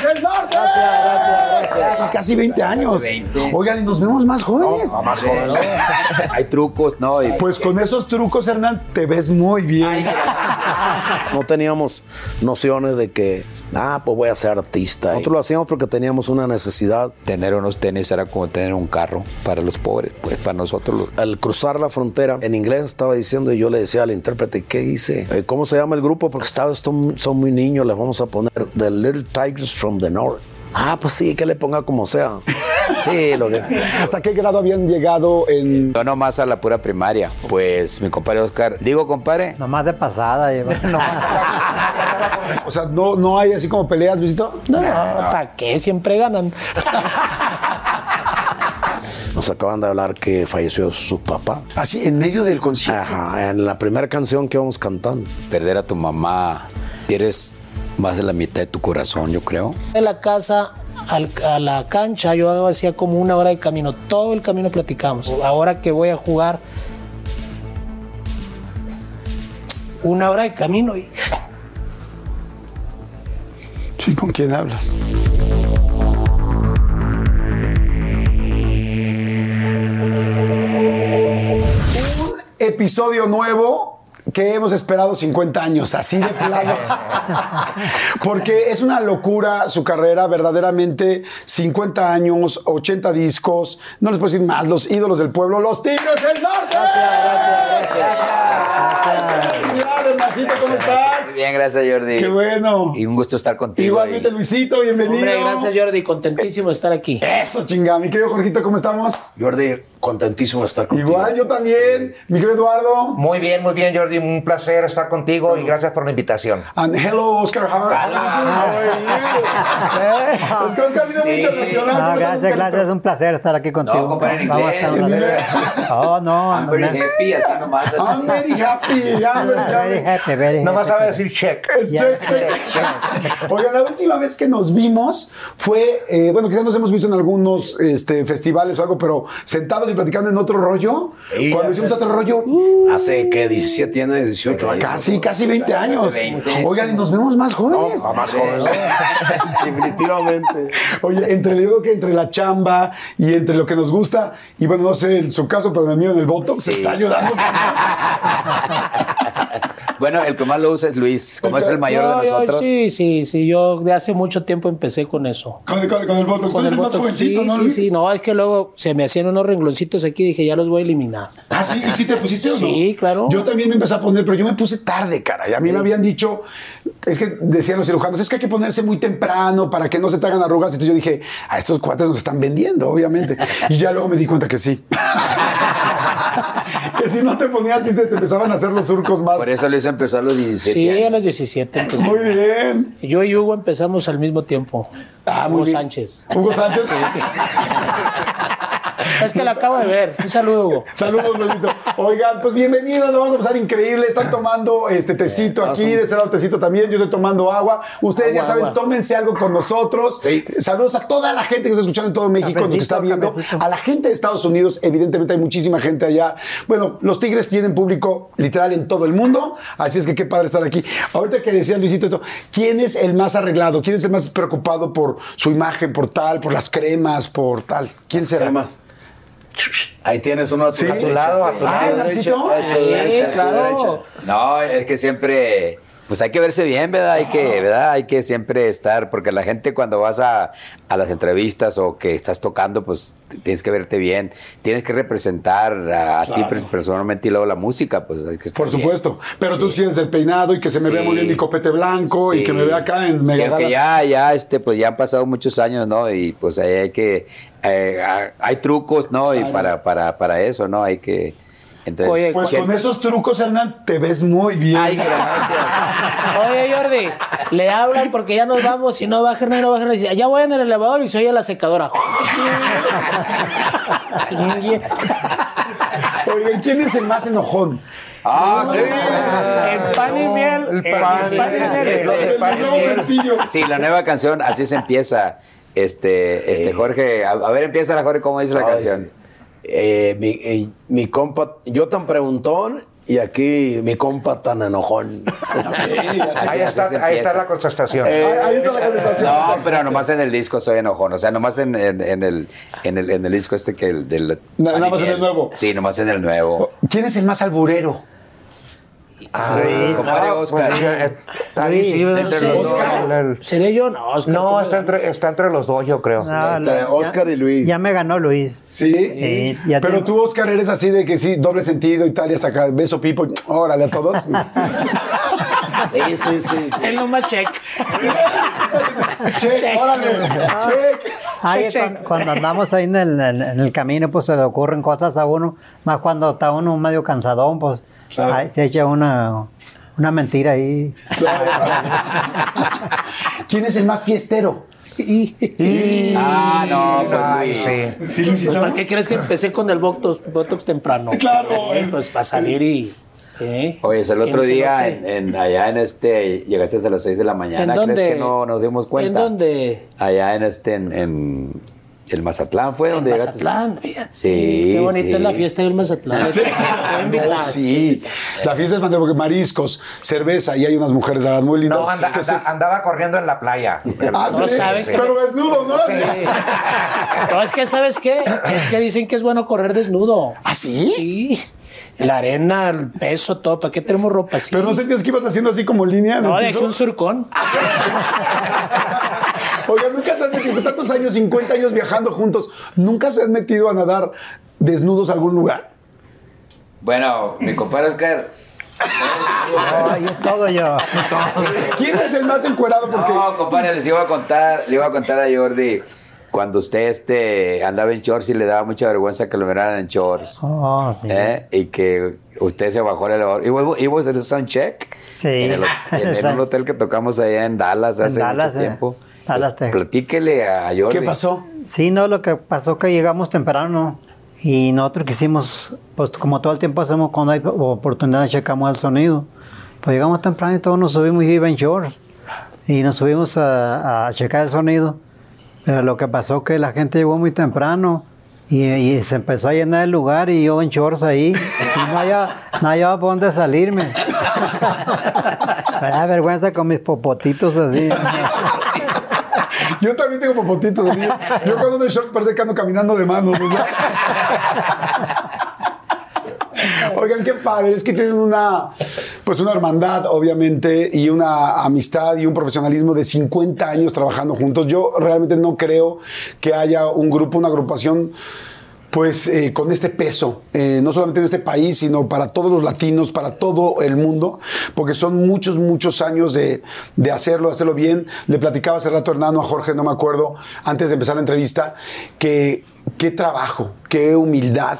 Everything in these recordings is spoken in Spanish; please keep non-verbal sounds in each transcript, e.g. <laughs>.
Tigres del Norte. Gracias, gracias, gracias. Casi 20 años. Casi 20. Oigan, y nos vemos más jóvenes. más jóvenes. <laughs> Hay trucos, ¿no? Y- Pues con esos trucos, Hernán, te ves muy bien. <laughs> No teníamos nociones de que, ah, pues voy a ser artista. Nosotros lo hacíamos porque teníamos una necesidad. tener unos tenis era como tener un carro para los pobres, pues para nosotros los- Al cruzar la frontera, en inglés estaba diciendo y yo le decía al intérprete, ¿qué hice? Eh, ¿Cómo se llama el grupo? Porque son, son muy niños, les vamos a poner The Little Tigers from the North. Ah, pues sí, que le ponga como sea. Sí, lo que... <laughs> ¿Hasta qué grado habían llegado en...? Yo nomás a la pura primaria. Pues mi compadre Oscar, digo compadre, Nomás de pasada. lleva- <laughs> nomás. O sea, no, no hay así como peleas, Luisito. No, ¿para qué? Siempre ganan. <laughs> Nos acaban de hablar que falleció su papá. Así, en medio del concierto. Ajá, en la primera canción que vamos cantando. perder a tu mamá, eres más de la mitad de tu corazón, yo creo. De la casa al- a la cancha yo hacía como una hora de camino. Todo el camino platicamos. Ahora que voy a jugar una hora de camino y Sí, ¿con quién hablas? Un episodio nuevo que hemos esperado 50 años, así de plano. <laughs> Porque es una locura su carrera, verdaderamente 50 años, 80 discos, no les puedo decir más, los ídolos del pueblo, los Tigres del Norte. Gracias, gracias, Felicidades, Marcito, ¿cómo estás? Bien, gracias Jordi. Qué bueno. Y un gusto estar contigo. Igualmente, y- Luisito, bienvenido. hombre, gracias Jordi, contentísimo de estar aquí. Eso, chingada. Mi querido Jorgito, ¿cómo estamos? Jordi, contentísimo de estar contigo. Igual, yo también. Mi querido Eduardo. Muy bien, muy bien, Jordi. Un placer estar contigo y gracias por la invitación. And hello, Oscar Hart. <laughs> <laughs> Es que Oscar muy internacional. No, ¿Cómo estás, gracias, gracias. Es un placer estar aquí contigo. compadre, en Vamos a inglés. estar un rato. Oh, no. I'm very no, happy, así nomás. I'm very happy. I'm very Very happy. happy, very Nomás happy. sabe decir check. Es check, check, check. <laughs> Oigan, la última vez que nos vimos fue, eh, bueno, quizás nos hemos visto en algunos este, festivales o algo, pero sentados y platicando en otro rollo. Cuando hicimos otro rollo, Hace que 17, tiene 18 años. casi, casi 20 años. 20. Oigan, y nos vemos más jóvenes. más jóvenes. <laughs> Definitivamente. Oye, entre creo que entre la chamba y entre lo que nos gusta, y bueno, no sé en su caso, pero en el mío en el Botox se está ayudando. <laughs> Bueno, el que más lo usa es Luis, como es el mayor No, de yo- nosotros. sí, sí, sí. Yo de hace mucho tiempo empecé con eso. Con, con- con el Botox. Con el el más Botox. jovencito, sí, ¿no, sí, Luis? sí. No, es que luego se me hacían unos rengloncitos aquí y dije, ya los voy a eliminar. Ah, sí, ¿y sí te pusiste o no? Sí, claro. Yo también me empecé a poner, pero yo me puse tarde, cara. Y a mí me habían dicho, es que decían los cirujanos, es que hay que ponerse muy temprano para que no se te hagan arrugas. Entonces yo dije, a estos cuates nos están vendiendo, obviamente. Y ya luego me di cuenta que sí. <laughs> que si no te ponías, sí se te empezaban a hacer los surcos más. Por eso Luis empezó a los 17 Sí, a años. los 17 empecé. Muy bien. Yo y Hugo empezamos al mismo tiempo. Ah, muy Hugo bien. Sánchez. Hugo Sánchez. Es que lo acabo de ver. Un saludo, Hugo. <laughs> Saludos, Lolito. Oigan, pues bienvenidos, lo vamos a pasar increíble. Están tomando este tecito aquí, de ese lado tecito también. Yo estoy tomando agua. Ustedes ya saben, agua. tómense algo con nosotros. Saludos a toda la gente que está escuchando en todo México, nos que está viendo. A la gente de Estados Unidos, evidentemente hay muchísima gente allá. Bueno, los Tigres tienen público literal en todo el mundo, así es que qué padre estar aquí. Ahorita que decía Luisito esto, ¿quién es el más arreglado? ¿Quién es el más preocupado por su imagen, por tal, por las cremas, por tal? ¿Quién será? Cremas. Ahí tienes uno a tu, Sí. a tu lado, a tu Ah, lado derecho. A tu Sí, derecha, a tu claro. derecha. No, es que siempre, pues hay que verse bien, ¿verdad? Hay que, ¿verdad? Hay que siempre estar, porque la gente cuando vas a, a las entrevistas o que estás tocando, pues tienes que verte bien, tienes que representar a, ti personalmente y luego la música, pues hay que estar Por bien. supuesto. Pero tú sí eres el peinado y que se me vea Sí. muy bien mi copete blanco y Sí. que me vea acá en Sí, Mega aunque Gala. ya, ya, este, pues ya han pasado muchos años, ¿no? Y pues ahí hay que, eh, hay trucos, ¿no? Y para, para, para eso, ¿no? Hay que, Entonces, Oye, Pues ¿quién- con esos trucos, Hernán, te ves muy bien. Ay, gracias. Oye, Jordi, le hablan porque ya nos vamos y no baja Hernán, no baja Hernán. Dice, ya voy en el elevador y se oye la secadora. Oigan, ¿quién es el más enojón? Ah, En pan y miel. el pan y pan y miel. pan y. Sí, la nueva canción, así se empieza. Este, este Jorge, a, a ver, empieza la Jorge, ¿cómo dice la Ay, canción? sí. Eh, mi, eh, mi compa, yo tan preguntón y aquí mi compa tan enojón. <laughs> Ahí está, ahí está la contestación. Ahí, ahí está la conversación. <laughs> No, pero nomás en el disco soy enojón. O sea, nomás en, en- en el, en, el, en el disco este que el del. Na- nada más en el nuevo. Sí, nomás en el nuevo. ¿Quién es el más alburero? Compadre Ah, Oscar. pues, eh, ahí sí, no entre sé. los dos. Oscar. ¿Seré yo? No, Oscar. No, está entre, está entre los dos, yo creo. No, Entre ya- Oscar y Luis. Ya me ganó Luis. ¿Sí? Sí, ya Pero tengo- tú, Oscar, eres así de que sí, doble sentido y tal, y hasta acá, beso pipo, órale a todos. <laughs> Sí, sí, sí. sí. Él nomás check. che, órale. Ay, Check, cuando, check. cuando andamos ahí en el, en- en el camino, pues se le ocurren cosas a uno, más cuando está uno medio cansadón, pues Claro. ahí se echa una, una mentira ahí. <laughs> ¿Quién es el más fiestero? Ah, no, pues Ay, Luis. sí. Sí. Pues, ¿para qué crees que empecé con el Botox, Botox temprano? Claro. Eh, Pues para salir y... ¿eh? Oye, el otro día en, en- allá en este, llegaste hasta las 6 de la mañana, ¿En dónde? ¿crees que no nos dimos cuenta? ¿En dónde? Allá en este, en, en el Mazatlán fue donde llegaste. Mazatlán, fíjate. Sí, Qué bonita sí. es la fiesta del Mazatlán. No, sí. La fiesta es fantástica porque mariscos, cerveza y hay unas mujeres, la verdad, muy lindas. No, anda- se- anda- andaba corriendo en la playa. <laughs> Ah, No sí, saben que- pero desnudo, ¿no? Sí. <laughs> No, es que, ¿sabes qué? Es que dicen que es bueno correr desnudo. ¿Ah, sí? Sí. La arena, el peso, todo. ¿Para qué tenemos ropa así? Pero no sentías que ibas haciendo así como línea. No, el dejé un surcón. <laughs> Oiga, nunca se han metido, tantos años, 50 años viajando juntos, nunca se han metido a nadar desnudos a algún lugar. Bueno, mi compadre Oscar. Ay, todo yo. ¿Quién es el más encuerado? Porque No, compadre, les iba a contar, le iba a contar a Jordi cuando usted este, andaba en shorts y le daba mucha vergüenza que lo miraran en shorts. Oh, sí. ¿eh? Y que usted se bajó el elevador. ¿Y vos, y vos en el soundcheck? Sí. En, el, en- en un <laughs> hotel que tocamos allá en Dallas En hace Dallas, mucho eh. Pues, Texas. platíquele a Jordi. ¿qué pasó? Sí, no, lo que pasó que llegamos temprano y nosotros quisimos, pues como todo el tiempo hacemos cuando hay oportunidad, checamos el sonido. Pues llegamos temprano y todos nos subimos y iba en shorts y nos subimos a, a checar el sonido. Pero lo que pasó que la gente llegó muy temprano y, y se empezó a llenar el lugar y yo en shorts ahí y no había, no había por dónde salirme. <laughs> Me da vergüenza con mis popotitos así. Yo también tengo popotitos. así. Yo cuando ando en short parece que ando caminando de manos. sea. Oigan, qué padre, es que tienen una, pues una hermandad, obviamente, y una amistad y un profesionalismo de 50 años trabajando juntos. Yo realmente no creo que haya un grupo, una agrupación pues eh, con este peso, eh, no solamente en este país, sino para todos los latinos, para todo el mundo, porque son muchos, muchos años de, de hacerlo, hacerlo bien. Le platicaba hace rato Hernando a Jorge, no me acuerdo, antes de empezar la entrevista, que qué trabajo, qué humildad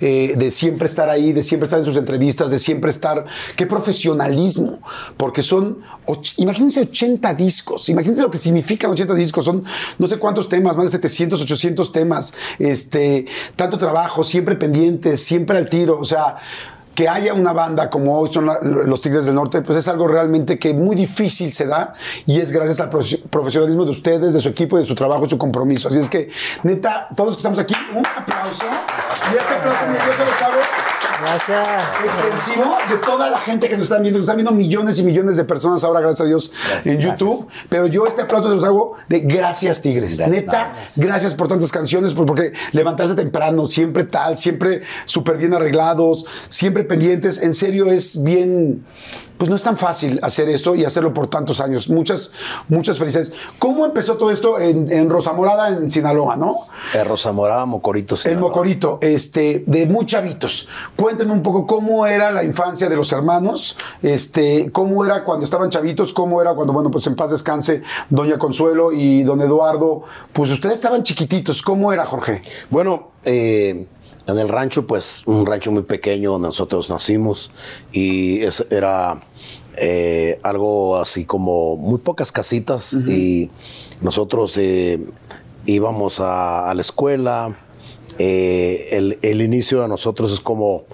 eh, de siempre estar ahí, de siempre estar en sus entrevistas, de siempre estar, qué profesionalismo, porque son, imagínense 80 discos, imagínense lo que significan 80 discos, son no sé cuántos temas, más de 700, 800 temas, este, tanto trabajo, siempre pendientes, siempre al tiro, o sea, que haya una banda como hoy son la- los Tigres del Norte, pues es algo realmente que muy difícil se da y es gracias al profe- profesionalismo de ustedes, de su equipo, de su trabajo, su compromiso. Así es que, neta, todos los que estamos aquí, un aplauso. Y este aplauso, yo se los hago Gracias. extensivo de toda la gente que nos están viendo. Nos están viendo millones y millones de personas ahora, gracias a Dios, en YouTube. Pero yo este aplauso se los hago de gracias, Tigres. Gracias. Neta, gracias por tantas canciones, por, porque levantarse temprano, siempre tal, siempre súper bien arreglados, siempre pendientes. En serio, es bien. Pues no es tan fácil hacer eso y hacerlo por tantos años. Muchas, muchas felicidades. ¿Cómo empezó todo esto en, en Rosa Morada, en Sinaloa, no? Eh, Rosa Morada, Mocorito. Sinaloa. Mocorito, este, de muy chavitos. Cuéntenme un poco cómo era la infancia de los hermanos, este, cómo era cuando estaban chavitos, cómo era cuando, bueno, pues en paz descanse Doña Consuelo y Don Eduardo. Pues ustedes estaban chiquititos, ¿cómo era, Jorge? Bueno, eh, en el rancho, pues un rancho muy pequeño donde nosotros nacimos y es- era eh, algo así como muy pocas casitas y nosotros eh, íbamos a, a la escuela. Eh, el, el inicio de nosotros es como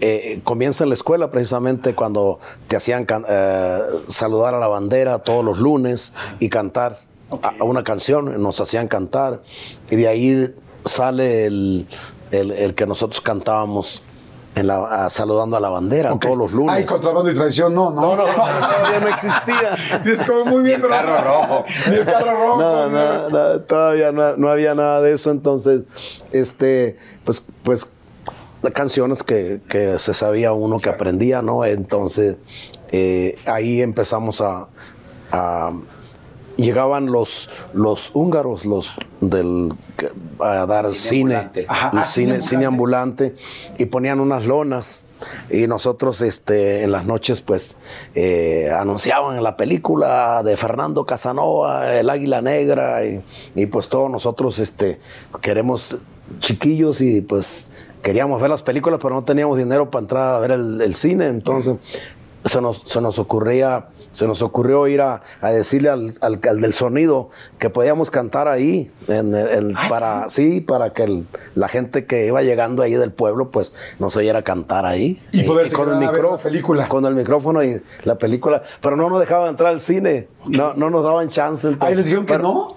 eh, comienza en la escuela precisamente cuando te hacían eh, saludar a la bandera todos los lunes y cantar a- a una canción, nos hacían cantar y de ahí sale el, el- el que nosotros cantábamos en la, a- saludando a la bandera todos los lunes. Ay, contrabando y traición, no, no. no, no, todavía no existía. <laughs> Y es como muy bien, el pero- carro rojo. Ni el carro <laughs> rojo. No, ni- no, no, todavía no, no había nada de eso. Entonces, este, pues, pues, las canciones que, que se sabía uno que aprendía, ¿no? Entonces, eh, ahí empezamos a, a- llegaban los, los húngaros, los del a dar Cine cine, ambulante. Ajá, el ah, cine cine, cine ambulante, y ponían unas lonas. Y nosotros este, en las noches pues eh, anunciaban la película de Fernando Casanova, El Águila Negra, y, y, pues todos nosotros este, queremos chiquillos y pues queríamos ver las películas, pero no teníamos dinero para entrar a ver el, el cine, entonces se nos, se nos ocurría se nos ocurrió ir a, a decirle al, al- al del sonido que podíamos cantar ahí en, en- para sí para que el- la gente que iba llegando ahí del pueblo pues nos oyera cantar ahí Y poderse con el micrófono película. con el micrófono y la película pero no nos dejaban entrar al cine no, no nos daban chance Ahí entonces, les dijeron que pero- no.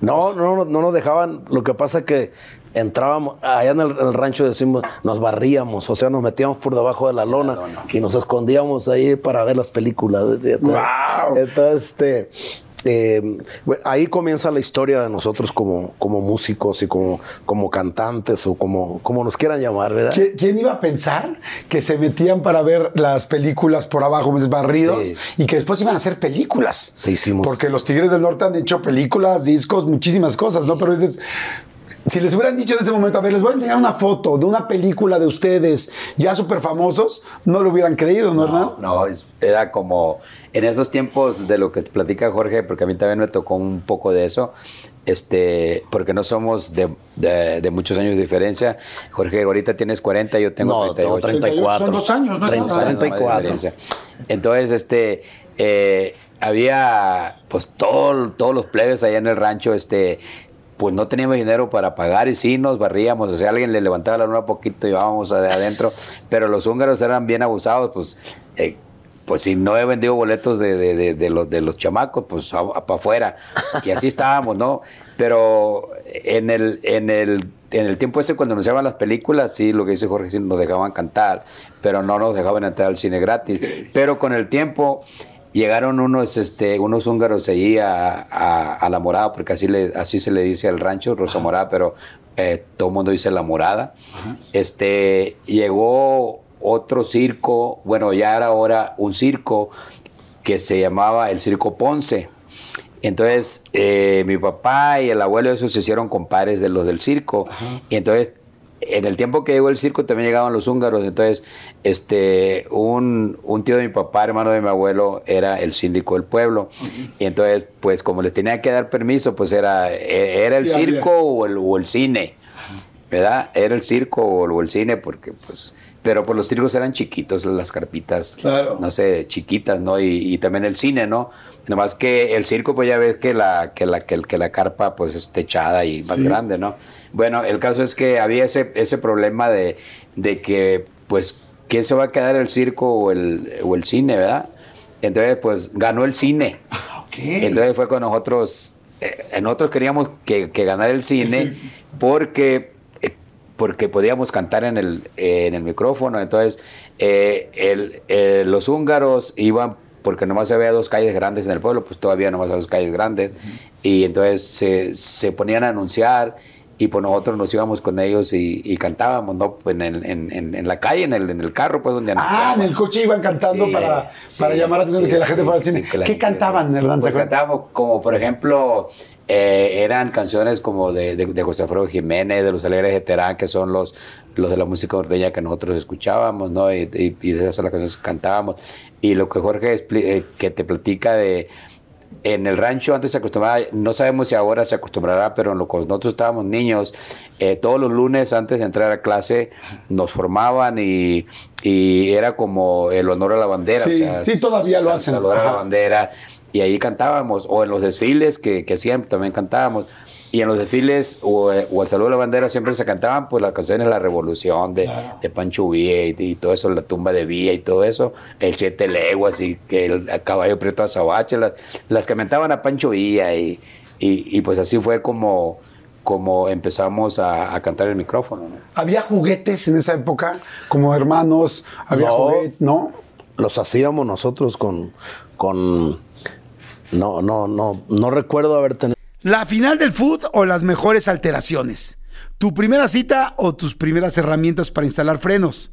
no, no, no, no nos dejaban. Lo que pasa es que entrábamos, allá en el, el rancho decimos, nos barríamos, o sea, nos metíamos por debajo de la lona y nos escondíamos ahí para ver las películas. ¡Guau! Entonces, este, eh, ahí comienza la historia de nosotros como, como músicos y como, como cantantes o como, como nos quieran llamar, ¿verdad? ¿Qui- ¿Quién iba a pensar que se metían para ver las películas por abajo, pues, barridos, Sí. y que después iban a hacer películas? Sí, hicimos. Porque los Tigres del Norte han hecho películas, discos, muchísimas cosas, ¿no? Pero dices, si les hubieran dicho en ese momento, a ver, les voy a enseñar una foto de una película de ustedes ya súper famosos, no lo hubieran creído, ¿no? No, es- era como en esos tiempos de lo que te platica Jorge, porque a mí también me tocó un poco de eso, este, porque no somos de, de- de muchos años de diferencia. Jorge, ahorita tienes 40, yo tengo No, tengo 38. 34. Son dos años, ¿no? Trein- Son dos años, 34. diferencia. Entonces, este, eh, había, pues, todo, todos los plebes allá en el rancho, este, pues no teníamos dinero para pagar y sí nos barríamos, o sea, alguien le levantaba la luna poquito y íbamos ade- adentro, <laughs> pero los húngaros eran bien abusados, pues, eh, pues si no he vendido boletos de, de- de- de los, de los chamacos, pues para afuera. Y así estábamos, ¿no? Pero en el, en el, en el tiempo ese cuando anunciaban las películas, sí, lo que dice Jorge, sí nos dejaban cantar, pero no nos dejaban entrar al cine gratis. Pero con el tiempo llegaron unos, este, unos húngaros allí a, a- a La Morada, porque así, le, así se le dice al rancho, Rosa Morada, pero eh, todo el mundo dice La Morada. Este, llegó otro circo, bueno, ya era ahora un circo que se llamaba el Circo Ponce. Entonces, eh, mi papá y el abuelo esos se hicieron compadres de los del circo. Y entonces, en el tiempo que llegó el circo también llegaban los húngaros. Entonces, este, un, un tío de mi papá, hermano de mi abuelo, era el síndico del pueblo. Y entonces, pues como les tenía que dar permiso, pues era, eh, era el Sí, circo o el, o el cine. ¿Verdad? Era el circo o, el cine, porque pues... Pero pues los circos eran chiquitos, las carpitas, Claro. no sé, chiquitas, ¿no? Y, y también el cine, ¿no? Nomás que el circo, pues ya ves que la, que la, que, la carpa, pues es techada y más Sí. grande, ¿no? Bueno, el caso es que había ese, ese problema de, de que, pues, ¿quién se va a quedar el circo o el, o el cine, verdad? Entonces, pues, ganó el cine. Ok. Entonces fue con nosotros, eh, nosotros queríamos que, que ganara el cine porque, eh, porque podíamos cantar en el, eh, en el micrófono. Entonces eh, el- eh, los húngaros iban, porque nomás había dos calles grandes en el pueblo, pues todavía nomás había dos calles grandes, y entonces se, se ponían a anunciar. Y pues nosotros nos íbamos con ellos y, y cantábamos, ¿no? Pues en, el- en- en- en la calle, en el, en el carro, pues donde Ah, en el coche iban cantando Sí, para, sí, para llamar la atención de sí, que la gente fuera al cine. ¿Qué gente- cantaban, Hernán? ¿Se Pues cantábamos como, por ejemplo, eh, eran canciones como de, de, de José Alfredo Jiménez, de los Alegres de Terán, que son los, los de la música norteña que nosotros escuchábamos, ¿no? Y, y- y esas son las canciones que cantábamos. Y lo que Jorge eh, que te platica de en el rancho antes se acostumbraba, no sabemos si ahora se acostumbrará, pero en lo que nosotros estábamos niños, eh, todos los lunes antes de entrar a clase nos formaban y, y era como el honor a la bandera. Sí, sí, todavía lo hacen. Saludar a la bandera y ahí cantábamos, o en los desfiles que, que hacían también cantábamos. Y en los desfiles o, o el saludo a la bandera siempre se cantaban pues las canciones de la revolución de, de Pancho Villa y, y todo eso, la tumba de Villa y todo eso, el Siete Leguas y que el, el caballo prieto azabache, las, las que cantaban a Pancho Villa y, y, y, pues así fue como, como empezamos a, a cantar el micrófono. ¿no? ¿Había juguetes en esa época? Como hermanos, había No. juguetes, ¿no? Los hacíamos nosotros con, con no, no, no, no recuerdo haber tenido. ¿La final del food o las mejores alteraciones? ¿Tu primera cita o tus primeras herramientas para instalar frenos?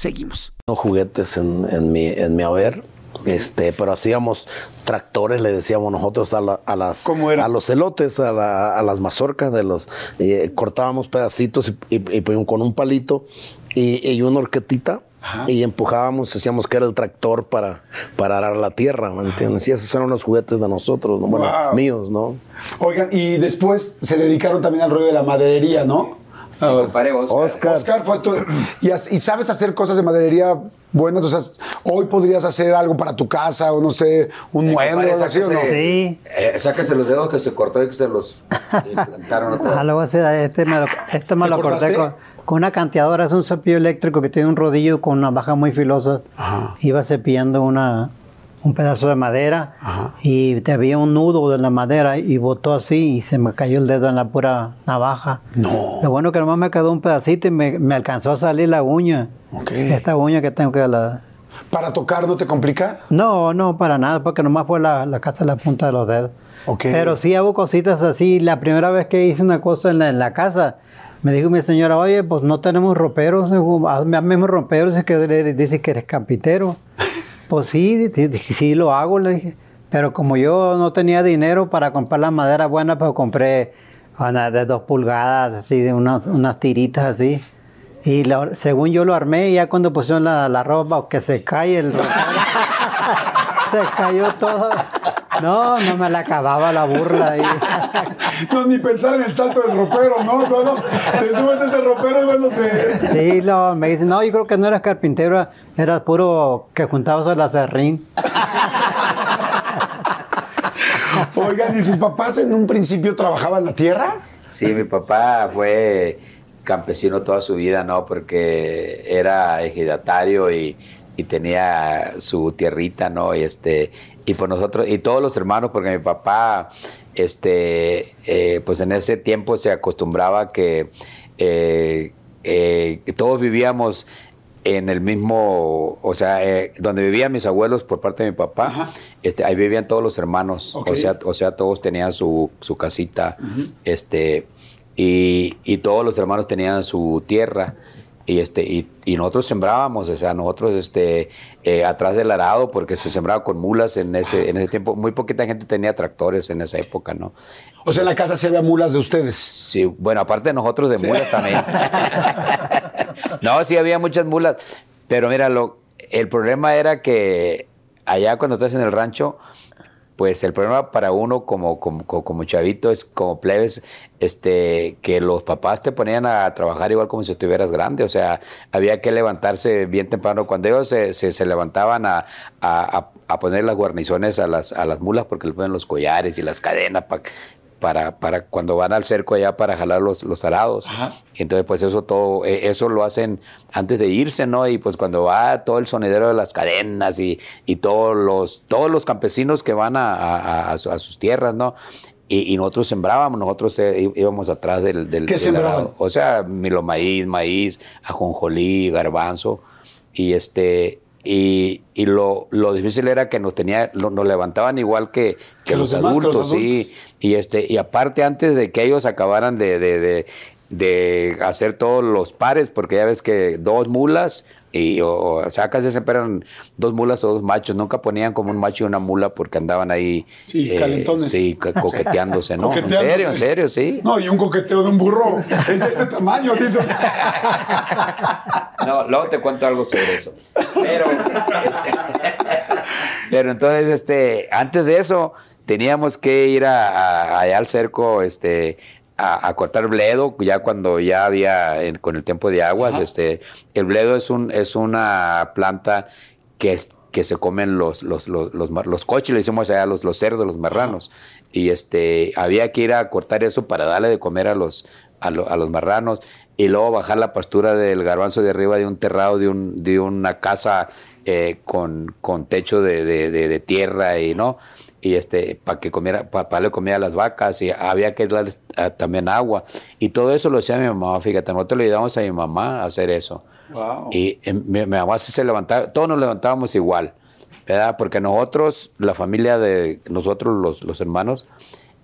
Seguimos. juguetes en, en mi, en mi haber. Este, pero hacíamos tractores, le decíamos nosotros a, la- a las ¿Cómo era? a los elotes, a, la- a las mazorcas de los eh, cortábamos pedacitos y, y- y con un palito y, y una horquetita y empujábamos, decíamos que era el tractor para, para arar la tierra, ¿me entiendes? Y esos eran los juguetes de nosotros, ¿no? bueno, Wow. míos, ¿no? Oigan, y después se dedicaron también al rollo de la maderería, ¿no? Mi compadre Oscar. Oscar. Oscar fue tu- y, y sabes hacer cosas de maderería buenas, o sea, hoy podrías hacer algo para tu casa o no sé, un Mi mueble o algo así, ¿o no? Sí. eh, sáquese los dedos que se cortó y que se los implantaron otra vez. Ah, luego ese- este me lo, este me ¿Te lo corté con, con una canteadora, es un cepillo eléctrico que tiene un rodillo con una baja muy filosa. Iba cepillando una, un pedazo de madera y te había un nudo de la madera y botó así y se me cayó el dedo en la pura navaja. No. Lo bueno que nomás me quedó un pedacito y me, me alcanzó a salir la uña. Ok. Esta uña que tengo que la... ¿Para tocar no te complica? No, no, para nada, porque nomás fue la, la casa de la punta de los dedos. Ok. Pero sí hago cositas así. La primera vez que hice una cosa en la, en la casa, me dijo mi señora, oye, pues no tenemos roperos, hazme hazme unos roperos, y que le- dice que eres carpintero. Pues sí, sí lo hago, le dije. Pero como yo no tenía dinero para comprar la madera buena, pues compré una de dos pulgadas, así, de unas, unas tiritas así. Y según yo lo armé, ya cuando pusieron la, la ropa, que se cae el <laughs> se cayó todo. No, no me la acababa la burla. ahí. No, ni pensar en el salto del ropero, ¿no? Solo te subes de ese ropero y bueno, se... Sí, no, me dicen, no, yo creo que no eras carpintero, eras puro que juntabas el acerrín. Oigan, ¿y sus papás en un principio trabajaban la tierra? Sí, mi papá fue campesino toda su vida, ¿no? Porque era ejidatario y, y tenía su tierrita, ¿no? Y este, y por nosotros, y todos los hermanos, porque mi papá, este, eh, pues en ese tiempo se acostumbraba que, eh, eh, todos vivíamos en el mismo, o sea, eh, donde vivían mis abuelos por parte de mi papá, este, ahí vivían todos los hermanos, o sea, o sea, todos tenían su, su casita, este, y, y todos los hermanos tenían su tierra. Y este y, y nosotros sembrábamos, o sea, nosotros este eh, atrás del arado porque se sembraba con mulas en ese en ese tiempo, muy poquita gente tenía tractores en esa época, ¿no? O sea, en la casa se había mulas de ustedes. Sí, bueno, aparte de nosotros de mulas también. <laughs> no, sí había muchas mulas, pero mira, lo, el problema era que allá cuando estás en el rancho, pues el problema para uno como, como, como chavito es como plebes, este, que los papás te ponían a trabajar igual como si estuvieras grande, o sea, había que levantarse bien temprano. Cuando ellos se, se, se levantaban a, a, poner las guarnizones a las, a las mulas porque les ponen los collares y las cadenas para para, para cuando van al cerco allá para jalar los, los arados. Entonces, pues eso todo, eh, eso lo hacen antes de irse, ¿no? Y pues cuando va todo el sonidero de las cadenas y, y todos los, todos los campesinos que van a, a, a sus tierras, ¿no? Y, y, nosotros sembrábamos, nosotros eh, íbamos atrás del, del, ¿Qué del arado. O sea, milo maíz, maíz, ajonjolí, garbanzo. Y este, y, y lo, lo, difícil era que nos tenía, lo, nos levantaban igual que, que, que los, demás, adultos, los adultos, sí. Y este, y aparte, antes de que ellos acabaran de, de, de, de hacer todos los pares, porque ya ves que dos mulas, y o, o sea, casi siempre eran dos mulas o dos machos, nunca ponían como un macho y una mula porque andaban ahí sí, eh, calentones. sí, <laughs> coqueteándose, ¿no? coqueteándose. En serio, en serio, sí. No, y un coqueteo de un burro es de este tamaño, dice. No, luego te cuento algo sobre eso. Pero, este, pero entonces, este, antes de eso, teníamos que ir a, a, allá al cerco, este, a, a, cortar bledo, ya cuando ya había, en, con el tiempo de aguas, Ajá. este, el bledo es, un, es una planta que, es, que se comen los, los, los, los, los coches, le decimos allá, los, los cerdos, los marranos. Y este, había que ir a cortar eso para darle de comer a los, a, lo, a, los marranos y luego bajar la pastura del garbanzo de arriba de un terrado de, un, de una casa eh, con, con, techo de, de, de, tierra y no. Y este para que comiera para darle comida a las vacas y había que darles uh, también agua. Y todo eso lo hacía mi mamá fíjate nosotros le ayudamos a mi mamá a hacer eso wow. y eh, mi, mi, mamá se levantaba todos nos levantábamos igual verdad porque nosotros la familia de nosotros los, los hermanos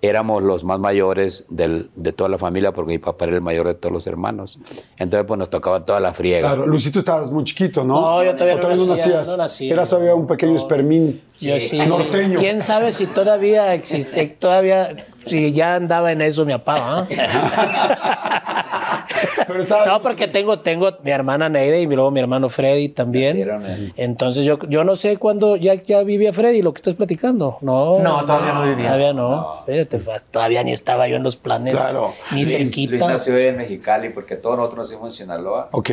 éramos los más mayores del, de toda la familia porque mi papá era el mayor de todos los hermanos. Entonces, pues nos tocaba toda la friega. Claro, Luisito, estabas muy chiquito, ¿no? No, yo todavía, no, todavía no, nacía, nacías. no nací. Eras todavía un pequeño no. espermín yo sí. norteño. ¿Quién sabe si todavía existe, <laughs> todavía, si ya andaba en eso mi papá, <laughs> ¿eh? Estaba... No, porque tengo, tengo mi hermana Neide y luego mi hermano Freddy también. Entonces yo, yo no sé cuándo ya, ya vivía Freddy, lo que estás platicando. No, no todavía no vivía. Todavía no. no. Fíjate, todavía ni estaba yo en los planes. Claro. Ni Luis, cerquita. Luis nació en Mexicali porque todos nosotros nacimos en Sinaloa. Ok.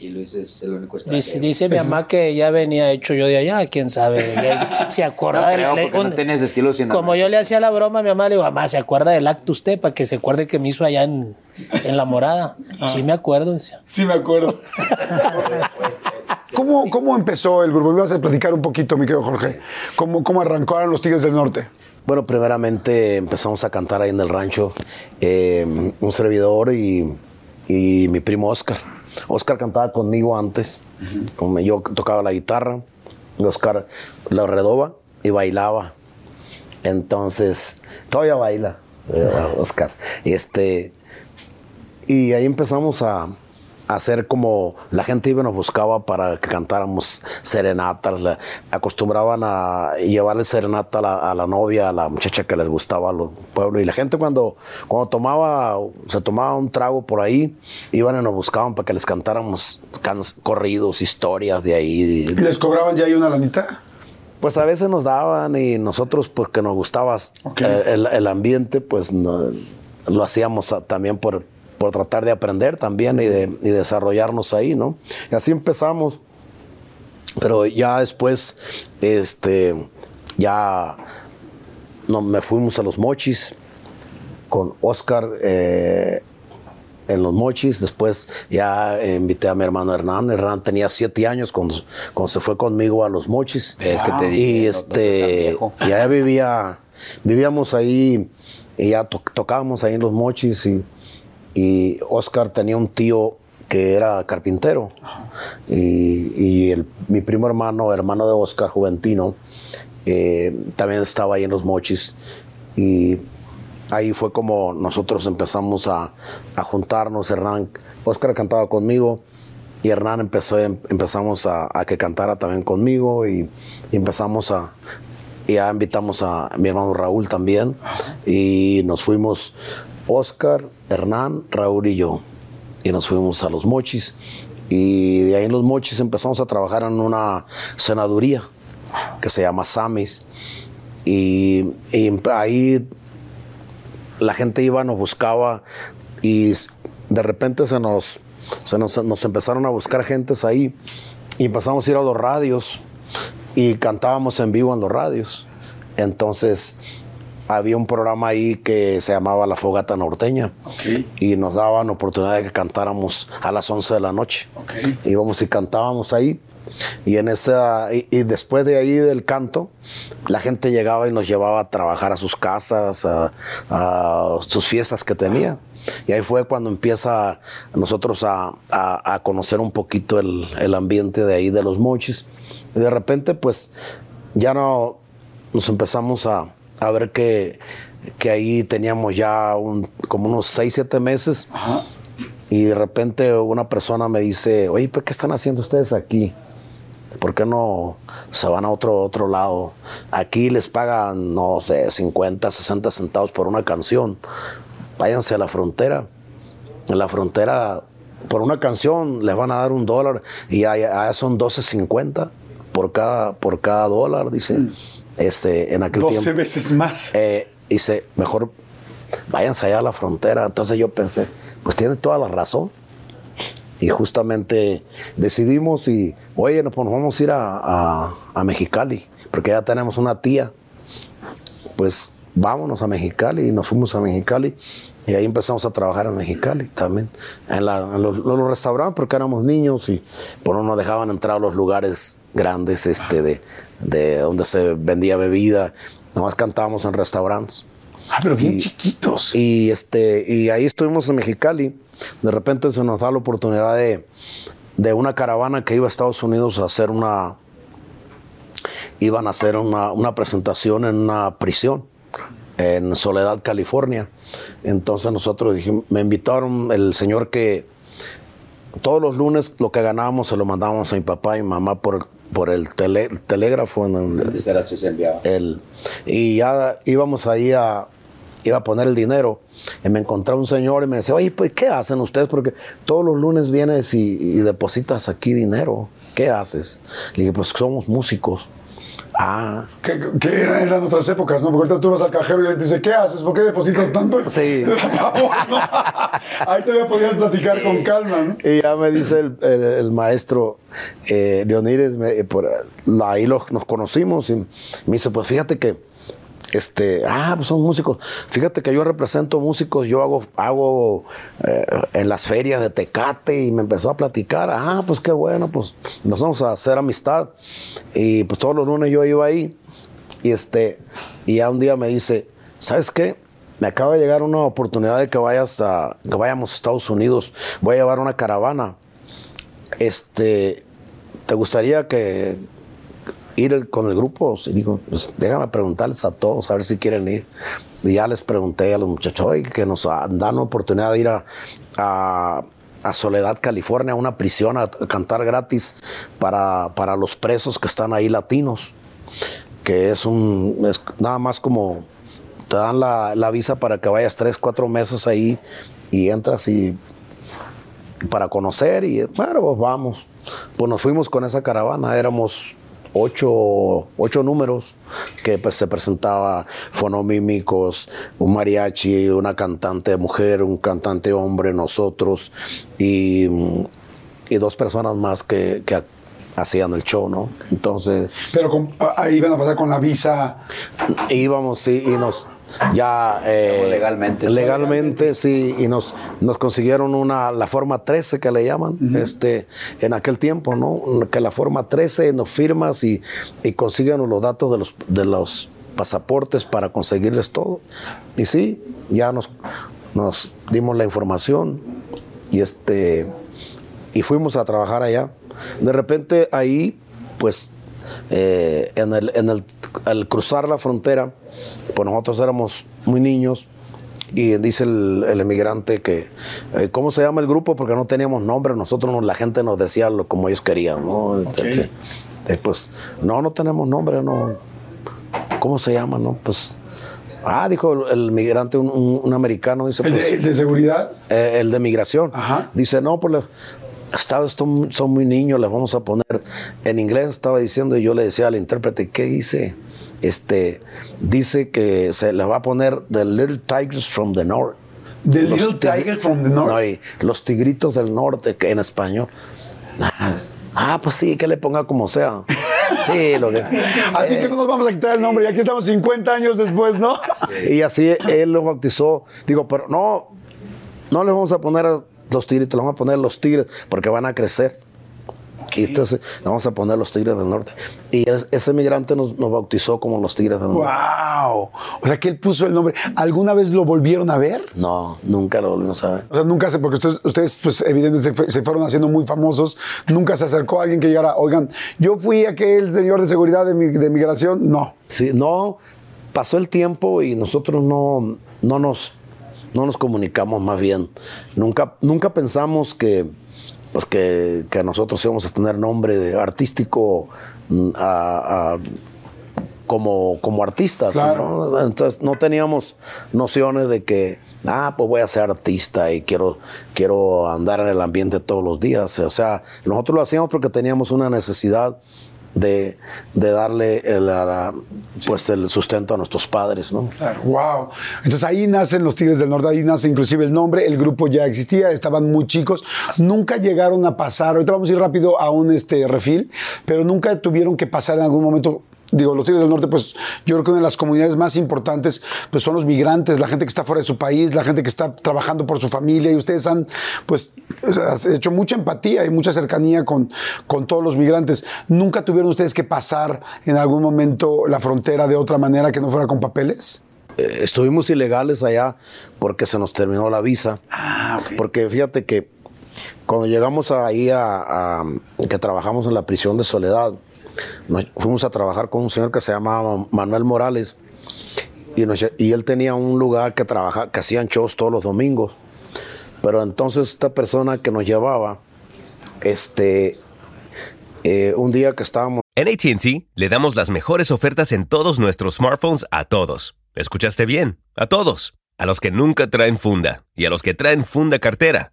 Y Luis es el único extranjero. Dice, dice mi mamá que ya venía hecho yo de allá, quién sabe. Se acuerda no, del. Le, no tienes estilo Como yo le hacía la broma a mi mamá, le digo, mamá, ¿se acuerda del acto usted? Para que se acuerde que me hizo allá en, en La Morada. Ah. Sí, me acuerdo. Decía. Sí, me acuerdo. <laughs> ¿Cómo, ¿Cómo empezó el grupo? Me vas a platicar un poquito, mi querido Jorge. ¿Cómo, cómo arrancaron los Tigres del Norte? Bueno, primeramente empezamos a cantar ahí en el rancho. Eh, un servidor y, y mi primo Oscar. Oscar cantaba conmigo antes. Yo tocaba la guitarra. Oscar la redoba y bailaba. Entonces, todavía baila Oscar. Este, y ahí empezamos a, hacer como la gente iba y nos buscaba para que cantáramos serenatas. Acostumbraban a llevarle serenata a la, a la, novia, a la muchacha que les gustaba al pueblo. Y la gente cuando, cuando tomaba, se tomaba un trago por ahí, iban y nos buscaban para que les cantáramos corridos, historias de ahí. ¿Y les cobraban ya ahí una lanita? Pues a veces nos daban y nosotros, porque nos gustaba okay. el, el, ambiente, pues no, lo hacíamos también por, por tratar de aprender también y, de, y desarrollarnos ahí, ¿no? Y así empezamos. Pero ya después, este, ya no, me fuimos a los mochis con Oscar. Eh, en los mochis. Después ya invité a mi hermano Hernán. Hernán tenía siete años cuando, cuando se fue conmigo a los mochis. Es que te dije, y este, no, no ya vivía, vivíamos ahí y ya to tocábamos ahí en los mochis. Y, y Oscar tenía un tío que era carpintero. Y, y el, mi primo hermano, hermano de Oscar, Juventino, eh, también estaba ahí en los mochis. Y ahí fue como nosotros empezamos a, a juntarnos. Hernán, Oscar cantaba conmigo y Hernán empezó, em- empezamos a, a que cantara también conmigo y, y empezamos a, y ya invitamos a mi hermano Raúl también y nos fuimos Oscar, Hernán, Raúl y yo. Y nos fuimos a los mochis. Y de ahí en los mochis empezamos a trabajar en una senaduría que se llama Samis. Y, ahí la gente iba, nos buscaba y de repente se nos, se nos, nos empezaron a buscar gentes ahí. Y empezamos a ir a los radios y cantábamos en vivo en los radios. Entonces había un programa ahí que se llamaba La Fogata Norteña y nos daban oportunidad de que cantáramos a las 11 de la noche. Íbamos y cantábamos ahí. Y, en esa, y, y después de ahí del canto, la gente llegaba y nos llevaba a trabajar a sus casas, a, a sus fiestas que tenía. Y ahí fue cuando empieza nosotros a, a- a conocer un poquito el, el ambiente de ahí de los mochis. Y de repente, pues, ya no nos empezamos a, a ver que, que ahí teníamos ya un- como unos 6, 7 meses. Y de repente una persona me dice, oye, ¿pues qué están haciendo ustedes aquí? ¿Por qué no se van a otro, otro lado? Aquí les pagan, no sé, 50, 60 centavos por una canción. Váyanse a la frontera. En la frontera, por una canción, les van a dar un dólar y allá, allá son 12.50 por cada, por cada dólar, dice. Este, en aquel 12 tiempo. veces más. Eh, dice, mejor váyanse allá a la frontera. Entonces yo pensé, pues tiene toda la razón. Y justamente decidimos y, oye, nos pues vamos a ir a, a- a Mexicali, porque ya tenemos una tía. Pues vámonos a Mexicali y nos fuimos a Mexicali. Y ahí empezamos a trabajar en Mexicali también, en, la- en los, los restaurantes, porque éramos niños y por no nos dejaban entrar a los lugares grandes este, de, de donde se vendía bebida. Nomás cantábamos en restaurantes. Ah, pero bien Y- chiquitos. Y, este, y ahí estuvimos en Mexicali. De repente se nos da la oportunidad de, de una caravana que iba a Estados Unidos a hacer una. Iban a hacer una, una presentación en una prisión en Soledad, California. Entonces nosotros dijimos, me invitaron el señor que todos los lunes lo que ganábamos se lo mandábamos a mi papá y mi mamá por, por el tele- telégrafo en el, Antes era así, se enviaba. el- y ya íbamos ahí a, iba a poner el dinero. Y me encontré un señor y me decía, oye, pues, ¿qué hacen ustedes? Porque todos los lunes vienes y, y depositas aquí dinero. ¿Qué haces? Le dije, pues somos músicos. Ah, Que, que era- eran otras épocas, ¿no? Porque ahorita tú vas al cajero y él te dice, ¿qué haces? ¿Por qué depositas tanto? <laughs> Sí. <laughs> Ahí te voy a poder platicar con calma, ¿no? Y ya me dice el, el- el maestro eh, Leonides, me- ahí los- nos conocimos y me dice, pues fíjate que, este, ah, pues son músicos. Fíjate que yo represento músicos, yo hago, hago eh, en las ferias de Tecate y me empezó a platicar, ah, pues qué bueno, pues empezamos a hacer amistad. Y pues todos los lunes yo iba ahí y este, y ya un día me dice, ¿sabes qué? Me acaba de llegar una oportunidad de que vayas a, que vayamos a Estados Unidos. Voy a llevar una caravana. Este, ¿te gustaría que ir con el grupo? Y digo, pues déjame preguntarles a todos a ver si quieren ir. Y ya les pregunté a los muchachos "Oye, que nos dan oportunidad de ir a, a- a Soledad, California, una prisión a, cantar gratis para, para los presos que están ahí latinos que es un es nada más como te dan la, la visa para que vayas tres, cuatro meses ahí y entras y para conocer y bueno, pues vamos. Pues nos fuimos con esa caravana, éramos ocho, ocho números que pues se presentaba fonomímicos, un mariachi, una cantante mujer, un cantante hombre, nosotros y, y dos personas más que, que hacían el show, ¿no? Entonces Pero con- ahí iban a pasar con la visa. íbamos sí, y nos ya eh, legalmente. legalmente sí y nos nos consiguieron una la forma 13 que le llaman este en aquel tiempo no que la forma 13 nos firmas y, y consiguen los datos de los de los pasaportes para conseguirles todo y sí ya nos nos dimos la información y este y fuimos a trabajar allá. De repente ahí, pues, eh, en, el, en el, al cruzar la frontera, pues nosotros éramos muy niños Y dice el, el emigrante que, eh, ¿cómo se llama el grupo? Porque no teníamos nombre, nosotros no- la gente nos decía lo como ellos querían, ¿no? Entonces, pues, no, no tenemos nombre, no. ¿Cómo se llama, no? Pues, ah, dijo el, el migrante, un, un- un americano, dice, ¿El pues, de, el de seguridad? eh, el de migración. Ajá. Dice, no, pues estados son, son muy niños, les vamos a poner. En inglés estaba diciendo, y yo le decía al intérprete, ¿qué dice? Este, dice que se le va a poner The Little Tigers from the North. The Los Little Tigers from the North. No, y los tigritos del norte, que en español. Ah, ah, pues sí, que le ponga como sea. <laughs> Sí, lo que. A ti que no nos vamos a quitar el nombre, y aquí estamos 50 años después, ¿no? Y así él lo bautizó. Digo, pero no, no le vamos a poner a los tigritos, le vamos a poner los tigres, porque van a crecer. Entonces le vamos a poner los tigres del norte. Y es- ese migrante nos, nos bautizó como los tigres del norte. ¡Wow! O sea, que él puso el nombre. ¿Alguna vez lo volvieron a ver? No, nunca lo volvimos a ver. O sea, nunca se, porque ustedes, ustedes pues, evidentemente, se, fue- se fueron haciendo muy famosos. Nunca se acercó a alguien que llegara, oigan, yo fui aquel señor de seguridad de, mi- de migración. No. Sí, no, pasó el tiempo y nosotros no, no, nos, no nos comunicamos más bien. Nunca, nunca pensamos que, pues que, que nosotros íbamos a tener nombre de artístico mm, a- a- como, como artistas. Claro. ¿no? Entonces no teníamos nociones de que, ah, pues voy a ser artista y quiero, quiero andar en el ambiente todos los días. O sea, nosotros lo hacíamos porque teníamos una necesidad de, de darle el, la- pues el sustento a nuestros padres, ¿no? Claro, wow. Entonces ahí nacen los Tigres del Norte, ahí nace inclusive el nombre, el grupo ya existía, estaban muy chicos, nunca llegaron a pasar, ahorita vamos a ir rápido a un este, refil, pero nunca tuvieron que pasar en algún momento. Digo, los Tigres del Norte, pues yo creo que una de las comunidades más importantes pues son los migrantes, la gente que está fuera de su país, la gente que está trabajando por su familia y ustedes han pues hecho mucha empatía y mucha cercanía con, con todos los migrantes. ¿Nunca tuvieron ustedes que pasar en algún momento la frontera de otra manera que no fuera con papeles? Eh, estuvimos ilegales allá porque se nos terminó la visa. Ah, ok. Porque fíjate que cuando llegamos ahí a, a- que trabajamos en la prisión de Soledad, fuimos a trabajar con un señor que se llamaba Manuel Morales y, nos y él tenía un lugar que trabaja, que hacían shows todos los domingos. Pero entonces esta persona que nos llevaba, este, eh, un día que estábamos En ATT le damos las mejores ofertas en todos nuestros smartphones a todos. ¿Escuchaste bien? A todos. A los que nunca traen funda y a los que traen funda cartera.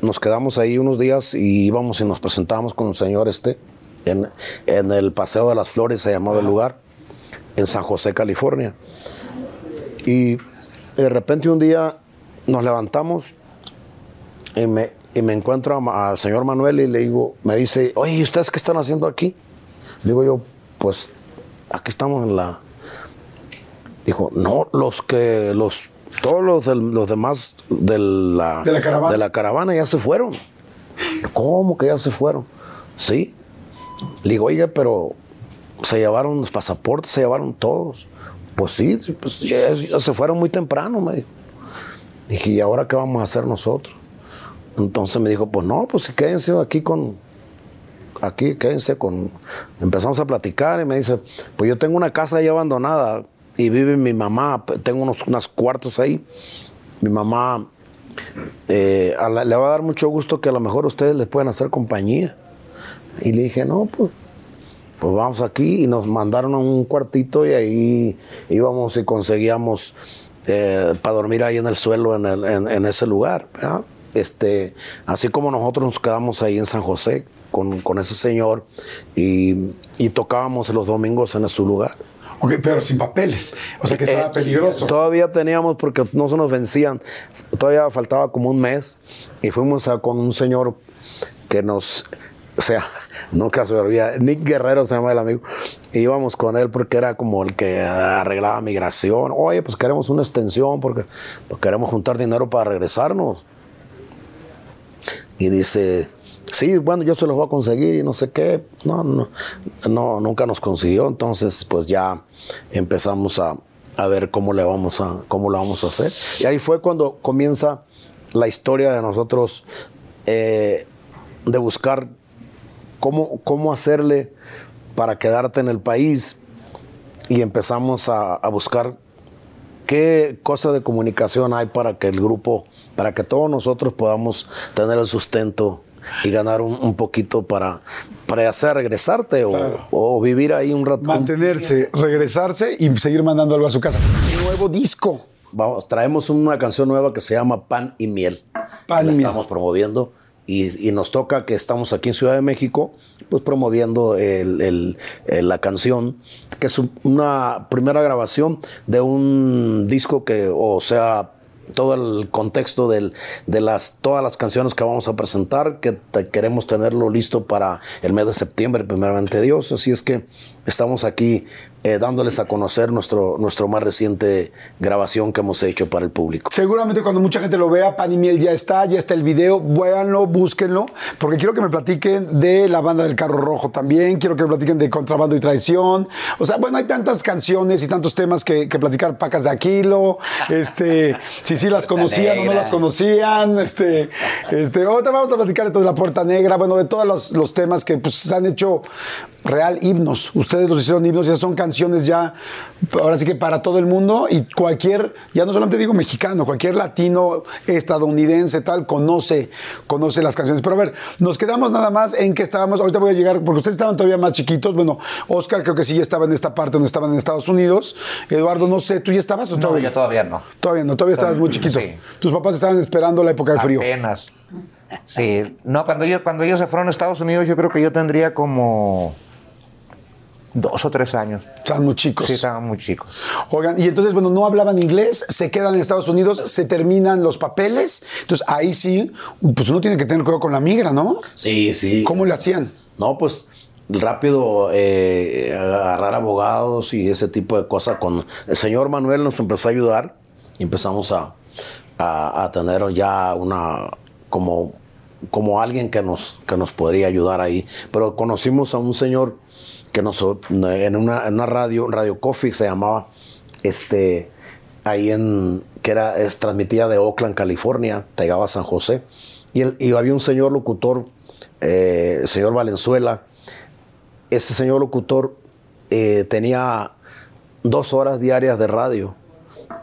Nos quedamos ahí unos días y íbamos y nos presentamos con un señor este en, en el Paseo de las Flores, se llamaba el lugar, en San José, California. Y de repente un día nos levantamos y me, y me encuentro al señor Manuel y le digo, me dice, oye, ¿y ustedes qué están haciendo aquí? Le digo yo, pues aquí estamos en la... Dijo, no, los que, los, todos los, del- los demás de la, De la caravana. de la caravana ya se fueron. ¿Cómo que ya se fueron? Sí. Le digo, oye, pero se llevaron los pasaportes, se llevaron todos. Pues sí, pues ya, ya se fueron muy temprano, me dijo. Dije, ¿y ahora qué vamos a hacer nosotros? Entonces me dijo, pues no, pues quédense aquí con, aquí quédense con... Empezamos a platicar y me dice, pues yo tengo una casa ahí abandonada y vive mi mamá, tengo unos, unos cuartos ahí. Mi mamá eh, le va a dar mucho gusto que a lo mejor ustedes les puedan hacer compañía. Y le dije, no, pues, pues vamos aquí y nos mandaron a un cuartito y ahí íbamos y conseguíamos para dormir ahí en el suelo, en, en- ese lugar. Este, así como nosotros nos quedamos ahí en San José, con, con ese señor y, y tocábamos los domingos en su lugar. Ok, pero sin papeles. O sea que estaba Eh, peligroso. Todavía teníamos, porque no se nos vencían, todavía faltaba como un mes y fuimos a- con un señor que nos, o sea, <laughs> nunca se me olvida, Nick Guerrero se llama el amigo, y íbamos con él porque era como el que arreglaba migración. Oye, pues queremos una extensión porque pues, queremos juntar dinero para regresarnos. Y dice, sí, bueno, yo se los voy a conseguir y no sé qué. No, no, no nunca nos consiguió. Entonces, pues ya empezamos a, a ver cómo le vamos a, cómo lo vamos a hacer. Y ahí fue cuando comienza la historia de nosotros eh, de buscar cómo, cómo hacerle para quedarte en el país. Y empezamos a, a buscar qué cosa de comunicación hay para que el grupo, para que todos nosotros podamos tener el sustento y ganar un, un poquito para, para hacer regresarte o- Claro. o, vivir ahí un rato. Mantenerse, regresarse y seguir mandando algo a su casa. Nuevo disco. Vamos, traemos una canción nueva que se llama Pan y Miel. Pan La y Miel. estamos promoviendo y, y nos toca que estamos aquí en Ciudad de México, pues promoviendo el- el- el- la canción, que es un- una primera grabación de un disco que, o sea, todo el contexto del- de las, todas las canciones que vamos a presentar, que te- queremos tenerlo listo para el mes de septiembre, primeramente Dios. Así es que estamos aquí eh, dándoles a conocer nuestro, nuestro más reciente grabación que hemos hecho para el público. Seguramente cuando mucha gente lo vea, Pan y Miel ya está, ya está el video. Véanlo, búsquenlo, porque quiero que me platiquen de la banda del carro rojo también. Quiero que me platiquen de contrabando y traición. O sea, bueno, hay tantas canciones y tantos temas que, que platicar. Pacas de Aquilo, este, <laughs> si sí las conocían o no las conocían. Este, este, ahorita vamos a platicar entonces de la Puerta Negra, bueno, de todos los, los temas que pues, se han hecho real himnos. Ustedes los hicieron himnos, ya son canciones ya, ahora sí que para todo el mundo y cualquier, ya no solamente digo mexicano, cualquier latino, estadounidense, tal, conoce, conoce las canciones. Pero a ver, nos quedamos nada más en que estábamos, ahorita voy a llegar, porque ustedes estaban todavía más chiquitos. Bueno, Oscar creo que sí ya estaba en esta parte donde estaban en Estados Unidos. Eduardo, no sé, ¿tú ya estabas o No, todavía? yo todavía no. Todavía no, todavía estabas muy chiquito. Sí. Tus papás estaban esperando la época de frío. Apenas. Sí. No, cuando ellos, cuando ellos se fueron a Estados Unidos, yo creo que yo tendría como dos o tres años. Estaban muy chicos. Sí, estaban muy chicos. Oigan, y entonces, bueno, no hablaban inglés, se quedan en Estados Unidos, se terminan los papeles. Entonces, ahí sí, pues uno tiene que tener cuidado con la migra, ¿no? Sí, sí. ¿Cómo le hacían? No, pues rápido eh, agarrar abogados y ese tipo de cosas. Con el señor Manuel nos empezó a ayudar y empezamos a, a- a tener ya una como, como alguien que nos, que nos podría ayudar ahí. Pero conocimos a un señor en una, radio, Radio Coffee se llamaba, este, ahí en, que era, es transmitida de Oakland, California, pegaba a San José. Y había un señor locutor, eh, el señor Valenzuela, ese señor locutor eh, tenía dos horas diarias de radio.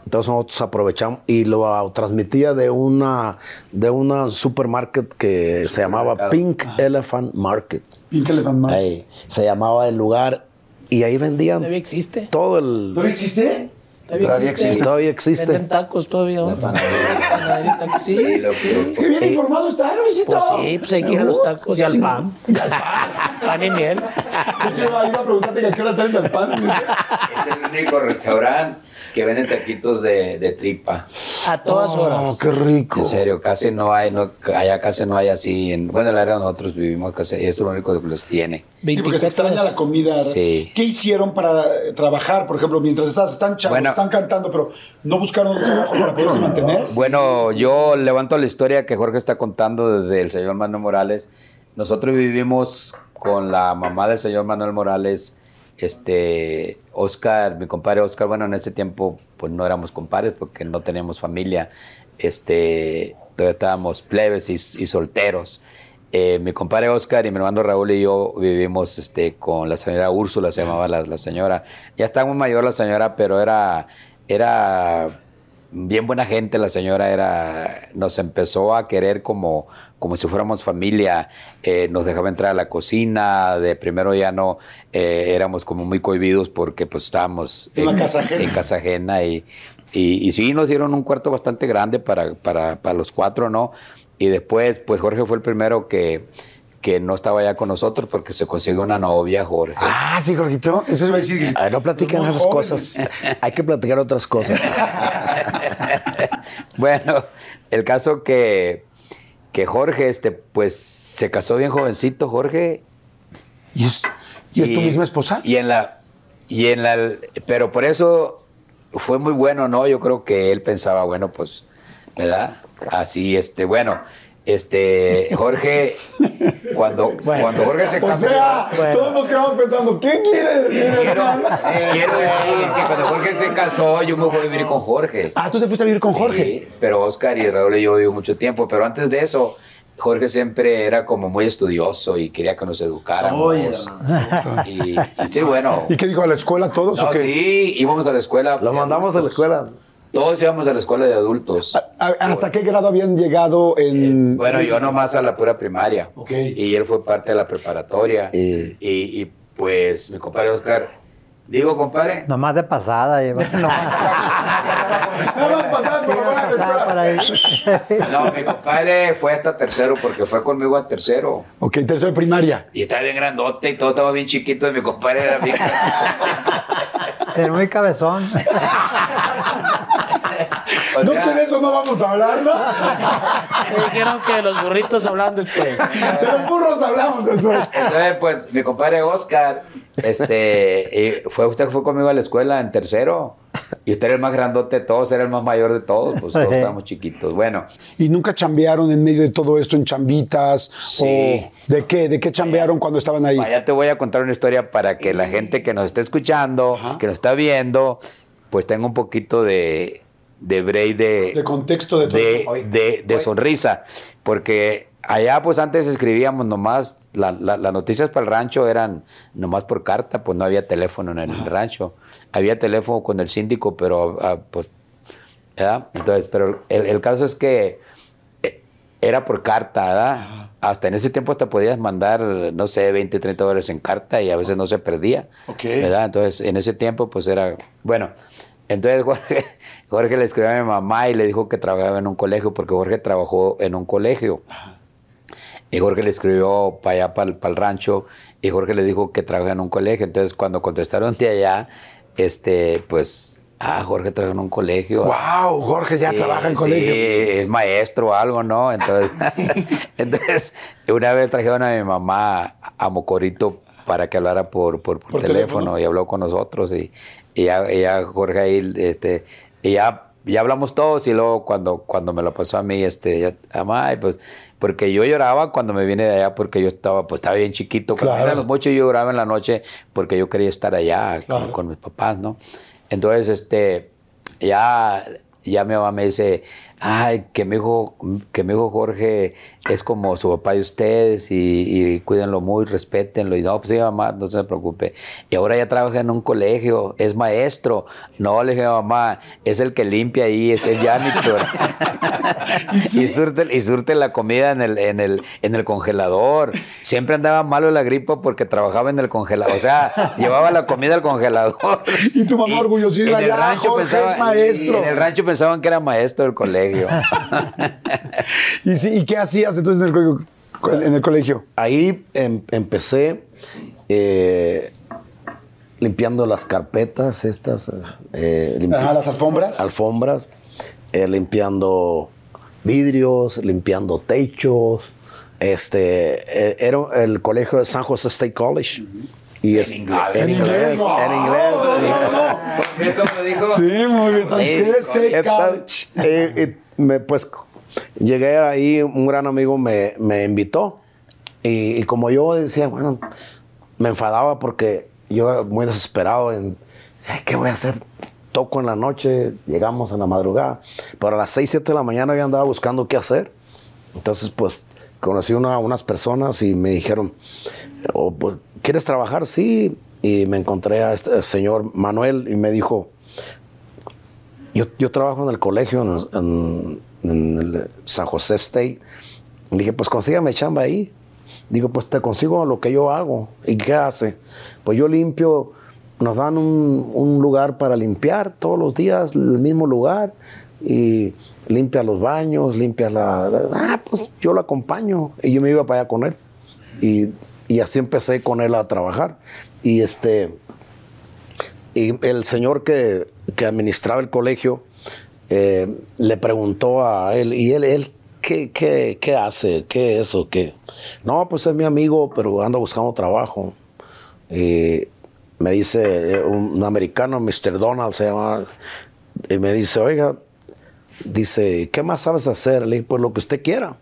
Entonces nosotros aprovechamos y lo transmitía de una de una supermarket que se llamaba Pink Elephant Market. Pink Elephant Market. Ahí, se llamaba el lugar y ahí vendían Todavía existe. todo el ¿Todavía existe? Todavía existe. todavía existe. Venden tacos todavía. ¿no? Panadería y tacos, Sí, Sí, lo Es que bien informado está, Luisito. Pues sí, pues hay que ir a los tacos y al pan. <laughs> Pan y miel. De hecho, iba a preguntarte que a qué hora sales al pan. Es el único restaurante que venden taquitos de, de tripa. A todas Oh, horas. qué rico. En serio, casi no hay, no, allá casi no hay así. En, bueno, en el área donde nosotros vivimos, casi, es lo único que los tiene. Sí, porque 24 se extraña la comida. Sí. ¿Qué hicieron para eh, trabajar, por ejemplo, mientras estás, están chavos, Bueno. están cantando, pero no buscaron trabajo para poderse mantener? Bueno, yo levanto la historia que Jorge está contando desde el señor Manuel Morales. Nosotros vivimos con la mamá del señor Manuel Morales, este, Oscar, mi compadre Oscar, bueno, en ese tiempo pues no éramos compadres porque no teníamos familia, este, todavía estábamos plebes y, solteros. Eh, mi compadre Oscar y mi hermano Raúl y yo vivimos este, con la señora Úrsula, se llamaba la, la señora. Ya está muy mayor la señora, pero era, era bien buena gente la señora era nos empezó a querer como como si fuéramos familia eh, nos dejaba entrar a la cocina de primero ya no eh, éramos como muy cohibidos porque pues estábamos En la casa ajena. en casa ajena y, y, y sí nos dieron un cuarto bastante grande para, para, para los cuatro no y después pues Jorge fue el primero que que no estaba ya con nosotros porque se consiguió una novia, Jorge. Ah, sí, Jorgito. Eso a decir que. No Somos esas jóvenes. cosas. Hay que platicar otras cosas. <laughs> bueno, el caso que, que Jorge, este, pues se casó bien jovencito, Jorge. ¿Y es, y es tu misma esposa? Y en la, y en la, pero por eso fue muy bueno, ¿no? Yo creo que él pensaba, bueno, pues, ¿verdad? Así, este, bueno, este, Jorge, <laughs> cuando, cuando Jorge se O casó. sea, todos nos quedamos pensando, ¿qué quiere decir, Quiero, hermano? quiero decir que cuando Jorge se casó, yo me fui a vivir con Jorge. Ah, tú te fuiste a vivir con Sí, Jorge. pero Oscar y Raúl y yo vivimos mucho tiempo. Pero antes de eso, Jorge siempre era como muy estudioso y quería que nos educáramos. y, y sí, bueno. ¿Y qué dijo a la escuela todos No, o qué? sí, íbamos a la escuela. Lo mandamos a la escuela. Todos íbamos a la escuela de adultos. ¿A- ¿Hasta qué grado habían llegado en.? Bueno, yo nomás a la pura primaria. Ok. Y él fue parte de la preparatoria. Eh. Y, y, pues mi compadre Oscar, digo compadre, Nomás de pasada. <laughs> <laughs> lleva. Nada más pasabas por la buena de ahí. <laughs> no, mi compadre fue hasta tercero porque fue conmigo a tercero. Ok, tercero de primaria. Y estaba bien grandote y todo estaba bien chiquito y mi compadre era bien... Pero muy cabezón. O no sea, que de eso no vamos a hablar, ¿no? <laughs> Me dijeron que los burritos hablan después. De los burros hablamos después. Entonces, pues, mi compadre Oscar, este, y fue, usted fue conmigo a la escuela en tercero. Y usted era el más grandote de todos, era el más mayor de todos, pues todos estábamos chiquitos. Bueno, ¿Y nunca chambearon en medio de todo esto en chambitas? Sí. ¿O de qué? ¿De qué chambearon cuando estaban ahí? ya te voy a contar una historia para que la gente que nos está escuchando, que nos está viendo, pues tenga un poquito de, de break de, De contexto de todo de, de- de sonrisa. Porque allá, pues antes escribíamos nomás, la- la- las noticias para el rancho eran nomás por carta, pues no había teléfono en el rancho. Había teléfono con el síndico, pero ah, pues, ¿verdad? Entonces, pero el, el caso es que eh, era por carta, ¿verdad? Hasta en ese tiempo hasta podías mandar, no sé, 20, 30 dólares en carta y a veces no se perdía. Ok. ¿verdad? Entonces, en ese tiempo, pues era, bueno, entonces Jorge, <laughs> Jorge le escribió a mi mamá y le dijo que trabajaba en un colegio, porque Jorge trabajó en un colegio. Y Jorge le escribió para allá, para, el rancho, y Jorge le dijo que trabaja en un colegio. Entonces, cuando contestaron de allá, este, pues, ah, Jorge trabaja en un colegio. ¡Wow! Jorge ya Sí, trabaja en sí, colegio. es maestro o algo, ¿no? Entonces, <laughs> <laughs> entonces, una vez trajeron a mi mamá a Mocorito para que hablara por, por, por ¿Por teléfono, teléfono? y habló con nosotros y, y ya, y ya Jorge ahí, este, y ya, ya hablamos todos y luego cuando, cuando me lo pasó a mí, este, ya, y pues, porque yo lloraba cuando me vine de allá porque yo estaba, pues estaba bien chiquito, cuando Claro. eran los mochos yo lloraba en la noche porque yo quería estar allá con- Claro. con mis papás, ¿no? Entonces, este, ya, ya mi mamá me dice, ay, que mi hijo, que mi hijo Jorge es como su papá y ustedes y, y cuídenlo muy, respétenlo. Y no, pues sí, mamá, no se preocupe. Y ahora ya trabaja en un colegio, es maestro. No, le dije, mamá, es el que limpia ahí, es el janitor. <laughs> y, surte, y surte la comida en el, en, el, en el congelador. Siempre andaba malo la gripa porque trabajaba en el congelador. O sea, llevaba la comida al congelador. <laughs> Y tu mamá orgullosísima, ya, Jorge pensaba- es maestro. En el rancho pensaban que era maestro del colegio. <laughs> ¿Y, sí, ¿Y qué hacías entonces en el colegio? En el colegio? Ahí em- empecé eh, limpiando las carpetas estas, eh, limpi- Ajá, las alfombras. alfombras, eh, limpiando vidrios, limpiando techos. Este, eh, era el colegio de San José State College. Y es- inglés. En En inglés. inglés. En inglés. ¿Ves cómo dijo? Sí, muy bien. College. eh, eh, me, pues llegué ahí, un gran amigo me, me invitó y, y como yo decía, bueno, me enfadaba porque yo era muy desesperado en, "Ay, ¿qué voy a hacer? Toco en la noche, llegamos en la madrugada, pero a las 6, 7 de la mañana yo andaba buscando qué hacer. Entonces, pues, conocí una, unas personas y me dijeron, "Oh, pues, ¿quieres trabajar? Sí. Y me encontré a este señor Manuel y me dijo, yo, yo trabajo en el colegio, en, San José State. Le dije, pues consígame chamba ahí. Digo, pues te consigo lo que yo hago. ¿Y qué hace? Pues yo limpio, nos dan un, un lugar para limpiar todos los días, el mismo lugar. Y limpia los baños, limpia la... la- ah, pues yo lo acompaño. Y yo me iba para allá con él. Y, y así empecé con él a trabajar. Y este, y el señor que, que administraba el colegio eh, le preguntó a él, y él, él ¿qué, qué, qué hace? ¿Qué es eso? ¿Qué? No, pues es mi amigo, pero anda buscando trabajo. Y me dice eh, un, un americano, Mr. Donald se llama, y me dice, oiga, dice, ¿qué más sabes hacer? Le dije, pues lo que usted quiera.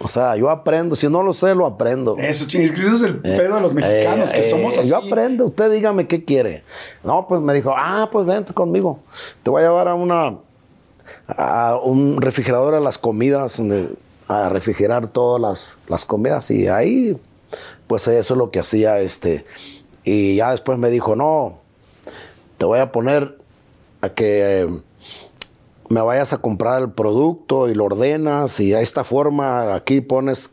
O sea, yo aprendo, si no lo sé, lo aprendo. Eso, es que eso es el pedo de los mexicanos, que Eh, somos eh, así. Yo aprendo, usted dígame qué quiere. No, pues me dijo, ah, pues vente conmigo. Te voy a llevar a una a un refrigerador a las comidas, a refrigerar todas las, las comidas. Y ahí, pues eso es lo que hacía este. Y ya después me dijo, no, te voy a poner a que eh, me vayas a comprar el producto y lo ordenas y a esta forma aquí pones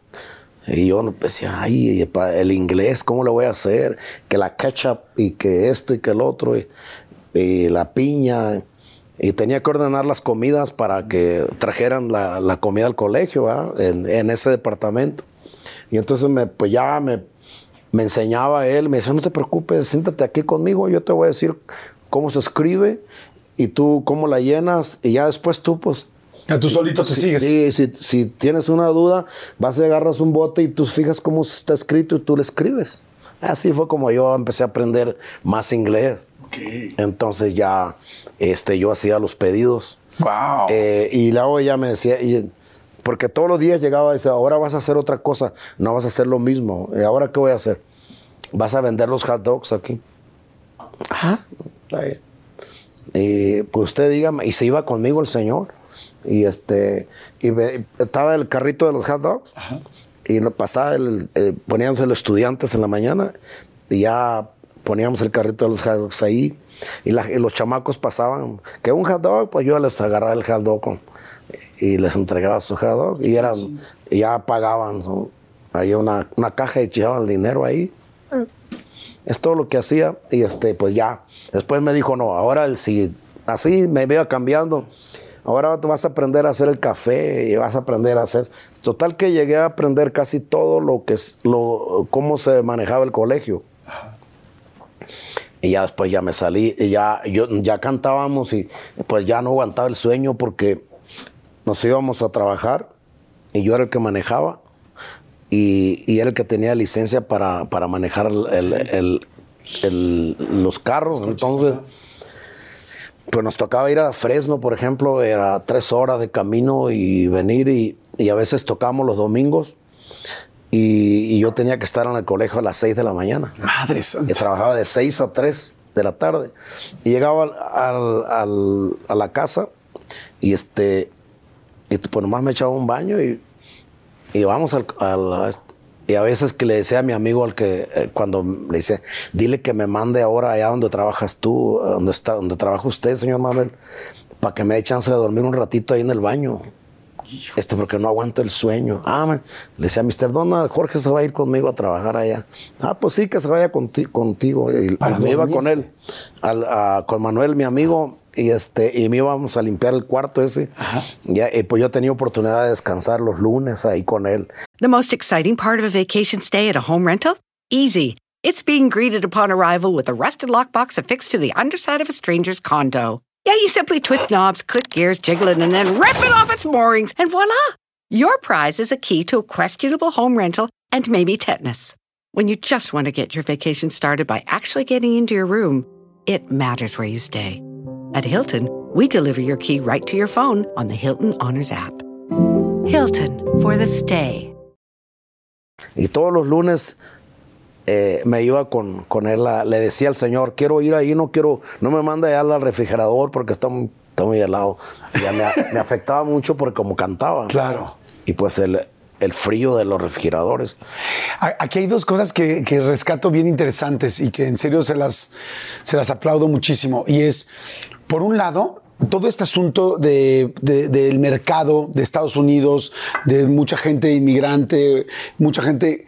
y yo decía, ay, el inglés, ¿cómo le voy a hacer? Que la ketchup y que esto y que el otro y, la piña. Y tenía que ordenar las comidas para que trajeran la, comida al colegio en ese departamento. Y entonces me, pues ya me, me enseñaba él, me decía, no te preocupes, siéntate aquí conmigo, yo te voy a decir cómo se escribe y tú cómo la llenas y ya después tú pues... Ya tú solito te si- sigues. Sí, si, si tienes una duda, vas y agarras un bote y tú fijas cómo está escrito y tú le escribes. Así fue como yo empecé a aprender más inglés. Entonces ya este, yo hacía los pedidos. Wow. Eh, y luego ella me decía, y- porque todos los días llegaba y decía, ahora vas a hacer otra cosa, no vas a hacer lo mismo. ¿Y ahora qué voy a hacer? Vas a vender los hot dogs aquí. Ajá. bien. Y pues usted dígame, y se iba conmigo el señor. Y este, y ve- estaba el carrito de los hot dogs. Y lo pasaba, el, eh, poníamos los estudiantes en la mañana y ya poníamos el carrito de los hot dogs ahí. Y, la- y los chamacos pasaban, que un hot dog, pues yo les agarraba el hot dog con- y les entregaba su hot dog y eran, y ya pagaban. ¿no? Había una, una caja y echaban el dinero ahí. Es todo lo que hacía y este, pues ya. Después me dijo, no, ahora el si así me iba cambiando. Ahora tú vas a aprender a hacer el café y vas a aprender a hacer. Total que llegué a aprender casi todo lo que es, lo, cómo se manejaba el colegio. Y ya después ya me salí y ya, yo, ya cantábamos y pues ya no aguantaba el sueño porque nos íbamos a trabajar y yo era el que manejaba y, y era el que tenía licencia para, para manejar el- el- el- los carros. Entonces, pues nos tocaba ir a Fresno, por ejemplo, era tres horas de camino y venir y, y a veces tocábamos los domingos y, y yo tenía que estar en el colegio a las seis de la mañana. Madre Y santa. trabajaba de 6 a 3 de la tarde. Y llegaba al- al- al- a la casa y este y pues nomás me echaba un baño y, y vamos al, y a veces que le decía a mi amigo al que eh, cuando le dice dile que me mande ahora allá donde trabajas tú donde está donde trabaja usted señor Manuel para que me dé chance de dormir un ratito ahí en el baño este, porque no aguanto el sueño. Ah, man. Le decía, Mr. Donald, Jorge se va a ir conmigo a trabajar allá. Ah, pues sí, que se vaya conti- contigo. Y, me iba con él, al- a- con Manuel, mi amigo, y este, y me íbamos a limpiar el cuarto ese. Ya, y pues yo tenía oportunidad de descansar los lunes ahí con él. The most exciting part of a vacation stay at a home rental? Easy. It's being greeted upon arrival with a rusted lockbox affixed to the underside of a stranger's condo. Yeah, you simply twist knobs, click gears, jiggle it, and then rip it off its moorings, and voila! Your prize is a key to a questionable home rental and maybe tetanus. When you just want to get your vacation started by actually getting into your room, it matters where you stay. At Hilton, we deliver your key right to your phone on the Hilton Honors app. Hilton for the stay. Y todos los lunes eh, me iba con, con él, a- le decía al señor, quiero ir ahí, no quiero, no me manda allá al refrigerador porque está muy, está muy helado. Ya me, <laughs> me afectaba mucho porque como cantaba. Claro. Y pues el, el frío de los refrigeradores. Aquí hay dos cosas que, que rescato bien interesantes y que en serio se las, se las aplaudo muchísimo. Y es, por un lado, todo este asunto de- de- del mercado de Estados Unidos, de mucha gente inmigrante, mucha gente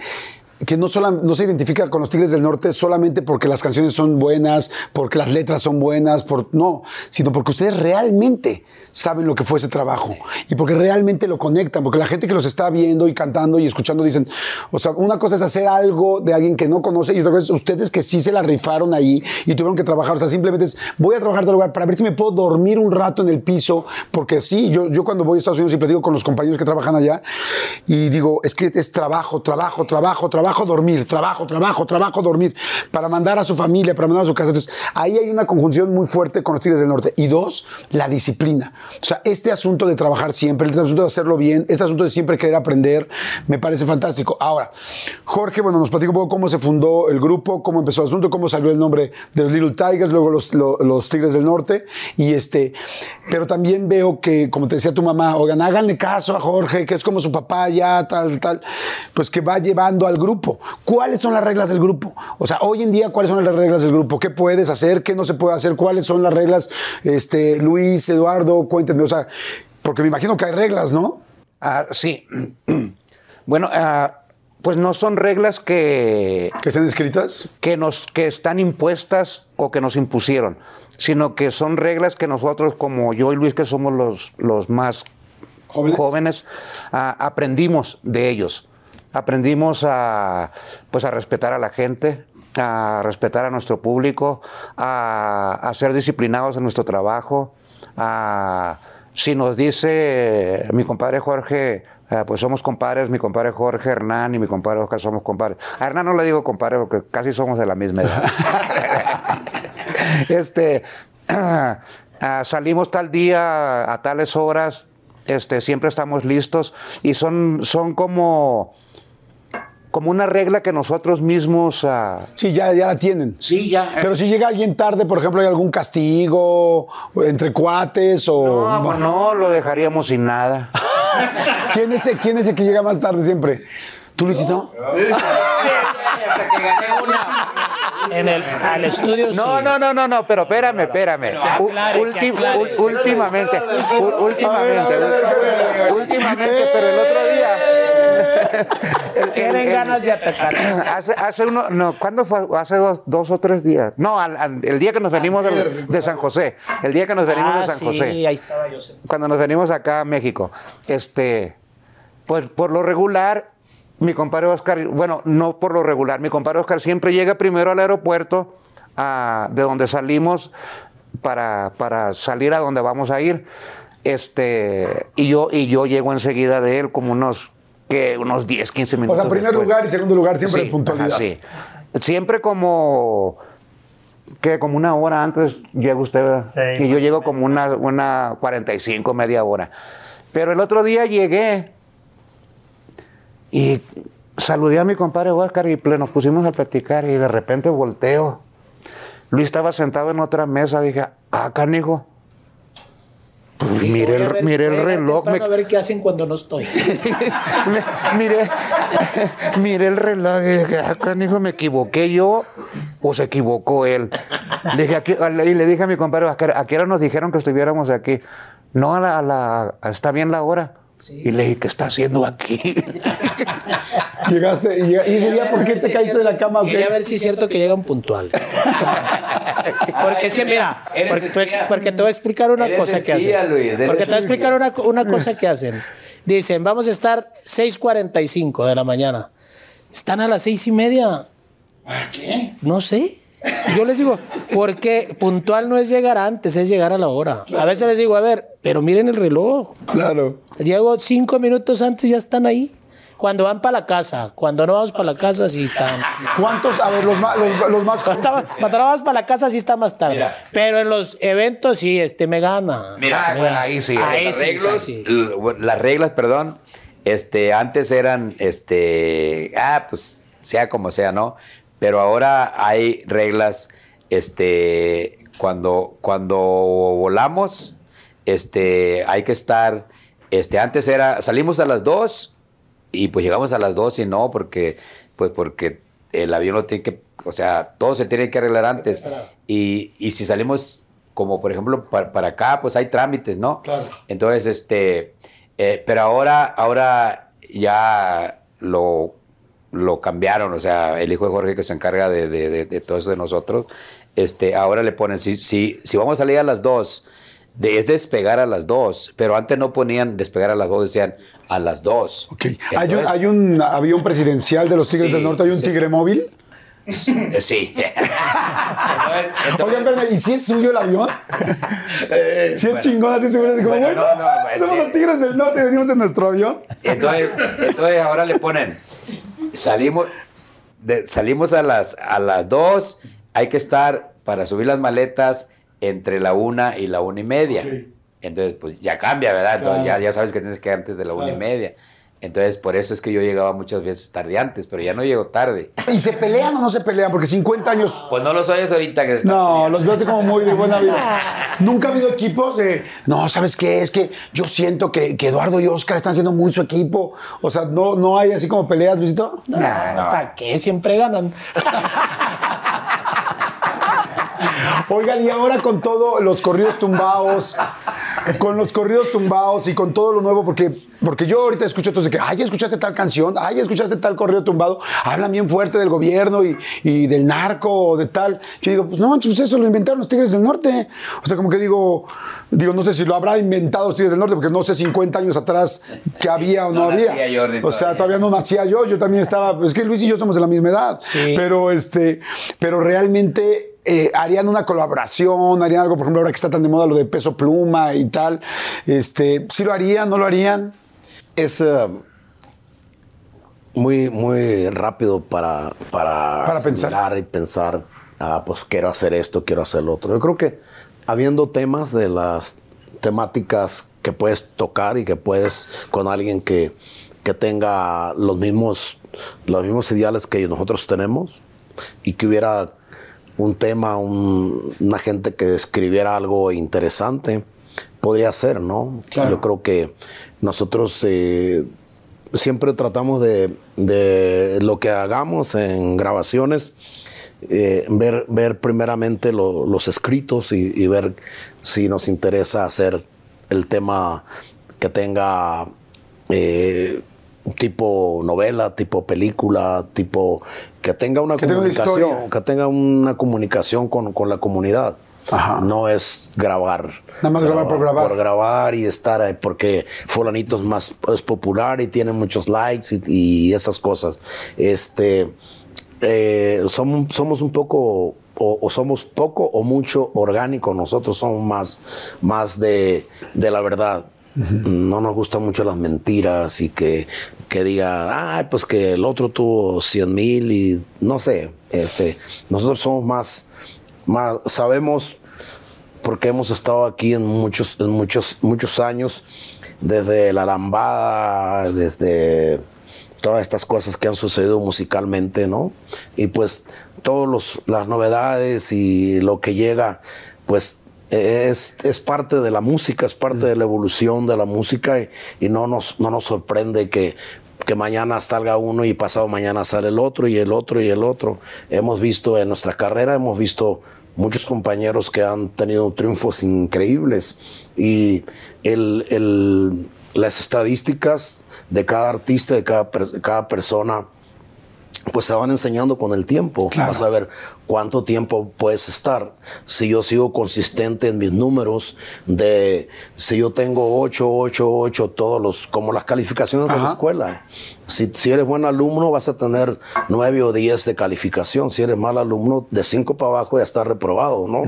que no, sola- no se identifica con los Tigres del Norte solamente porque las canciones son buenas, porque las letras son buenas, por, no, sino porque ustedes realmente saben lo que fue ese trabajo y porque realmente lo conectan, porque la gente que los está viendo y cantando y escuchando dicen, o sea, una cosa es hacer algo de alguien que no conoce y otra cosa es ustedes que sí se la rifaron ahí y tuvieron que trabajar, o sea, simplemente es, voy a trabajar de lugar para ver si me puedo dormir un rato en el piso, porque sí, yo, yo cuando voy a Estados Unidos y platico con los compañeros que trabajan allá y digo, es que es trabajo, trabajo, trabajo, trabajo, dormir, trabajo, trabajo, trabajo, dormir, para mandar a su familia, para mandar a su casa. Entonces, ahí hay una conjunción muy fuerte con los Tigres del Norte. Y dos, la disciplina. O sea, este asunto de trabajar siempre, este asunto de hacerlo bien, este asunto de siempre querer aprender, me parece fantástico. Ahora, Jorge, bueno, nos platica un poco cómo se fundó el grupo, cómo empezó el asunto, cómo salió el nombre de los Little Tigers, luego los, lo- los Tigres del Norte. Y este, pero también veo que, como te decía tu mamá, oigan, háganle caso a Jorge, que es como su papá ya, tal, tal, pues que va llevando al grupo. ¿Cuáles son las reglas del grupo? O sea, hoy en día, ¿cuáles son las reglas del grupo? ¿Qué puedes hacer? ¿Qué no se puede hacer? ¿Cuáles son las reglas? Este, Luis, Eduardo, cuéntenme, o sea, porque me imagino que hay reglas, ¿no? Ah, sí. <clears throat> bueno, ah, pues no son reglas que, Que estén escritas. que, nos, que están impuestas o que nos impusieron, sino que son reglas que nosotros, como yo y Luis, que somos los, los más Jóvenes. ah, aprendimos de ellos. Aprendimos a, pues a respetar a la gente, a respetar a nuestro público, a, a ser disciplinados en nuestro trabajo. a- si nos dice mi compadre Jorge, eh, pues somos compadres, mi compadre Jorge, Hernán y mi compadre Oscar somos compadres. A Hernán no le digo compadre porque casi somos de la misma edad. <laughs> este, <clears throat> ah, salimos tal día a tales horas, este, siempre estamos listos y son, son como, como una regla que nosotros mismos... ah, Sí, ya, ya la tienen. sí, ya. Pero si llega alguien tarde, por ejemplo, ¿hay algún castigo entre cuates o...? no, pues no, lo dejaríamos sin nada. <laughs> ¿Quién, es el, ¿Quién es el que llega más tarde siempre? ¿Tú, Luisito? <laughs> En el, al estudio sí. No, no, no, no, no, pero espérame, espérame. Aclare, que últimamente, últimamente, últimamente, pero el otro día. <laughs> Tienen ganas de atacar. Hace, hace uno, no, ¿cuándo fue? Hace dos, dos o tres días. No, al- al- el día que nos venimos de, de San José. El día que nos venimos Ah, de San sí, José. ahí estaba yo. Cuando nos venimos acá a México. Este, pues por lo regular, mi compadre Oscar, bueno, no por lo regular, mi compadre Oscar siempre llega primero al aeropuerto ah, de donde salimos para, para salir a donde vamos a ir. Este, y yo, y yo llego enseguida de él como unos, que unos 10, 15 O minutos. sea, primer después. lugar y segundo lugar siempre Sí, de puntualidad. ajá, sí. Siempre como que como una hora antes llega usted. Sí, y yo llego como una, una 45, media hora. Pero el otro día llegué y saludé a mi compadre Oscar y ple- nos pusimos a platicar y de repente volteo. Luis estaba sentado en otra mesa, dije, ah, canijo. Pues miré el, miré el reloj, me, A ver qué hacen cuando no estoy. <laughs> me- miré, <laughs> miré el reloj y dije, ah, canijo, me equivoqué yo o se equivocó él. Le dije, "¿A qué- a la- y le dije a mi compadre, ¿a qué, a qué hora nos dijeron que estuviéramos aquí? No, a la, a la- está bien la hora. Y le dije, ¿qué está haciendo aquí? <laughs> Llegaste y, y ese día, ¿por qué te caíste de la cama? Quería ver si es cierto que llegan puntual. <laughs> Porque sí, mira, porque, porque te voy a explicar una Eres cosa que hacen. Luis, porque te voy a explicar una, una cosa que hacen. Dicen, vamos a estar 6.45 de la mañana. Están a las seis y media. ¿Para qué? No sé. Yo les digo, porque puntual no es llegar antes, es llegar a la hora. A veces les digo, a ver, pero miren el reloj. Claro. Llego cinco minutos antes, ya están ahí. Cuando van para la casa, cuando no vamos para la casa, sí están. ¿Cuántos? A ver, los más, los, los más Cuando, no vamos para la casa, sí está más tarde. Mira. Pero en los eventos, sí, este me gana. Mira, Ah, bueno, ahí sí. Ahí los sí, arreglos, sí, sí. l- bueno, las reglas, perdón, este, antes eran, este, ah, pues sea como sea, ¿no? Pero ahora hay reglas, este, cuando, cuando volamos, este, hay que estar, este, antes era, salimos a las 2 y pues llegamos a las 2 y no, porque, pues porque el avión lo tiene que, o sea, todo se tiene que arreglar antes. Y, y si salimos, como por ejemplo para, para acá, pues hay trámites, ¿no? Claro. Entonces, este, eh, pero ahora, ahora ya lo, lo cambiaron, o sea, el hijo de Jorge que se encarga de, de- de- de todo eso de nosotros, este, ahora le ponen, si, si, si vamos a salir a las dos, de, es despegar a las dos, pero antes no ponían despegar a las dos, decían a las dos. Ok. hay, un, hay un avión presidencial de los Tigres Sí, del Norte, hay un sí. tigre móvil. eh, Sí. <laughs> Oigan, espérame, ¿y si es suyo el avión? <laughs> si es chingón, así seguro. Es como, bueno, bueno, no, no, es somos que- los Tigres del Norte, venimos en nuestro avión. <laughs> Entonces, entonces ahora le ponen, salimos, de- salimos a las, a las dos, hay que estar para subir las maletas entre la una y la una y media. Entonces, pues ya cambia, ¿verdad? Entonces, ya, ya sabes que tienes que ir antes de la una y media. Entonces, por eso es que yo llegaba muchas veces tarde antes, pero ya no llego tarde. <laughs> ¿Y se pelean o no se pelean? Porque 50 años. Pues no los oyes ahorita que están No, peleando. los veo así como muy de buena <laughs> vida. Nunca ha habido equipos de. No, ¿sabes qué? Es que yo siento que, que Eduardo y Oscar están haciendo muy su equipo. O sea, no, no hay así como peleas, Luisito. No, no. ¿Para qué? Siempre ganan. <laughs> Oigan, y ahora con todo los corridos tumbados, con los corridos tumbados y con todo lo nuevo, porque, porque yo ahorita escucho entonces que, ay, ya escuchaste tal canción, ay, ya escuchaste tal corrido tumbado, hablan bien fuerte del gobierno y, y del narco o de tal. Yo digo, pues no, pues eso lo inventaron los Tigres del Norte. O sea, como que digo, digo, no sé si lo habrá inventado los Tigres del Norte, porque no sé 50 años atrás que había o no, No había. nacía Jordi o sea, todavía. todavía no nacía yo, yo también estaba, pues es que Luis y yo somos de la misma edad. Sí. Pero este, pero realmente eh, harían una colaboración, harían algo, por ejemplo, ahora que está tan de moda lo de peso pluma y tal. Este, ¿sí lo harían, no lo harían? Es eh, muy, muy rápido para, para, Para pensar. y pensar, ah, pues quiero hacer esto, quiero hacer lo otro. Yo creo que habiendo temas de las temáticas que puedes tocar y que puedes con alguien que, que tenga los mismos, los mismos ideales que nosotros tenemos y que hubiera un tema, un- una gente que escribiera algo interesante, podría ser, ¿no? Claro. Yo creo que nosotros eh, siempre tratamos de, de lo que hagamos en grabaciones, eh, ver, ver primeramente lo- los escritos y, y ver si nos interesa hacer el tema que tenga eh, tipo novela, tipo película, tipo que tenga una Que comunicación, que tenga una comunicación con, con la comunidad. Ajá. No es grabar. Nada más grabar por grabar. Por grabar y estar ahí porque fulanito es más es popular y tiene muchos likes y, y esas cosas. Este, eh, somos, somos un poco o, o somos poco o mucho orgánicos. Nosotros somos más, más de, de la verdad. No nos gustan mucho las mentiras y que, que diga, ay, pues que el otro tuvo 100 mil y no sé. Este, nosotros somos más, más, sabemos porque hemos estado aquí en muchos, en muchos, muchos años, desde la lambada, desde todas estas cosas que han sucedido musicalmente, ¿no? Y pues todas las novedades y lo que llega, pues es, es parte de la música, es parte de la evolución de la música y, y no, nos, no nos sorprende que, que mañana salga uno y pasado mañana sale el otro y el otro y el otro. Hemos visto en nuestra carrera, hemos visto muchos compañeros que han tenido triunfos increíbles y el, el- las estadísticas de cada artista, de cada, cada persona, pues se van enseñando con el tiempo. Claro. Vas a ver cuánto tiempo puedes estar. Si yo sigo consistente en mis números, de si yo tengo 8, 8, 8, todos los, como las calificaciones de la Ajá. escuela. Si, si eres buen alumno, vas a tener 9 o 10 de calificación. Si eres mal alumno, de 5 para abajo ya está reprobado, ¿no?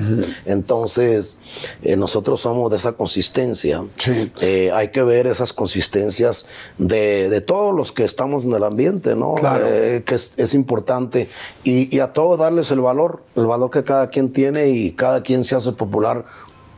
Entonces, eh, nosotros somos de esa consistencia. Sí. Eh, hay que ver esas consistencias de, de todos los que estamos en el ambiente, ¿no? Claro. Eh, que es, es importante. Y, y a todos darles el valor, el valor que cada quien tiene y cada quien se hace popular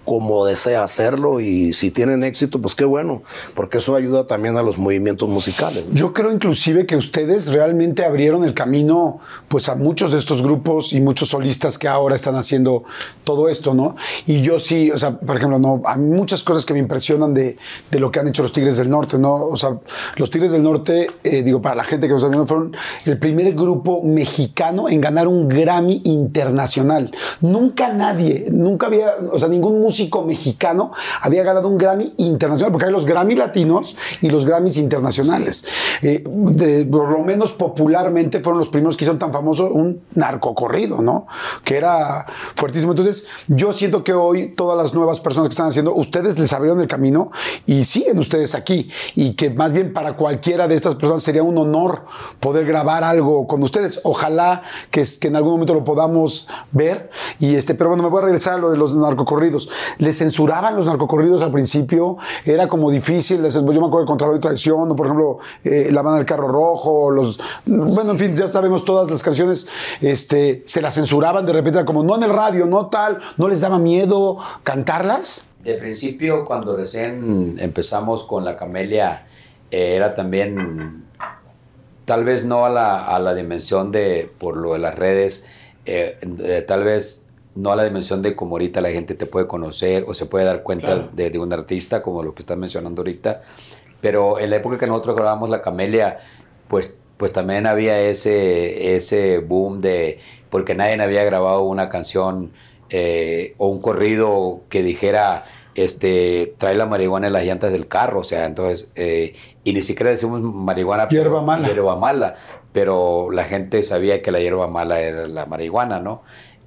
como desea hacerlo y si tienen éxito, pues qué bueno, porque eso ayuda también a los movimientos musicales. ¿no? Yo creo inclusive que ustedes realmente abrieron el camino pues a muchos de estos grupos y muchos solistas que ahora están haciendo todo esto, ¿no? Y yo sí, o sea, por ejemplo, no, hay muchas cosas que me impresionan de, de lo que han hecho los Tigres del Norte, ¿no? O sea, los Tigres del Norte, eh, digo, para la gente que nos está viendo, fueron el primer grupo mexicano en ganar un Grammy internacional. Nunca nadie, nunca había, o sea, ningún músico músico mexicano había ganado un Grammy internacional, porque hay los Grammy latinos y los Grammys internacionales. Eh, de- por lo menos popularmente fueron los primeros que hicieron tan famoso un narcocorrido, ¿no? Que era fuertísimo. Entonces, yo siento que hoy todas las nuevas personas que están haciendo, ustedes les abrieron el camino y siguen ustedes aquí. Y que más bien para cualquiera de estas personas sería un honor poder grabar algo con ustedes. Ojalá que, que en algún momento lo podamos ver. Y este, pero bueno, me voy a regresar a lo de los narcocorridos. ¿Les censuraban los narcocorridos al principio? Era como difícil. les- Yo me acuerdo de Contralor y Traición, o por ejemplo, eh, La banda del carro rojo, los. Bueno, en fin, ya sabemos todas las canciones. Este, se las censuraban de repente, era como no en el radio, no tal. ¿No les daba miedo cantarlas? De principio, cuando recién empezamos con la camelia, eh, era también, tal vez no a la, a la dimensión de, por lo de las redes, eh, tal vez no a la dimensión de como ahorita la gente te puede conocer o se puede dar cuenta de, de un artista, como lo que estás mencionando ahorita. Pero en la época que nosotros grabamos la camelia, pues, pues también había ese, ese boom de, porque nadie había grabado una canción eh, o un corrido que dijera, este, trae la marihuana en las llantas del carro, o sea, entonces, eh, y ni siquiera decimos marihuana, pero- Hierba mala. hierba mala, pero la gente sabía que la hierba mala era la marihuana, ¿no?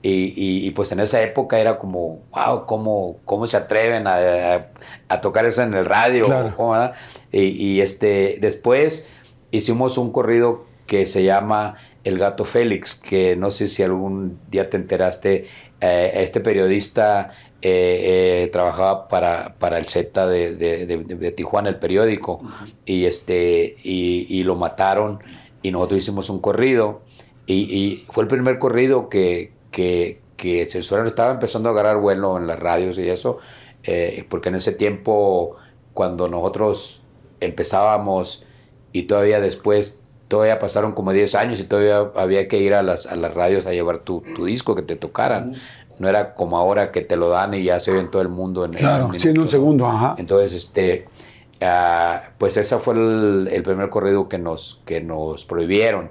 Y, y- y, pues en esa época era como, wow, ¿cómo, cómo se atreven a, a- a tocar eso en el radio? Claro. ¿Cómo, verdad? y, y, este, después hicimos un corrido que se llama El Gato Félix, que no sé si algún día te enteraste, eh, este periodista eh, eh, trabajaba para, para el Z de, de- de- de Tijuana, el periódico, y, este, y, lo mataron y nosotros hicimos un corrido y fue el primer corrido que, que, que censuraron, estaba empezando a agarrar vuelo en las radios y eso, eh, porque en ese tiempo cuando nosotros empezábamos y todavía después, todavía pasaron como 10 años y todavía había que ir a las, a las radios a llevar tu, tu disco, que te tocaran. No era como ahora que te lo dan y ya se ve en todo el mundo. En, Claro, en sí, en un segundo, ajá. Entonces, este, ah, pues ese fue el, el primer corrido que nos, que nos prohibieron.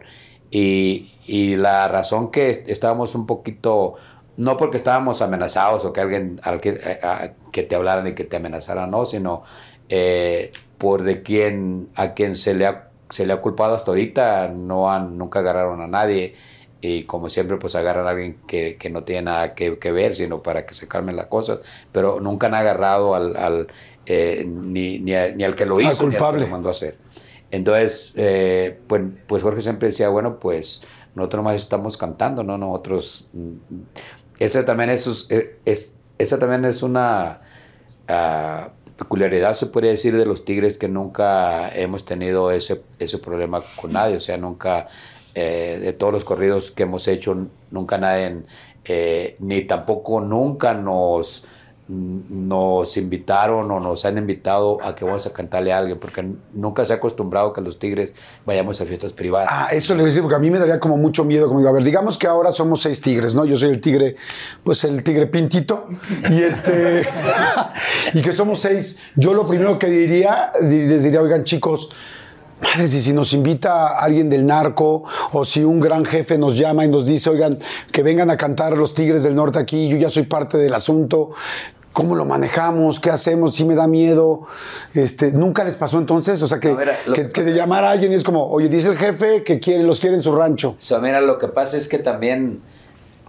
Y, y la razón que est- estábamos un poquito, no porque estábamos amenazados o que alguien al que, a- a- que te hablaran y que te amenazaran, no, sino eh, por de quien, a quien se le ha, se le ha culpado hasta ahorita, no han, nunca agarraron a nadie. Y como siempre, pues agarran a alguien que, que no tiene nada que, que ver, sino para que se calmen las cosas. Pero nunca han agarrado al, al, eh, ni, ni, a- ni al que lo Al hizo, ni al que culpable. lo mandó a hacer. Entonces, eh, pues, pues Jorge siempre decía, bueno, pues nosotros nomás estamos cantando, ¿no? Nosotros, mm, esa también eh, es, esa también es una ah, peculiaridad, se puede decir, de los Tigres, que nunca hemos tenido ese, ese problema con nadie, o sea, nunca, eh, de todos los corridos que hemos hecho, nunca nadie, ni tampoco nunca nos nos invitaron o nos han invitado a que vamos a cantarle a alguien, porque nunca se ha acostumbrado que los tigres vayamos a fiestas privadas. Ah, eso le voy a decir, porque a mí me daría como mucho miedo. Como digo, a ver, digamos que ahora somos seis tigres, ¿no? Yo soy el tigre, pues el tigre pintito. Y este. <laughs> y que somos seis. Yo lo primero que diría, di- les diría, oigan, chicos. Madre, si, si nos invita alguien del narco o si un gran jefe nos llama y nos dice, oigan, que vengan a cantar los Tigres del Norte aquí, yo ya soy parte del asunto, ¿cómo lo manejamos? ¿Qué hacemos? ¿Sí me da miedo? Este, ¿Nunca les pasó entonces? O sea, que, que, de llamar a alguien y es como, oye, dice el jefe que quiere, los quiere en su rancho. So, mira, lo que pasa es que también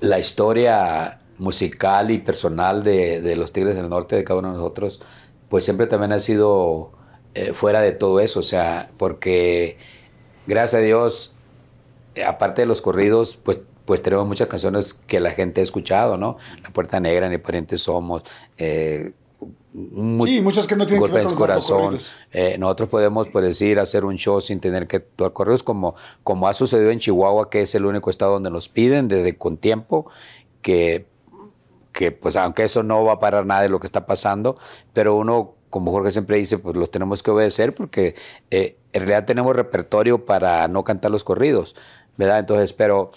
la historia musical y personal de, de los Tigres del Norte, de cada uno de nosotros, pues siempre también ha sido eh, fuera de todo eso, o sea, porque gracias a Dios, aparte de los corridos, pues pues tenemos muchas canciones que la gente ha escuchado, ¿no? La Puerta Negra, Ni Parientes Somos, eh, Sí, muchas que no tienen que ver Golpe con en los corazón. Eh, nosotros podemos, por decir, hacer un show sin tener que actuar corridos, como, como ha sucedido en Chihuahua, que es el único estado donde nos piden desde con tiempo, que, que pues aunque eso no va a parar nada de lo que está pasando, pero uno, como Jorge siempre dice, pues los tenemos que obedecer porque eh, en realidad tenemos repertorio para no cantar los corridos, ¿verdad? Entonces, pero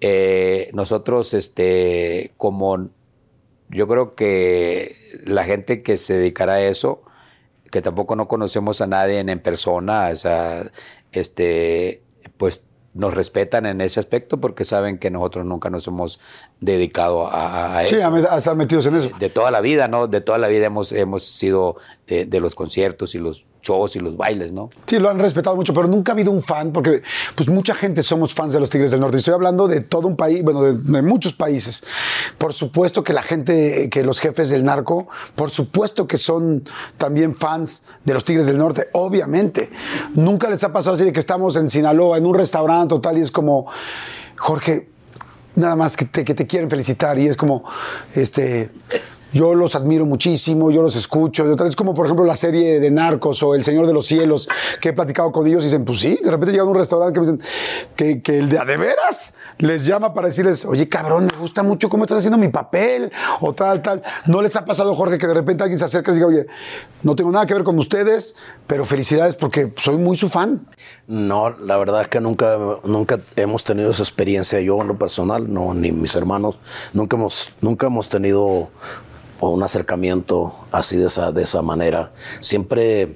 eh, nosotros, este, como yo creo que la gente que se dedicará a eso, que tampoco no conocemos a nadie en, persona, o sea, este, pues nos respetan en ese aspecto porque saben que nosotros nunca nos hemos dedicado a, a eso. Sí, a, a estar metidos en eso. De toda la vida, ¿no? De toda la vida hemos, hemos sido de, de los conciertos y los shows y los bailes, ¿no? Sí, lo han respetado mucho, pero nunca ha habido un fan, porque pues mucha gente somos fans de los Tigres del Norte. Estoy hablando de todo un país, bueno, de, de muchos países. Por supuesto que la gente, que los jefes del narco, por supuesto que son también fans de los Tigres del Norte, obviamente. Nunca les ha pasado así de que estamos en Sinaloa, en un restaurante total, y es como, Jorge, nada más que te, que te quieren felicitar, y es como, este yo los admiro muchísimo, yo los escucho. Es como, por ejemplo, la serie de Narcos o El Señor de los Cielos, que he platicado con ellos y dicen, pues sí, de repente llegan a un restaurante que me dicen que, que el de a de veras les llama para decirles, oye, cabrón, me gusta mucho cómo estás haciendo mi papel, o tal, tal. ¿No les ha pasado, Jorge, que de repente alguien se acerca y diga, oye, no tengo nada que ver con ustedes, pero felicidades porque soy muy su fan? No, la verdad es que nunca, nunca hemos tenido esa experiencia. Yo en lo personal, no, ni mis hermanos, nunca hemos, nunca hemos tenido un acercamiento así de esa, de esa manera. Siempre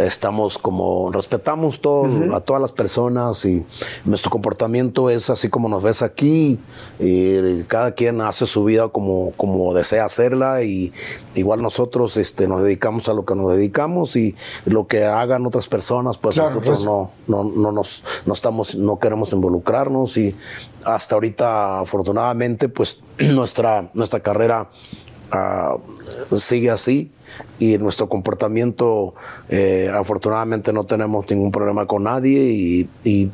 estamos como, respetamos todo, a todas las personas y nuestro comportamiento es así como nos ves aquí y cada quien hace su vida como, como desea hacerla y igual nosotros este, nos dedicamos a lo que nos dedicamos y lo que hagan otras personas, pues Claro, nosotros pues- no, no, no, nos, no, estamos, no queremos involucrarnos y hasta ahorita afortunadamente pues <clears throat> nuestra, nuestra carrera ah, sigue así y nuestro comportamiento eh, afortunadamente no tenemos ningún problema con nadie y, y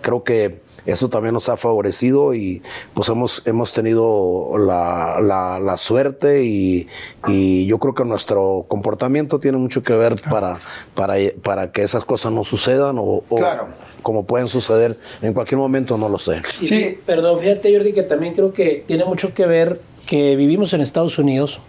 creo que eso también nos ha favorecido y pues hemos, hemos tenido la, la- la suerte y, y yo creo que nuestro comportamiento tiene mucho que ver para, para, para que esas cosas no sucedan o, o Claro. como pueden suceder en cualquier momento, no lo sé. Fí- Perdón, fíjate, Jordi, que también creo que tiene mucho que ver que vivimos en Estados Unidos.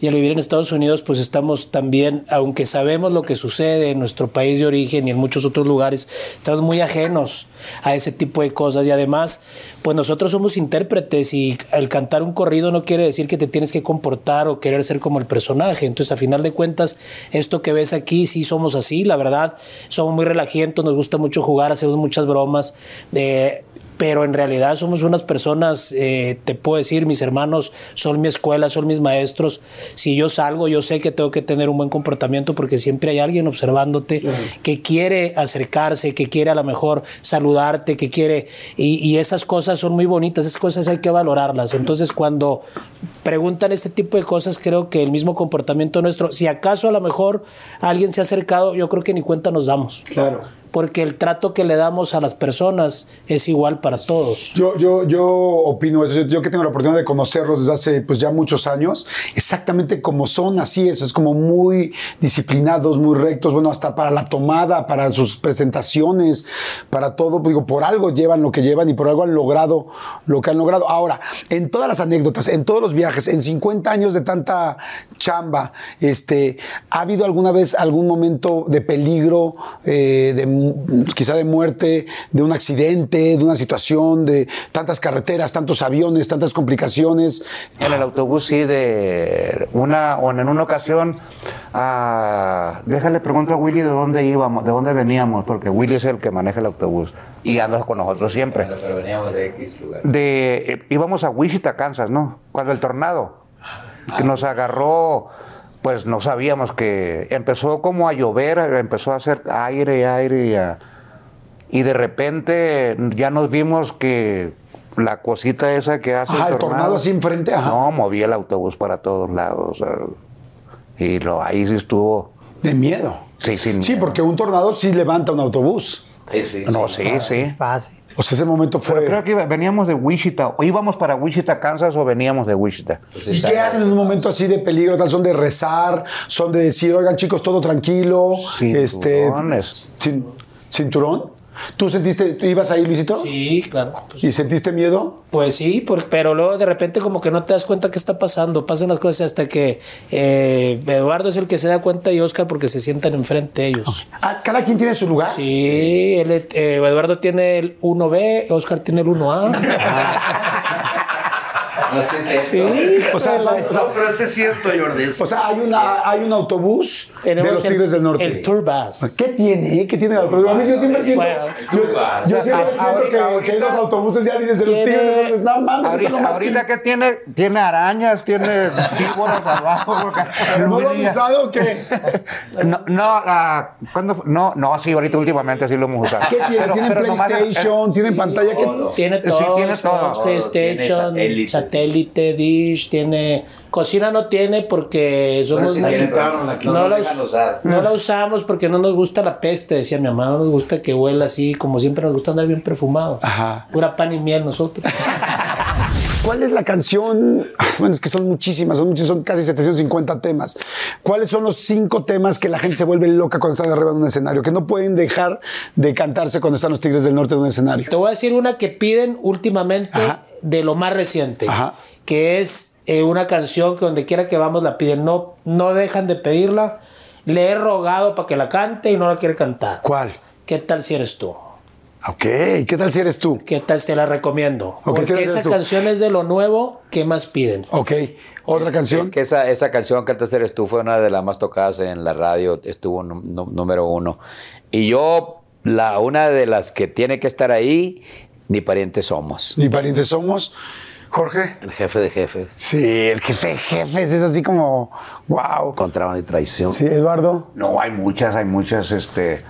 Y al vivir en Estados Unidos, pues estamos también, aunque sabemos lo que sucede en nuestro país de origen y en muchos otros lugares, estamos muy ajenos a ese tipo de cosas. Y además, pues nosotros somos intérpretes y al cantar un corrido no quiere decir que te tienes que comportar o querer ser como el personaje. Entonces, a final de cuentas, esto que ves aquí, sí somos así, la verdad, somos muy relajientos, nos gusta mucho jugar, hacemos muchas bromas. De, pero en realidad somos unas personas, eh, te puedo decir, mis hermanos son mi escuela, son mis maestros. Si yo salgo, yo sé que tengo que tener un buen comportamiento porque siempre hay alguien observándote que quiere acercarse, que quiere a lo mejor saludarte, que quiere... Y, y esas cosas son muy bonitas, esas cosas hay que valorarlas. Entonces cuando preguntan este tipo de cosas, creo que el mismo comportamiento nuestro, si acaso a lo mejor alguien se ha acercado, yo creo que ni cuenta nos damos. Claro. Porque el trato que le damos a las personas es igual para todos. Yo, yo, yo opino eso. Yo, que tengo la oportunidad de conocerlos desde hace pues, ya muchos años, exactamente como son, así es. Es como muy disciplinados, muy rectos. Bueno, hasta para la tomada, para sus presentaciones, para todo. Digo, por algo llevan lo que llevan y por algo han logrado lo que han logrado. Ahora, en todas las anécdotas, en todos los viajes, en 50 años de tanta chamba, este, ¿ha habido alguna vez algún momento de peligro, eh, de, quizá de muerte, de un accidente, de una situación, de tantas carreteras, tantos aviones, tantas complicaciones? En el autobús sí, de una, o en una ocasión, ah, déjale pregunto a Willy de dónde íbamos, de dónde veníamos, porque Willy es el que maneja el autobús y anda con nosotros siempre. Pero veníamos de X lugar. De, eh, íbamos a Wichita, Kansas, ¿no? Cuando el tornado que nos agarró, pues no sabíamos que empezó como a llover, empezó a hacer aire, aire y, a- y de repente ya nos vimos que la cosita esa que hace Ajá, el tornado así enfrente, ajá. No, movía el autobús para todos lados. y lo, ahí sí estuvo. De miedo. Sí, sí. Sí, porque un tornado sí levanta un autobús. No, sí, sí. Fácil. O sea, ese momento Pero fue... creo que iba- veníamos de Wichita, o íbamos para Wichita, Kansas, o veníamos de Wichita. ¿Y qué hacen en un momento así de peligro? Tal? ¿Son de rezar? ¿Son de decir, oigan chicos, todo tranquilo? Este, Cinturones. cin- ¿Cinturón? ¿Tú sentiste, tú ibas ahí, Luisito? Sí, claro. Pues, ¿Y sentiste miedo? pues sí, por- pero luego de repente como que no te das cuenta qué está pasando. Pasan las cosas hasta que eh, Eduardo es el que se da cuenta y Oscar porque se sientan enfrente ellos. Ah, ¿Cada quien tiene su lugar? Sí, él, eh, Eduardo tiene el 1B, Oscar tiene el 1A. <laughs> No sé si es cierto. O sea, o sea, No, pero sí es cierto, Jordi. o sea, hay, una, hay un autobús de Tenemos los el- Tigres del Norte. El Tour Bus. ¿Qué tiene? ¿Qué tiene el autobús? Yo siempre siento, Bueno, yo, yo siempre A- siento ahorita- que, ahorita- que los autobuses ya dices de los Tigres del Norte. No mames, Ahorita, ahorita que tiene, tiene arañas, tiene víboras abajo. <laughs> ¿No lo han usado o qué? <laughs> No, no, ah, ¿cuándo fue? no, no, sí, ahorita últimamente sí lo hemos usado. ¿Qué tiene? Pero- ¿Tienen pero PlayStation? ¿Tienen pantalla? ¿Qué? Tiene Sí, todo. tiene todo. PlayStation, satélite. Satélite. Dish, tiene. Cocina no tiene porque somos. quitaron, la no, quitaron. la No us- usar. no la usamos porque no nos gusta la peste, decía mi mamá. No nos gusta que huela así, como siempre nos gusta andar bien perfumado. Ajá. Pura pan y miel nosotros. <laughs> ¿Cuál es la canción? Bueno, es que son muchísimas, son muchísimas, son casi 750 temas. ¿Cuáles son los cinco temas que la gente se vuelve loca cuando están arriba de un escenario? Que no pueden dejar de cantarse cuando están los Tigres del Norte de un escenario. Te voy a decir una que piden últimamente Ajá. de lo más reciente, Ajá. que es eh, una canción que donde quiera que vamos la piden. No, no dejan de pedirla. Le he rogado para que la cante y no la quiere cantar. ¿Cuál? ¿Qué tal si eres tú? Ok, ¿qué tal si eres tú? ¿Qué tal te la recomiendo? ¿qué tal Porque esa tú? canción es de lo nuevo que más piden. Ok, otra canción. Es que esa, esa canción que antes eres tú fue una de las más tocadas en la radio, estuvo nú- nú- número uno. Y yo, la, una de las que tiene que estar ahí, ni parientes somos. Ni parientes somos. Jorge. El jefe de jefes. Sí, el jefe de jefes es así como, wow. Contrabando y traición. Sí, Eduardo. No, hay muchas, hay muchas, este.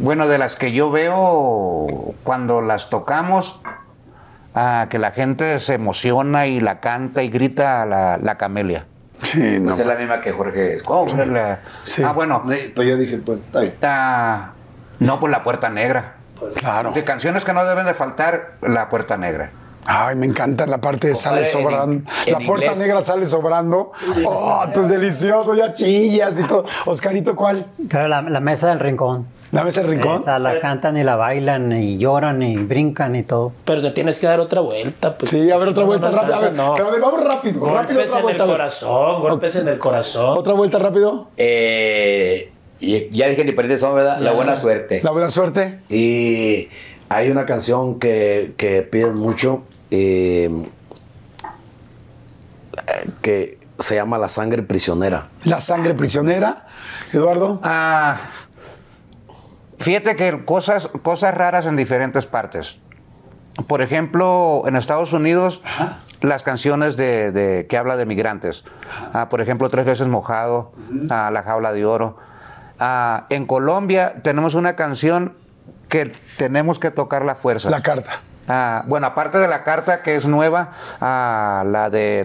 Bueno, de las que yo veo cuando las tocamos, ah, que la gente se emociona y la canta y grita la, la camelia. Sí, no. Pues es la misma que Jorge. Oh, la- Sí. Ah, bueno. Sí, Pues yo dije, pues, está bien. ah, no, pues la puerta negra. Claro. De canciones que no deben de faltar, la puerta negra. Ay, me encanta la parte de sale sobrando. La puerta inglés. negra sale sobrando. Oh, esto es delicioso, ya chillas y todo. Oscarito, ¿cuál? Claro, la, la mesa del rincón. ¿La mesa del rincón? Esa la cantan y la bailan y lloran y brincan y todo. Pero te tienes que dar otra vuelta. Pues, Sí, a ver, otra no, vuelta no rápida. A ver, alcanza, no. a ver, vamos rápido. rápido Golpes otra en el vuelta. corazón, golpes en el corazón. Otra vuelta rápido. Eh, y ya dije ni parientes somos, ¿verdad? La buena suerte. La buena suerte. Y hay una canción que, que piden mucho eh, que se llama La sangre prisionera. La sangre prisionera. Eduardo. Ah, fíjate que cosas, cosas raras en diferentes partes. Por ejemplo, en Estados Unidos, las canciones de, de- que habla de migrantes. Ah, por ejemplo, Tres veces mojado, ah, La jaula de oro. Ah, en Colombia tenemos una canción que tenemos que tocar la fuerza. La carta. Ah, bueno, aparte de la carta que es nueva, ah, la de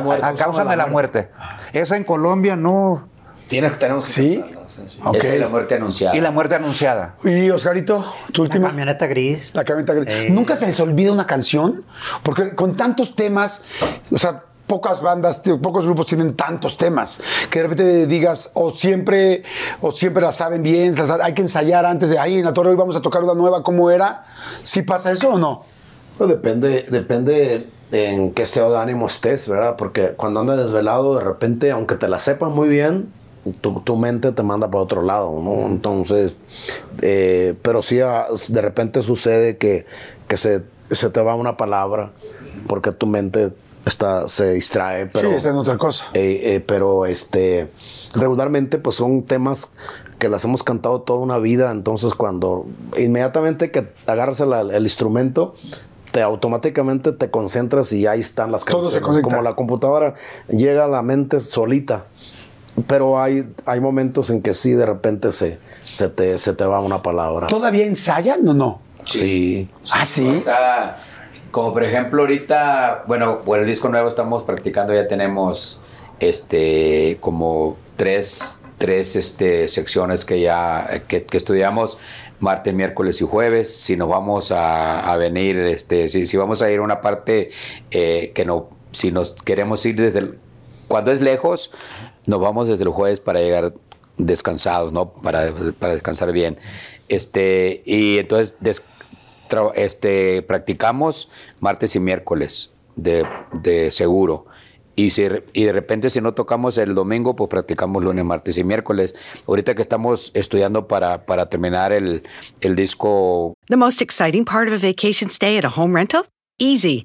muerte. Ah, Cáusame la muerte. Esa en Colombia no. Tiene, tenemos que ¿Sí? sí, sí. Ok. Esa es la muerte anunciada. Y la muerte anunciada. Y Oscarito, tu La última. camioneta gris. La camioneta gris. ¿Nunca se les olvida una canción? Porque con tantos temas, o sea, pocas bandas, pocos grupos tienen tantos temas que de repente digas, o siempre, o siempre la saben bien, las- hay que ensayar antes de, ay, en la torre hoy vamos a tocar una nueva, ¿cómo era? ¿Sí pasa eso o no? Pues depende, depende en qué estado de ánimo estés, ¿verdad? Porque cuando andas desvelado, de repente, aunque te la sepas muy bien, tu, tu mente te manda para otro lado, ¿no? Entonces, eh, pero sí, ah, de repente sucede que, que se, se te va una palabra porque tu mente está, se distrae, pero... sí, está en otra cosa. Eh, eh, pero este regularmente pues son temas que las hemos cantado toda una vida entonces cuando inmediatamente que agarras el, el instrumento te automáticamente te concentras y ahí están las Todo se canciones como la computadora llega a la mente solita pero hay, hay momentos en que sí de repente se, se, te, se te va una palabra ¿Todavía ensayan o no? sí Ah, O sí. sea, como por ejemplo ahorita, bueno, por el disco nuevo estamos practicando, ya tenemos este como tres, tres este, secciones que ya que, que estudiamos martes, miércoles y jueves. Si nos vamos a, a venir, este, si, si vamos a ir a una parte eh, que no, si nos queremos ir desde el, cuando es lejos, nos vamos desde el jueves para llegar descansados, ¿no? Para, para descansar bien. Este, y entonces este, practicamos martes y miércoles de, de seguro. Y, si, y de repente si no tocamos el domingo, pues practicamos lunes, martes y miércoles. Ahorita que estamos estudiando para, para terminar el, el disco The most exciting part of a vacation stay at a home rental? Easy.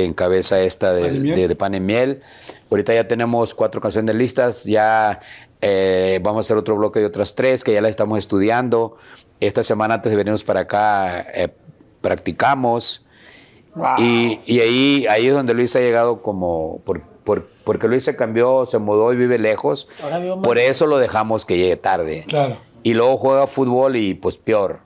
que encabeza esta de, Pan y miel. de- de pan y miel. Ahorita ya tenemos cuatro canciones listas, ya eh, vamos a hacer otro bloque de otras tres que ya las estamos estudiando. Esta semana antes de venirnos para acá eh, practicamos. Y, y ahí, ahí es donde Luis ha llegado como... Por, por- porque Luis se cambió, se mudó y vive lejos. Ahora Por eso lo dejamos que llegue tarde. Claro. Y luego juega fútbol y pues peor.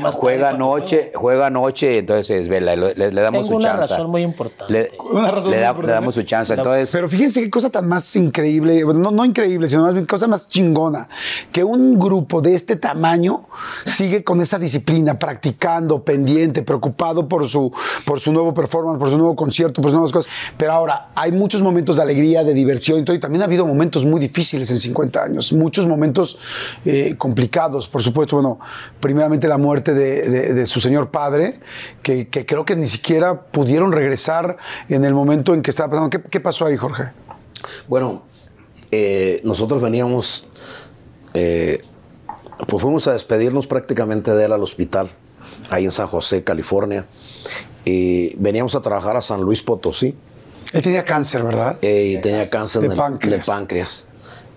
Más Juega noche, juega noche y entonces se desvela. Le, le- le damos Tengo su una chance. razón muy importante. Le, Una razón le muy da- importante. le damos su chance. Entonces, Pero fíjense qué cosa tan más increíble, no, no increíble, sino más bien cosa más chingona, que un grupo de este tamaño sigue con esa disciplina, practicando, pendiente, preocupado por su, por su nuevo performance, por su nuevo concierto, por sus nuevas cosas. Pero ahora, hay muchos momentos de alegría, de diversión y todo, y también ha habido momentos muy difíciles en 50 años, muchos momentos eh, complicados, por supuesto, bueno, primeramente la muerte de, de- de su señor padre, que, que creo que ni siquiera pudieron regresar en el momento en que estaba pasando. ¿Qué, qué pasó ahí, Jorge? Bueno, eh, nosotros veníamos, eh, pues fuimos a despedirnos prácticamente de él al hospital, ahí en San José, California. Y veníamos a trabajar a San Luis Potosí. Él tenía cáncer, ¿verdad? eh, y tenía cáncer De en el- páncreas. de páncreas.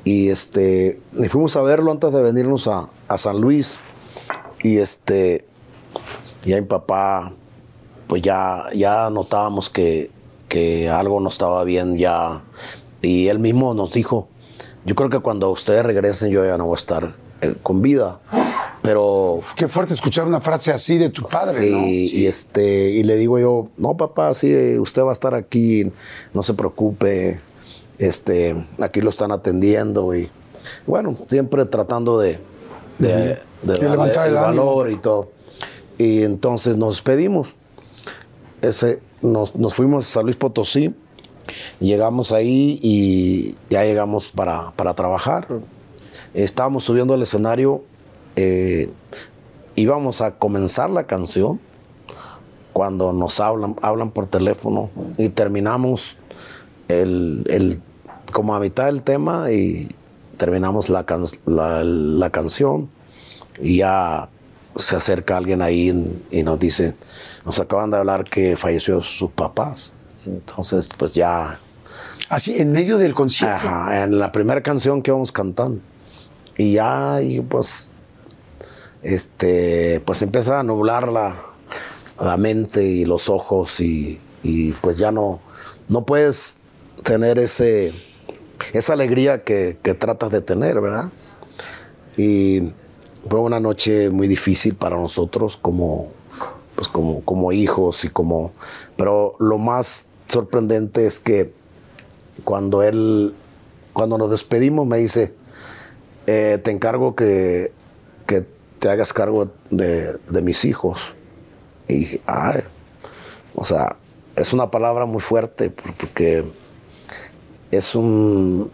Y este, y fuimos a verlo antes de venirnos a, a San Luis. Y este, ya mi papá, pues ya, ya notábamos que, que algo no estaba bien ya. Y él mismo nos dijo, yo creo que cuando ustedes regresen yo ya no voy a estar eh, con vida. Pero Qué fuerte escuchar una frase así de tu padre, Sí, ¿no? y este y le digo yo, no papá, sí, usted va a estar aquí, no se preocupe, este, aquí lo están atendiendo y bueno, siempre tratando de, de, de darle levantar el ánimo. valor y todo. Y entonces nos despedimos. Ese, nos, nos fuimos a San Luis Potosí, llegamos ahí y ya llegamos para, para trabajar. Estábamos subiendo al escenario, eh, íbamos a comenzar la canción cuando nos hablan, hablan por teléfono y terminamos el, el- como a mitad del tema y terminamos la, can- la, la canción y ya se acerca alguien ahí y nos dice, nos acaban de hablar que falleció sus papás. Entonces, pues ya Así, en medio del concierto. Ajá, en la primera canción que vamos cantando. Y ya, y pues, este, pues empieza a nublar la, la mente y los ojos y, y, pues ya no, no puedes tener ese, esa alegría que, que tratas de tener, ¿verdad? Y fue una noche muy difícil para nosotros como, pues como, como hijos y como... Pero lo más sorprendente es que cuando él, cuando nos despedimos, me dice, eh, te encargo que, que te hagas cargo de, de mis hijos. Y dije, ay, o sea, es una palabra muy fuerte porque es un,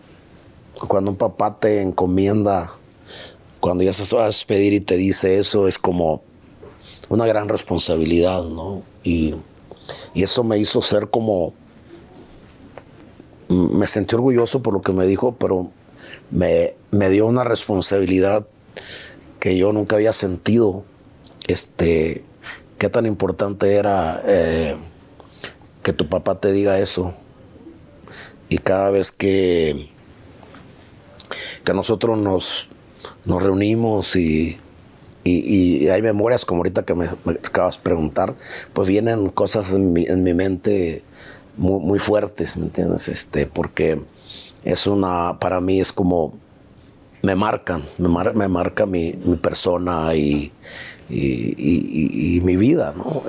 cuando un papá te encomienda, cuando ya se va a despedir y te dice eso, es como una gran responsabilidad, ¿no? Y, y eso me hizo ser como, me sentí orgulloso por lo que me dijo, pero me, me dio una responsabilidad que yo nunca había sentido. Este, qué tan importante era eh, que tu papá te diga eso. Y cada vez que, que nosotros nos, nos reunimos y, y- y hay memorias como ahorita que me, me acabas de preguntar, pues vienen cosas en mi, en mi mente muy, muy fuertes, ¿me entiendes? Este, porque es una, para mí es como, me marcan, me, mar- me marca mi, mi persona y, y, y- mi vida, ¿no?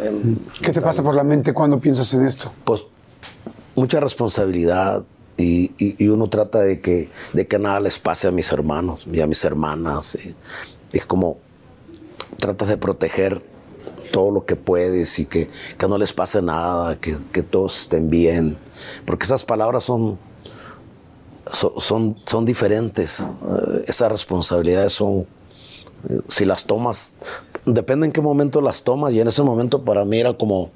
¿Qué te pasa por la mente cuando piensas en esto? pues mucha responsabilidad y, uno trata de que, de que nada les pase a mis hermanos y a mis hermanas. y es como tratas de proteger todo lo que puedes y que, que no les pase nada, que, que todos estén bien. Porque esas palabras son, son, son, son diferentes. Eh, esas responsabilidades son, eh, si las tomas, depende en qué momento las tomas. Y en ese momento para mí era como,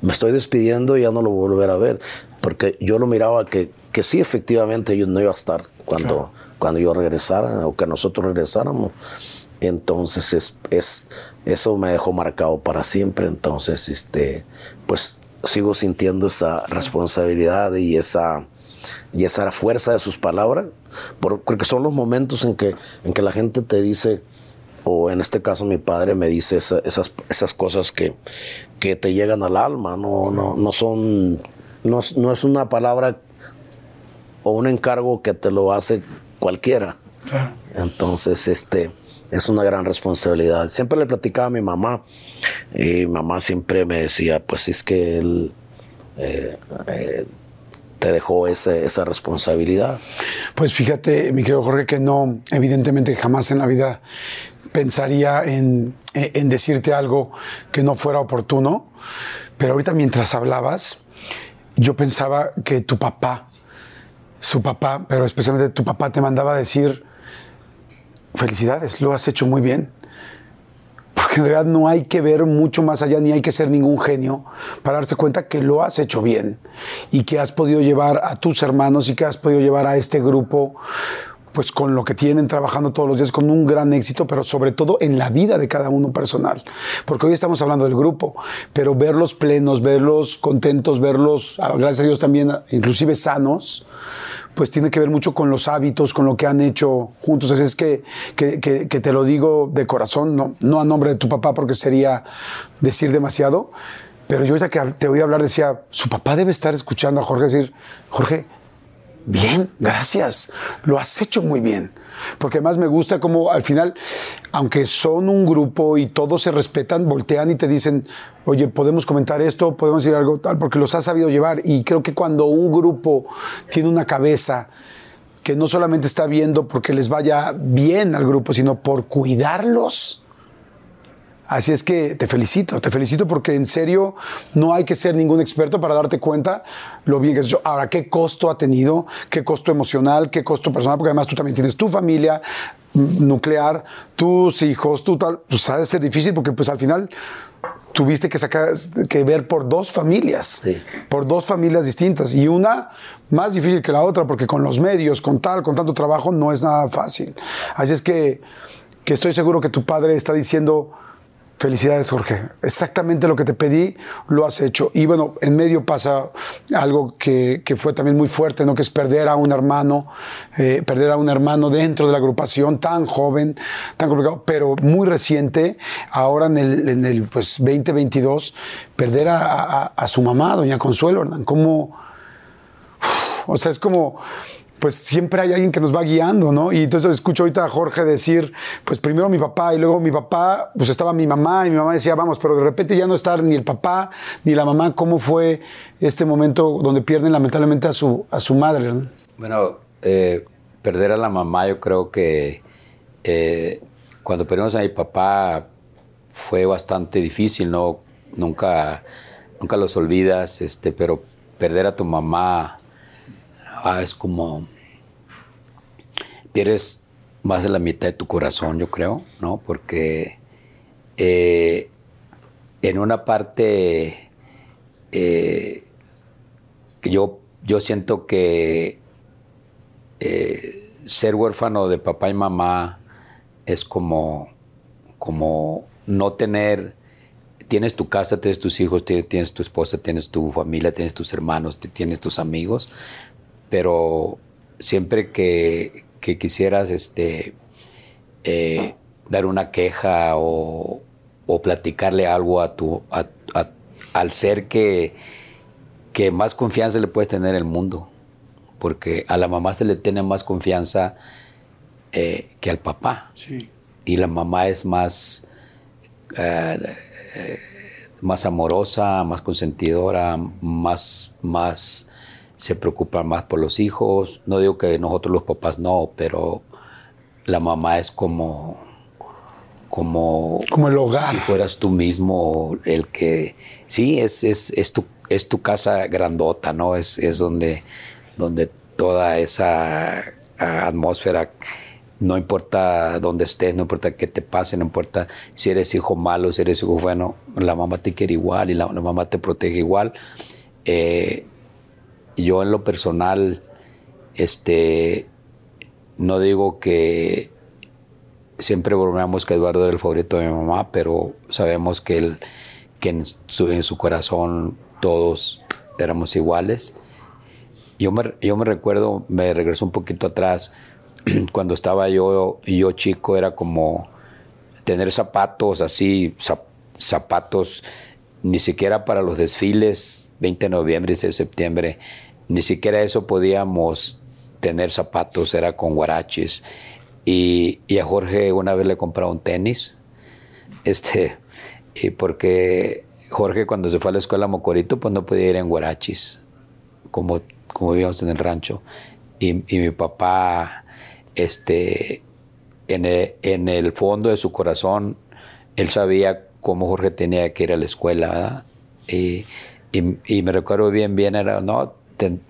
me estoy despidiendo y ya no lo voy a volver a ver. Porque yo lo miraba que, que sí, efectivamente, yo no iba a estar cuando, cuando yo regresara o que nosotros regresáramos. Entonces es, es, eso me dejó marcado para siempre. Entonces, este, pues sigo sintiendo esa responsabilidad y esa, y esa fuerza de sus palabras, por- porque son los momentos en que, en que la gente te dice, o en este caso mi padre me dice esa- esas, esas cosas que, que te llegan al alma, no, no, no son, no, es- no es una palabra o un encargo que te lo hace cualquiera. Entonces, este, es una gran responsabilidad. Siempre le platicaba a mi mamá y mi mamá siempre me decía, pues es que él eh, eh, te dejó ese- esa responsabilidad. Pues fíjate, mi querido Jorge, que no, evidentemente jamás en la vida pensaría en, en decirte algo que no fuera oportuno, pero ahorita mientras hablabas, yo pensaba que tu papá, su papá, pero especialmente tu papá te mandaba a decir, felicidades, lo has hecho muy bien. Porque en realidad no hay que ver mucho más allá, ni hay que ser ningún genio para darse cuenta que lo has hecho bien y que has podido llevar a tus hermanos y que has podido llevar a este grupo pues con lo que tienen trabajando todos los días con un gran éxito, pero sobre todo en la vida de cada uno personal. Porque hoy estamos hablando del grupo, pero verlos plenos, verlos contentos, verlos, ah, gracias a Dios también, inclusive sanos, pues tiene que ver mucho con los hábitos, con lo que han hecho juntos. Así es que, que, que- que te lo digo de corazón, no, no a nombre de tu papá porque sería decir demasiado, pero yo ahorita que te voy a hablar decía, su papá debe estar escuchando a Jorge decir, Jorge, Bien, gracias. Lo has hecho muy bien. Porque además me gusta como al final, aunque son un grupo y todos se respetan, voltean y te dicen, oye, podemos comentar esto, podemos decir algo tal, porque los has sabido llevar. Y creo que cuando un grupo tiene una cabeza que no solamente está viendo porque les vaya bien al grupo, sino por cuidarlos. Así es que te felicito, te felicito porque en serio no hay que ser ningún experto para darte cuenta lo bien que has hecho. Ahora, ¿qué costo ha tenido? ¿Qué costo emocional? ¿Qué costo personal? Porque además tú también tienes tu familia mm, nuclear, tus hijos, tú tal. Pues ha de ser difícil porque pues al final tuviste que sacar, que ver por dos familias, Sí. por dos familias distintas y una más difícil que la otra porque con los medios, con tal, con tanto trabajo no es nada fácil. Así es que, que estoy seguro que tu padre está diciendo, felicidades Jorge, exactamente lo que te pedí lo has hecho. Y bueno, en medio pasa algo que, que fue también muy fuerte, ¿no? que es perder a un hermano, eh, perder a un hermano dentro de la agrupación tan joven, tan complicado, pero muy reciente, ahora en el, en el pues, 2022, perder a, a- su mamá, doña Consuelo, Hernán, como... O sea, es como, pues siempre hay alguien que nos va guiando, ¿no? Y entonces escucho ahorita a Jorge decir, pues primero mi papá y luego mi papá, pues estaba mi mamá y mi mamá decía, vamos, pero de repente ya no está ni el papá ni la mamá. ¿Cómo fue este momento donde pierden lamentablemente a su, a su madre? ¿no? Bueno, eh, perder a la mamá, yo creo que eh, cuando perdimos a mi papá fue bastante difícil, ¿no? Nunca, nunca los olvidas, este, pero perder a tu mamá ah, es como pierdes más de la mitad de tu corazón, yo creo, ¿no? Porque eh, en una parte eh, que yo, yo siento que eh, ser huérfano de papá y mamá es como, como no tener, tienes tu casa, tienes tus hijos, tienes, tu esposa, tienes tu familia, tienes tus hermanos, tienes tus amigos, pero siempre que, que quisieras este, eh, dar una queja o, o platicarle algo a tu, a- a- al ser que, que más confianza le puedes tener en el mundo, porque a la mamá se le tiene más confianza eh, que al papá. Y la mamá es más, eh, más amorosa, más consentidora, más, más se preocupa más por los hijos. No digo que nosotros los papás no, pero la mamá es como, como, Como el hogar. Si fueras tú mismo el que. Sí, es, es, es, tu, es tu casa grandota, ¿no? Es, es donde, donde toda esa ah, atmósfera. No importa dónde estés, no importa qué te pase, no importa si eres hijo malo, si eres hijo bueno, la mamá te quiere igual y la, la mamá te protege igual. Eh, yo en lo personal, este, no digo que siempre bromeamos que Eduardo era el favorito de mi mamá, pero sabemos que, él, que en, su, en su corazón todos éramos iguales. Yo me, yo me recuerdo, me regreso un poquito atrás, <clears throat> cuando estaba yo, yo chico, era como tener zapatos así, zap- zapatos, ni siquiera para los desfiles, 20 de noviembre y 6 de septiembre, ni siquiera eso podíamos tener zapatos, era con guaraches. Y, a Jorge una vez le compraron tenis, <laughs> este, y porque Jorge cuando se fue a la escuela a Mocorito, pues no podía ir en guarachis, como, como vivíamos en el rancho. Y, mi papá, este, en el, en el fondo de su corazón, él sabía cómo Jorge tenía que ir a la escuela, ¿verdad? Y- y me recuerdo bien, bien, era, no, ten-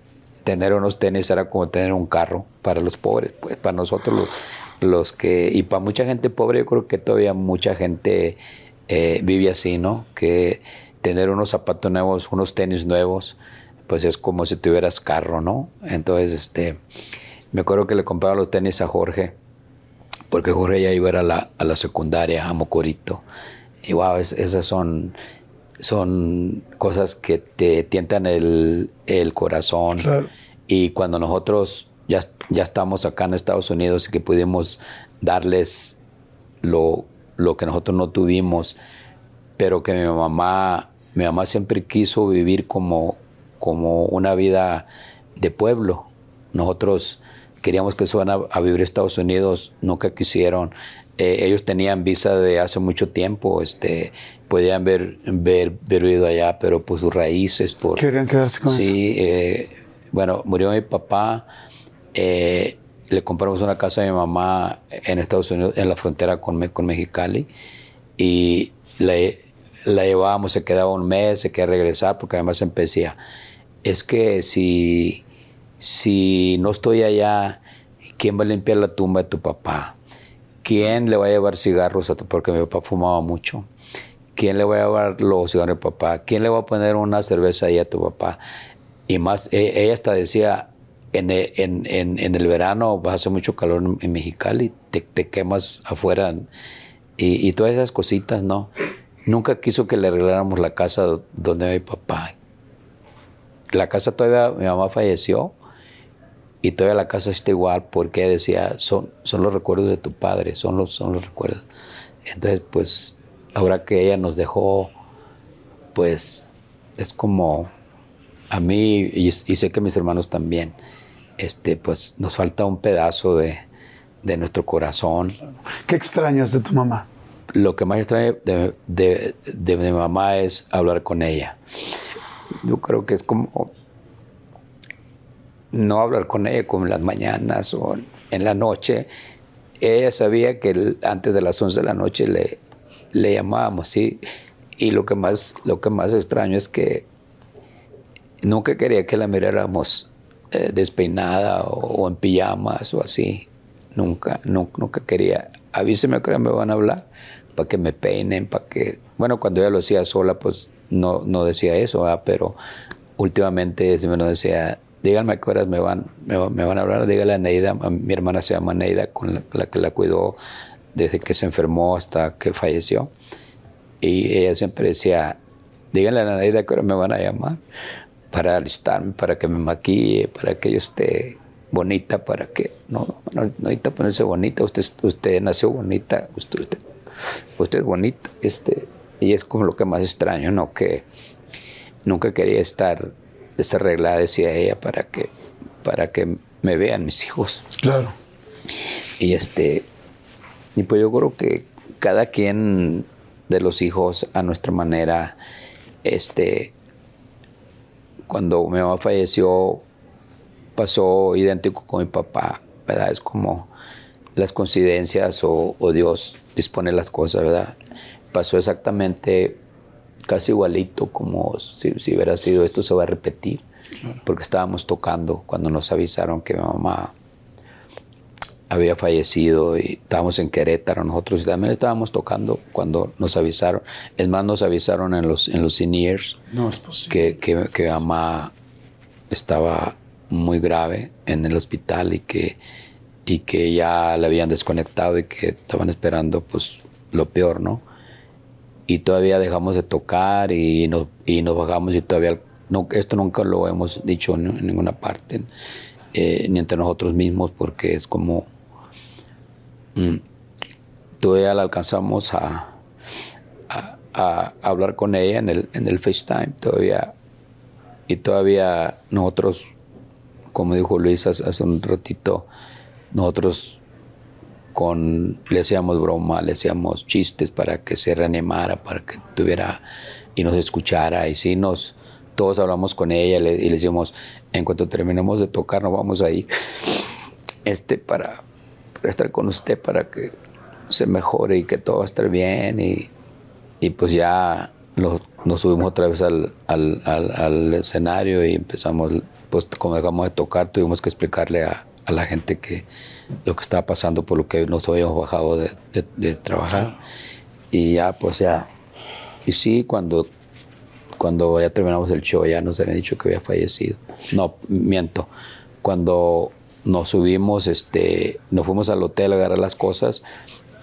tener unos tenis era como tener un carro para los pobres, pues para nosotros los, los que, y para mucha gente pobre, yo creo que todavía mucha gente eh, vive así, ¿no? Que tener unos zapatos nuevos, unos tenis nuevos, pues es como si tuvieras carro, ¿no? Entonces, este, me acuerdo que le compraba los tenis a Jorge, porque Jorge ya iba a, la, a la secundaria, a Mocorito. Y wow, es- esas son, son cosas que te tientan el, el corazón. Claro. Y cuando nosotros ya, ya estamos acá en Estados Unidos y que pudimos darles lo, lo que nosotros no tuvimos, pero que mi mamá, mi mamá siempre quiso vivir como, como una vida de pueblo. Nosotros queríamos que se a, a vivir a Estados Unidos, nunca quisieron. Eh, ellos tenían visa de hace mucho tiempo, este, podían ver, ver, ver vivido allá, pero por sus raíces, por... Querían quedarse con Sí, eh, bueno, murió mi papá, eh, le compramos una casa a mi mamá en Estados Unidos, en la frontera con, con Mexicali, y la, la llevábamos, se quedaba un mes, se quería regresar, porque además empecía, es que si, si no estoy allá, ¿quién va a limpiar la tumba de tu papá? ¿Quién le va a llevar cigarros a tu Porque mi papá fumaba mucho. ¿Quién le va a llevar los cigarros a papá? ¿Quién le va a poner una cerveza ahí a tu papá? Y más, e- ella hasta decía, en e- en, en- en el verano va a hacer mucho calor en, Mexicali, te, te quemas afuera. Y, y todas esas cositas, ¿no? Nunca quiso que le arregláramos la casa donde mi papá. La casa todavía, mi mamá falleció y todavía la casa está igual porque decía, son, son los recuerdos de tu padre, son los, son los recuerdos. Entonces, pues, ahora que ella nos dejó, pues, es como a mí, y, y sé que mis hermanos también, este, pues, nos falta un pedazo de, de nuestro corazón. ¿Qué extrañas de tu mamá? Lo que más extraño de, de, de mi mamá es hablar con ella. Yo creo que es como no hablar con ella como en las mañanas o en la noche. Ella sabía que antes de las 11 de la noche le, le llamábamos, ¿sí? Y lo que, más, lo que más extraño es que nunca quería que la miráramos eh, despeinada o, en pijamas o así. Nunca, nu- nunca quería. Avíseme que me van a hablar para que me peinen, para que... Bueno, cuando ella lo hacía sola, pues no, no decía eso, ¿verdad? pero últimamente se me lo decía, díganme a qué horas me van, me, me van a hablar, dígale a Neida, a mi hermana se llama Neida, con la que la cuidó desde que se enfermó hasta que falleció. Y ella siempre decía, díganle a la Neida que ahora me van a llamar para alistarme, para que me maquille, para que yo esté bonita, para que... No, no, no necesita ponerse bonita, usted, usted nació bonita, usted, usted, usted es bonita. Este, y es como lo que más extraño, ¿no? Que nunca quería estar desarreglada, decía ella, para que, para que me vean mis hijos. Claro. Y este, y pues yo creo que cada quien de los hijos a nuestra manera, este, cuando mi mamá falleció, pasó idéntico con mi papá, ¿verdad? Es como las coincidencias o, o Dios dispone las cosas, ¿verdad? Pasó exactamente casi igualito como si, si hubiera sido esto se va a repetir, porque estábamos tocando cuando nos avisaron que mi mamá había fallecido y estábamos en Querétaro nosotros y también estábamos tocando cuando nos avisaron. Es más, nos avisaron en los, en los seniors No es posible. que, que, que mamá estaba muy grave en el hospital y que, y que ya la habían desconectado y que estaban esperando pues lo peor, ¿no? Y todavía dejamos de tocar y nos, y nos bajamos y todavía, no, esto nunca lo hemos dicho en, en ninguna parte, eh, ni entre nosotros mismos, porque es como, mm, todavía la alcanzamos a, hablar con ella en el, en el FaceTime, todavía. Y todavía nosotros, como dijo Luis hace, un ratito, nosotros con, le hacíamos broma, le hacíamos chistes para que se reanimara, para que tuviera y nos escuchara. Y sí, nos, todos hablamos con ella y le decíamos, en cuanto terminemos de tocar, nos vamos a ir <laughs> este, para estar con usted, para que se mejore y que todo va a estar bien. Y, y pues ya nos, nos subimos otra vez al, al, al- al escenario y empezamos, pues como dejamos de tocar, tuvimos que explicarle a, a la gente que lo que estaba pasando por lo que nos habíamos bajado de, de- de trabajar. Y ya, pues ya. Y sí, cuando, cuando ya terminamos el show, ya nos habían dicho que había fallecido. No, miento. Cuando nos subimos, este, nos fuimos al hotel a agarrar las cosas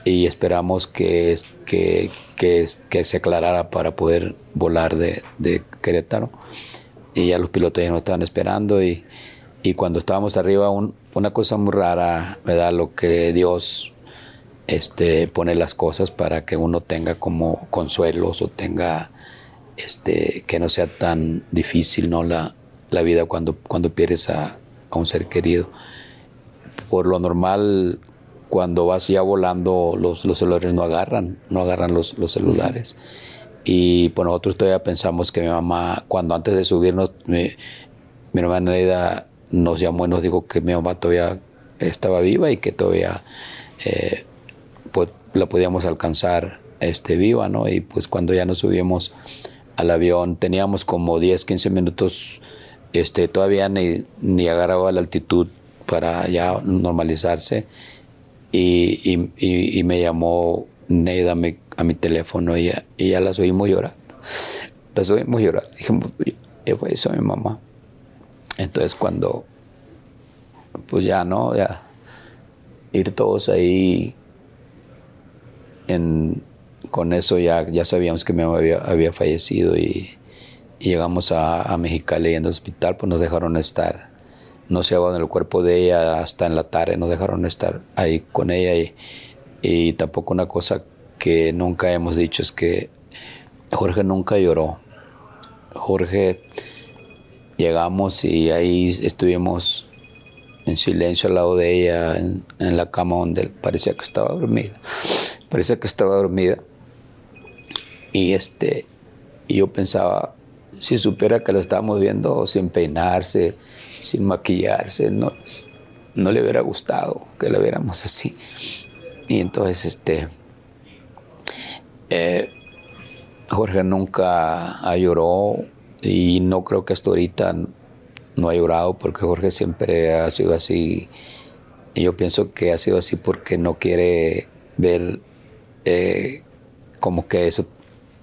y esperamos que, que, que, que se aclarara para poder volar de, de Querétaro. Y ya los pilotos ya nos estaban esperando y, y cuando estábamos arriba, un- una cosa muy rara, ¿verdad? Lo que Dios este, pone las cosas para que uno tenga como consuelos o tenga, este, que no sea tan difícil, ¿no? La, la vida cuando, cuando pierdes a, a un ser querido. Por lo normal, cuando vas ya volando, los, los celulares no agarran, no agarran los, los celulares. Y pues nosotros todavía pensamos que mi mamá, cuando antes de subirnos, mi, mi hermana Neida nos llamó y nos dijo que mi mamá todavía estaba viva y que todavía eh, pues la podíamos alcanzar este, viva, ¿no? Y pues cuando ya nos subimos al avión teníamos como 10, 15 minutos, este, todavía ni, ni agarraba la altitud para ya normalizarse y, y- me llamó Neida a mi, teléfono y ya, y ya las oímos llorar. Las oímos llorar. Dijimos, fue eso mi mamá. Entonces cuando, pues ya, ¿no? Ya ir todos ahí en, con eso ya, ya sabíamos que mi mamá había, fallecido y, llegamos a, a Mexicali en el hospital pues nos dejaron estar. No se en el cuerpo de ella hasta en la tarde, nos dejaron estar ahí con ella y, y tampoco una cosa que nunca hemos dicho es que Jorge nunca lloró. Jorge llegamos y ahí estuvimos en silencio al lado de ella, en, en la cama donde parecía que estaba dormida. Parecía que estaba dormida. Y este, y yo pensaba, si supiera que lo estábamos viendo sin peinarse, sin maquillarse, no, no le hubiera gustado que la viéramos así. Y entonces, este, eh, Jorge nunca lloró y no creo que hasta ahorita no ha llorado porque Jorge siempre ha sido así. Y yo pienso que ha sido así porque no quiere ver eh, como que eso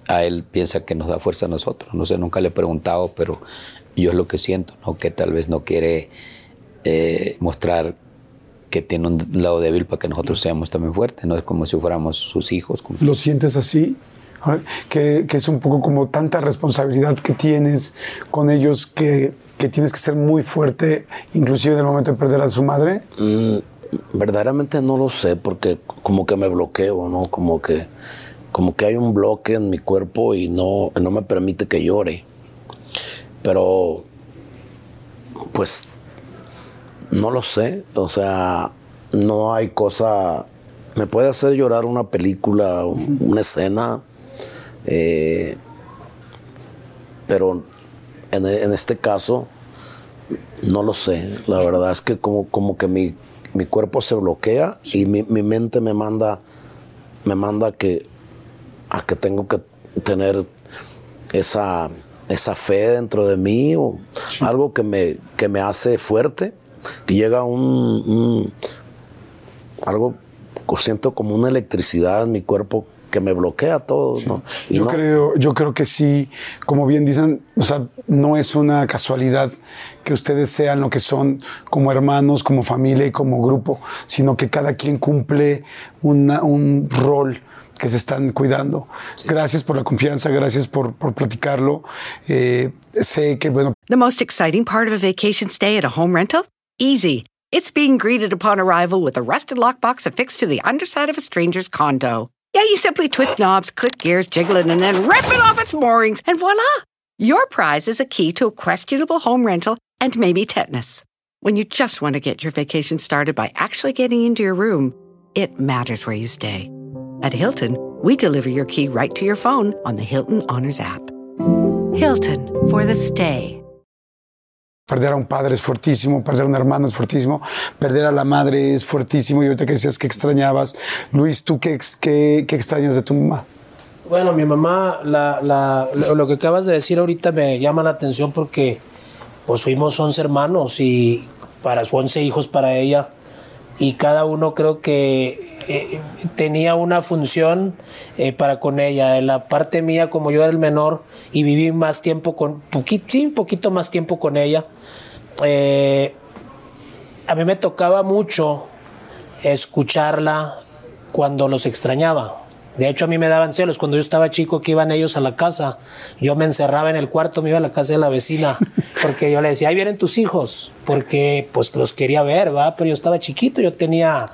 a él piensa que nos da fuerza a nosotros. No sé, nunca le he preguntado, pero yo es lo que siento, ¿no? Que tal vez no quiere eh, mostrar que tiene un lado débil para que nosotros seamos también fuertes, ¿no? Es como si fuéramos sus hijos. como- ¿Lo sientes así? Que, que es un poco como tanta responsabilidad que tienes con ellos que, que tienes que ser muy fuerte, inclusive en el momento de perder a su madre. Mm, verdaderamente no lo sé porque como que me bloqueo, ¿no? Como que, como que hay un bloque en mi cuerpo y no, no me permite que llore. Pero, pues, no lo sé. O sea, no hay cosa... Me puede hacer llorar una película, un- una escena, eh, pero en, en este caso no lo sé. La verdad es que como, como que mi, mi cuerpo se bloquea y mi, mi mente me manda me manda que, a que tengo que tener esa, esa fe dentro de mí o algo que me, que me hace fuerte, que llega un, un- algo, siento como una electricidad en mi cuerpo que me bloquea todo. ¿no? Y Yo no- creo, yo creo que sí, como bien dicen, o sea, no es una casualidad que ustedes sean lo que son como hermanos, como familia y como grupo, sino que cada quien cumple una- un rol que se están cuidando. Gracias por la confianza, gracias por, por platicarlo. Eh, sé que, bueno, The most exciting part of a vacation stay at a home rental? Easy. It's being greeted upon arrival with a rusted lockbox affixed to the underside of a stranger's condo. Yeah, you simply twist knobs, click gears, jiggle it, and then rip it off its moorings, and voila! Your prize is a key to a questionable home rental and maybe tetanus. When you just want to get your vacation started by actually getting into your room, it matters where you stay. At Hilton, we deliver your key right to your phone on the Hilton Honors app. Hilton for the stay. Perder a un padre es fuertísimo, perder a un hermano es fuertísimo, perder a la madre es fuertísimo. Y ahorita que decías que extrañabas, Luis, ¿tú qué, qué, qué extrañas de tu mamá? Bueno, mi mamá, la, la- lo lo que acabas de decir ahorita me llama la atención porque pues fuimos 11 hermanos y para 11 hijos para ella y cada uno creo que eh, tenía una función eh, para con ella. En la parte mía, como yo era el menor y viví más tiempo con, poquito, sí, un poquito más tiempo con ella, eh, a mí me tocaba mucho escucharla cuando los extrañaba. De hecho, a mí me daban celos cuando yo estaba chico que iban ellos a la casa. Yo me encerraba en el cuarto, me iba a la casa de la vecina, <laughs> porque yo le decía, ahí vienen tus hijos, porque pues los quería ver, ¿va? Pero yo estaba chiquito, yo tenía,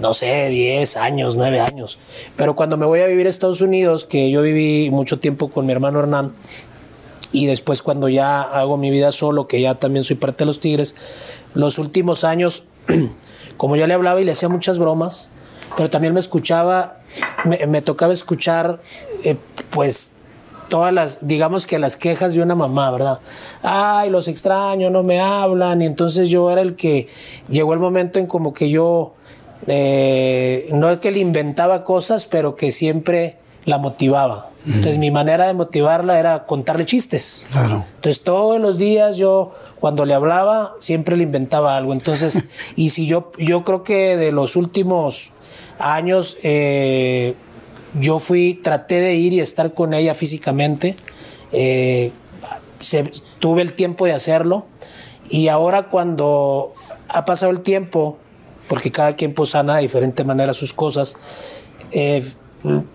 no sé, 10 años, 9 años. Pero cuando me voy a vivir a Estados Unidos, que yo viví mucho tiempo con mi hermano Hernán, y después cuando ya hago mi vida solo, que ya también soy parte de los Tigres, los últimos años, <clears throat> como yo le hablaba y le hacía muchas bromas, pero también me escuchaba, me, me tocaba escuchar, eh, pues, todas las, digamos que las quejas de una mamá, ¿verdad? Ay, los extraño, no me hablan, y entonces yo era el que, llegó el momento en como que yo, eh, no es que le inventaba cosas, pero que siempre la motivaba. Entonces mi manera de motivarla era contarle chistes. Claro. Entonces todos los días yo cuando le hablaba siempre le inventaba algo. Entonces, <laughs> y si yo, yo creo que de los últimos años eh, yo fui, traté de ir y estar con ella físicamente. Eh, se- tuve el tiempo de hacerlo. Y ahora cuando ha pasado el tiempo, porque cada quien pues sana de diferente manera sus cosas, eh,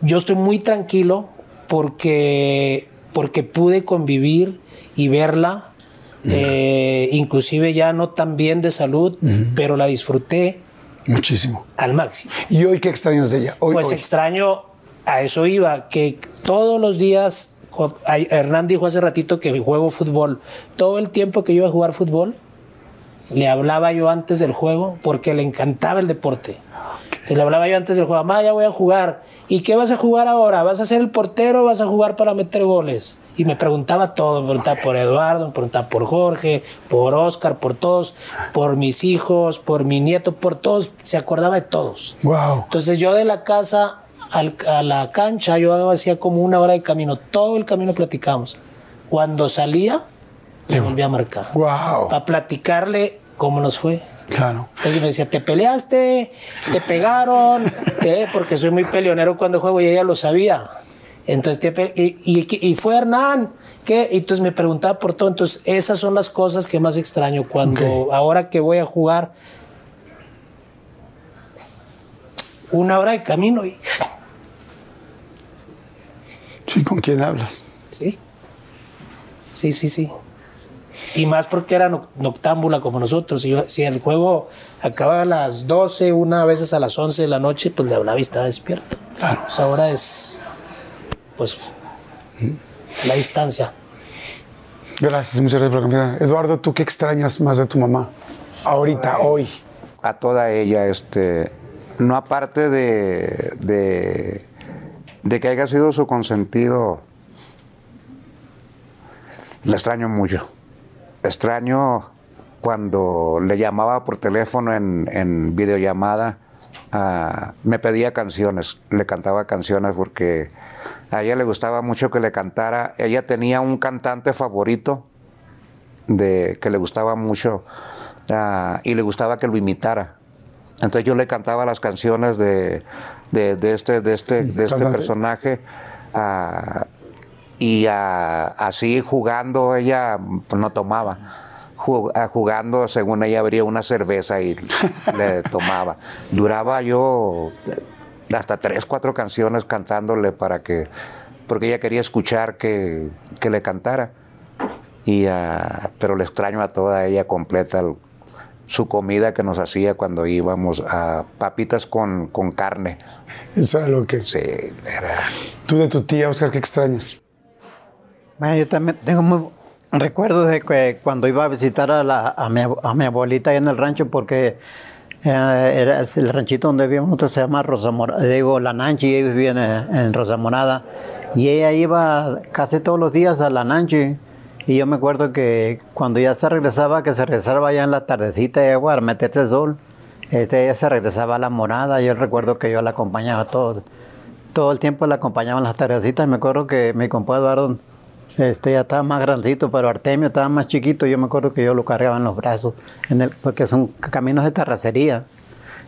yo estoy muy tranquilo porque, porque pude convivir y verla, eh, inclusive ya no tan bien de salud, pero la disfruté Muchísimo. al máximo. ¿Y hoy qué extrañas de ella? Hoy, Pues hoy. extraño, a eso iba, que todos los días, Hernán dijo hace ratito que juego fútbol, todo el tiempo que yo iba a jugar fútbol, le hablaba yo antes del juego porque le encantaba el deporte. Entonces, le hablaba yo antes del juego, mamá, ya voy a jugar. ¿Y qué vas a jugar ahora? ¿Vas a ser el portero o vas a jugar para meter goles? Y me preguntaba todo, me preguntaba por Eduardo, me preguntaba por Jorge, por Oscar, por todos, por mis hijos, por mi nieto, por todos, se acordaba de todos. Wow. Entonces yo de la casa al- a la cancha, yo hacía como una hora de camino, todo el camino platicamos. Cuando salía, le volví a marcar. Wow. Para platicarle cómo nos fue. Claro. Entonces me decía, te peleaste, te pegaron, te- porque soy muy peleonero cuando juego y ella lo sabía. Entonces, te y- y fue Hernán, ¿qué? Y entonces me preguntaba por todo. Entonces, esas son las cosas que más extraño cuando ahora que voy a jugar una hora de camino y Sí, ¿con quién hablas? sí, sí, sí, sí. Y más porque era noc- noctámbula como nosotros. Y yo- si el juego acababa a las 12, una vez a las 11 de la noche, pues le hablaba y estaba despierto. Claro. Pues ahora es, pues, la distancia. Gracias, muchas gracias por la confianza. Eduardo, ¿tú qué extrañas más de tu mamá? Ahorita, hoy. a toda ella, este, no aparte de, de, de que haya sido su consentido, la extraño mucho. Extraño cuando le llamaba por teléfono en, en videollamada ah, me pedía canciones, le cantaba canciones porque a ella le gustaba mucho que le cantara. Ella tenía un cantante favorito de, que le gustaba mucho ah, y le gustaba que lo imitara. Entonces yo le cantaba las canciones de, de- de este, de este, de este personaje ah, y así jugando ella no tomaba. Ju- Jugando, según ella, abría una cerveza y le <laughs> tomaba. Duraba yo hasta tres, cuatro canciones cantándole para que, porque ella quería escuchar que, que le cantara. Y, ah, pero le extraño a toda ella completa el- su comida que nos hacía cuando íbamos a papitas con, con carne. Eso era lo que. Sí, era. Tú de tu tía, Oscar, ¿qué extrañas? Bueno, yo también tengo muy recuerdos de que cuando iba a visitar a, la- a mi, a mi abuelita ahí en el rancho, porque eh, era el ranchito donde vivíamos nosotros se llama Rosa Morada, digo, La Nanchi, ellos vivían en, en Rosa Morada, y ella iba casi todos los días a La Nanchi, y yo me acuerdo que cuando ya se regresaba, que se regresaba ya en la tardecita, ya, a meterse el sol, este, ella se regresaba a La Morada, yo recuerdo que yo la acompañaba todo, todo el tiempo la acompañaba en las tardecitas, me acuerdo que mi compadre Eduardo, este ya estaba más grandecito, pero Artemio estaba más chiquito. Yo me acuerdo que yo lo cargaba en los brazos, en porque son caminos de terracería.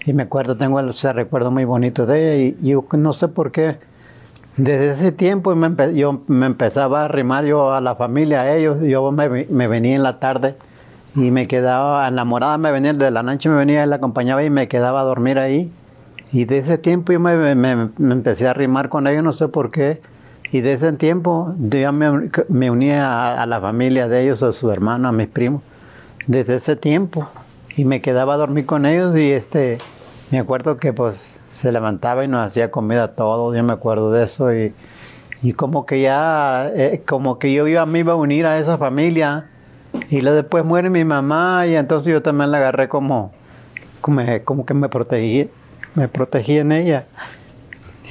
Y me acuerdo, tengo ese recuerdo muy bonito de ella. Y yo no sé por qué, desde ese tiempo me yo me empezaba a arrimar yo a la familia, a ellos. Yo me, venía en la tarde y me quedaba enamorada, me venía de la noche, me venía, la acompañaba y me quedaba a dormir ahí. Y de ese tiempo yo me, me- me empecé a arrimar con ellos, no sé por qué. Y desde ese tiempo yo me, me uní a, a la familia de ellos, a sus hermanos, a mis primos. Desde ese tiempo. Y me quedaba a dormir con ellos y este, me acuerdo que pues se levantaba y nos hacía comida a todos, yo me acuerdo de eso. Y, y como que ya, eh, como que yo iba, me iba a unir a esa familia. Y luego después muere mi mamá y entonces yo también la agarré como, como, como que me protegí, me protegí en ella.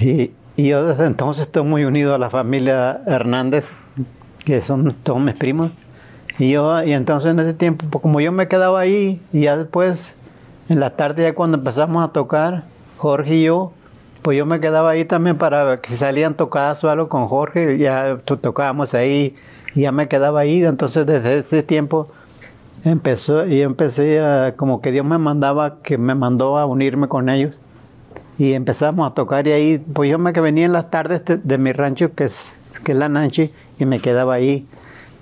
Y, y yo desde entonces estoy muy unido a la familia Hernández, que son todos mis primos. Y yo, y entonces en ese tiempo, pues como yo me quedaba ahí, y ya después, en la tarde, ya cuando empezamos a tocar, Jorge y yo, pues yo me quedaba ahí también para que salían tocadas o algo con Jorge, ya to- tocábamos ahí, y ya me quedaba ahí. Entonces desde ese tiempo empezó, y empecé como que Dios me mandaba, que me mandó a unirme con ellos y empezamos a tocar y ahí, pues yo me que venía en las tardes de, de mi rancho, que es, que es la Nanchi, y me quedaba ahí.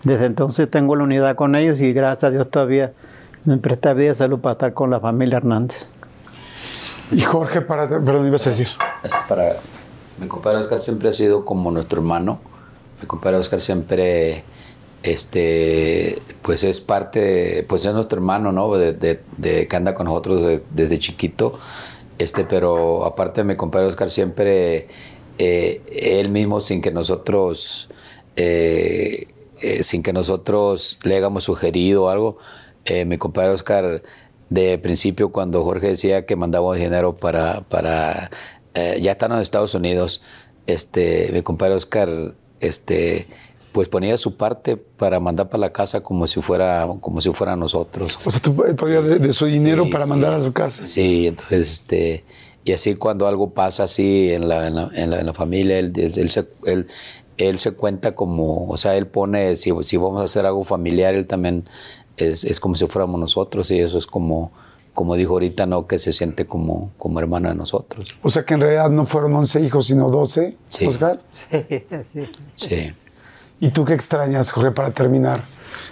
Desde entonces tengo la unidad con ellos y gracias a Dios todavía me presta vida y salud para estar con la familia Hernández. Y Jorge, para, perdón, ibas a decir. Es para. Mi compadre Oscar siempre ha sido como nuestro hermano. Mi compadre Oscar siempre. Este. Pues es parte. Pues es nuestro hermano, ¿no? De, de- de- que anda con nosotros de- desde chiquito. Este, pero aparte mi compadre Oscar siempre. eh, él mismo, sin que nosotros. eh, eh, sin que nosotros le hayamos sugerido algo. mi compadre Oscar, de principio, cuando Jorge decía que mandábamos dinero para, para ya están en Estados Unidos, este, mi compadre Oscar, este, pues ponía su parte para mandar para la casa como si fuera, como si fuera nosotros. O sea, tú podías de, de su dinero Sí, para sí. mandar a su casa. Sí, entonces, este, y así cuando algo pasa así en la, en la, en la- en la familia, él, él- él se, él, él se cuenta como, o sea, él pone, si, si vamos a hacer algo familiar, él también es, es como si fuéramos nosotros y eso es como, como dijo ahorita, ¿no? Que se siente como, como hermano de nosotros. O sea que en realidad no fueron 11 hijos, sino 12, Sí. Oscar. <laughs> Sí, Sí. ¿Y tú qué extrañas, Jorge, para terminar?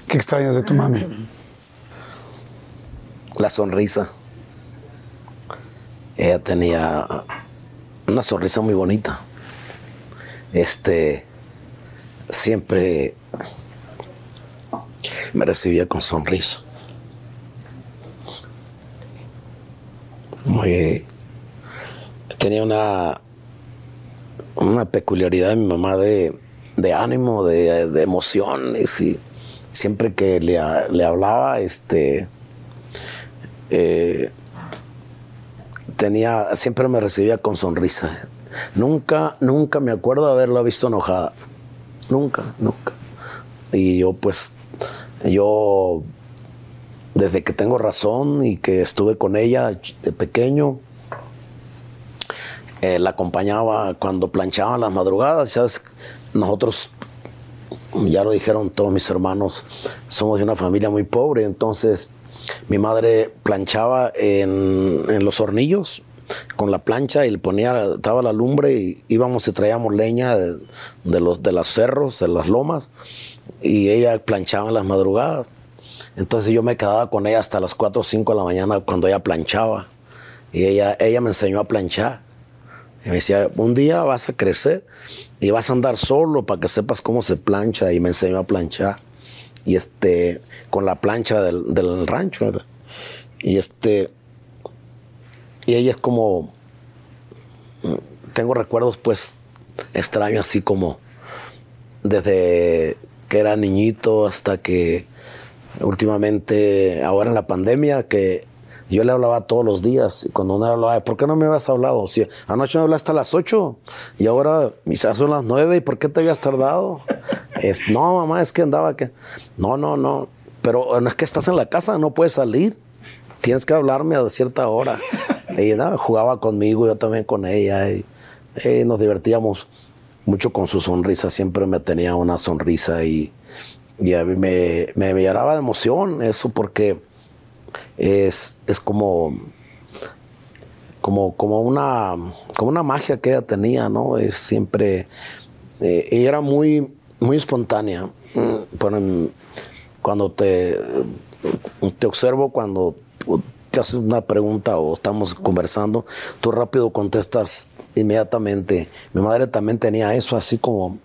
¿Qué extrañas de tu mami? La sonrisa. Ella tenía una sonrisa muy bonita. Este siempre me recibía con sonrisa. Muy tenía una una peculiaridad de mi mamá de, de ánimo, de, de emociones y siempre que le, le hablaba, este, eh, tenía, siempre me recibía con sonrisa. Nunca, nunca me acuerdo haberla visto enojada. Nunca, nunca. Y yo pues, yo desde que tengo razón y que estuve con ella de pequeño, eh, la acompañaba cuando planchaban las madrugadas. ¿Sabes? Nosotros, ya lo dijeron todos mis hermanos, somos de una familia muy pobre, entonces mi madre planchaba en, los hornillos con la plancha y le ponía, estaba la lumbre y íbamos y traíamos leña de, de los, de los cerros, de las lomas, y ella planchaba en las madrugadas. Entonces yo me quedaba con ella hasta las 4 o 5 de la mañana cuando ella planchaba. Y ella, ella me enseñó a planchar. Y me decía, un día vas a crecer y vas a andar solo para que sepas cómo se plancha. Y me enseñó a planchar. Y este, con la plancha del, del rancho. Y este, y ella es como, tengo recuerdos pues extraños, así como desde que era niñito hasta que últimamente, ahora en la pandemia, que yo le hablaba todos los días y cuando uno hablaba, ¿por qué no me habías hablado? Si anoche me hablaste a las 8 y ahora quizás son las 9 y ¿por qué te habías tardado? Es, no, mamá, es que andaba que... No, no, no, pero no es que estás en la casa, no puedes salir. Tienes que hablarme a cierta hora. <laughs> Y nada, jugaba conmigo, yo también con ella. Y, y nos divertíamos mucho con su sonrisa. Siempre me tenía una sonrisa y, y a mí me, me, me llenaba de emoción eso porque es, es como, como, como, una, como una magia que ella tenía, ¿no? Es siempre, eh, ella era muy, muy espontánea. Mm, cuando te, te observo, cuando te haces una pregunta o estamos conversando, tú rápido contestas inmediatamente. Mi madre también tenía eso, así como,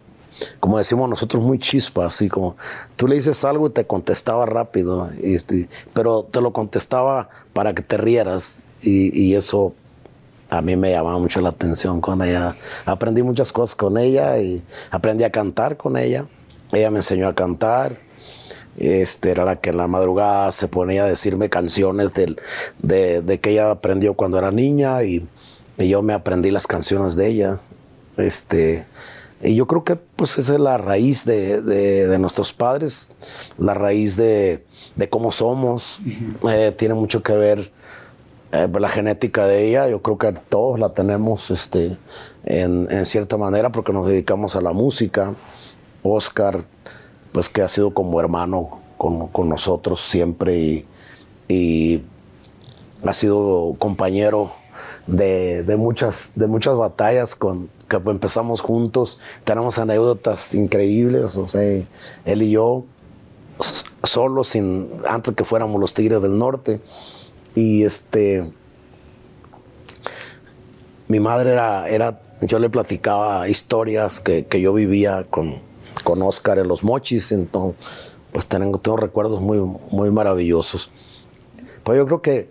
como decimos nosotros, muy chispa, así como tú le dices algo y te contestaba rápido, este, pero te lo contestaba para que te rieras y, y eso a mí me llamaba mucho la atención con ella. Aprendí muchas cosas con ella y aprendí a cantar con ella. Ella me enseñó a cantar. Este, era la que en la madrugada se ponía a decirme canciones del- de, de que ella aprendió cuando era niña y, y yo me aprendí las canciones de ella. Este, y yo creo que pues esa es la raíz de, de- de nuestros padres, la raíz de, de cómo somos. Eh, tiene mucho que ver eh, la genética de ella. Yo creo que todos la tenemos este, en, en cierta manera porque nos dedicamos a la música. Oscar, pues que ha sido como hermano con, con nosotros siempre y, y ha sido compañero de, de muchas, de muchas batallas con, que empezamos juntos. Tenemos anécdotas increíbles, o sea, él y yo solos, sin, antes que fuéramos los Tigres del Norte. Y este, mi madre era, era yo le platicaba historias que, que yo vivía con, con Oscar en los mochis, entonces, pues tengo, tengo recuerdos muy, muy maravillosos. Pues yo creo que,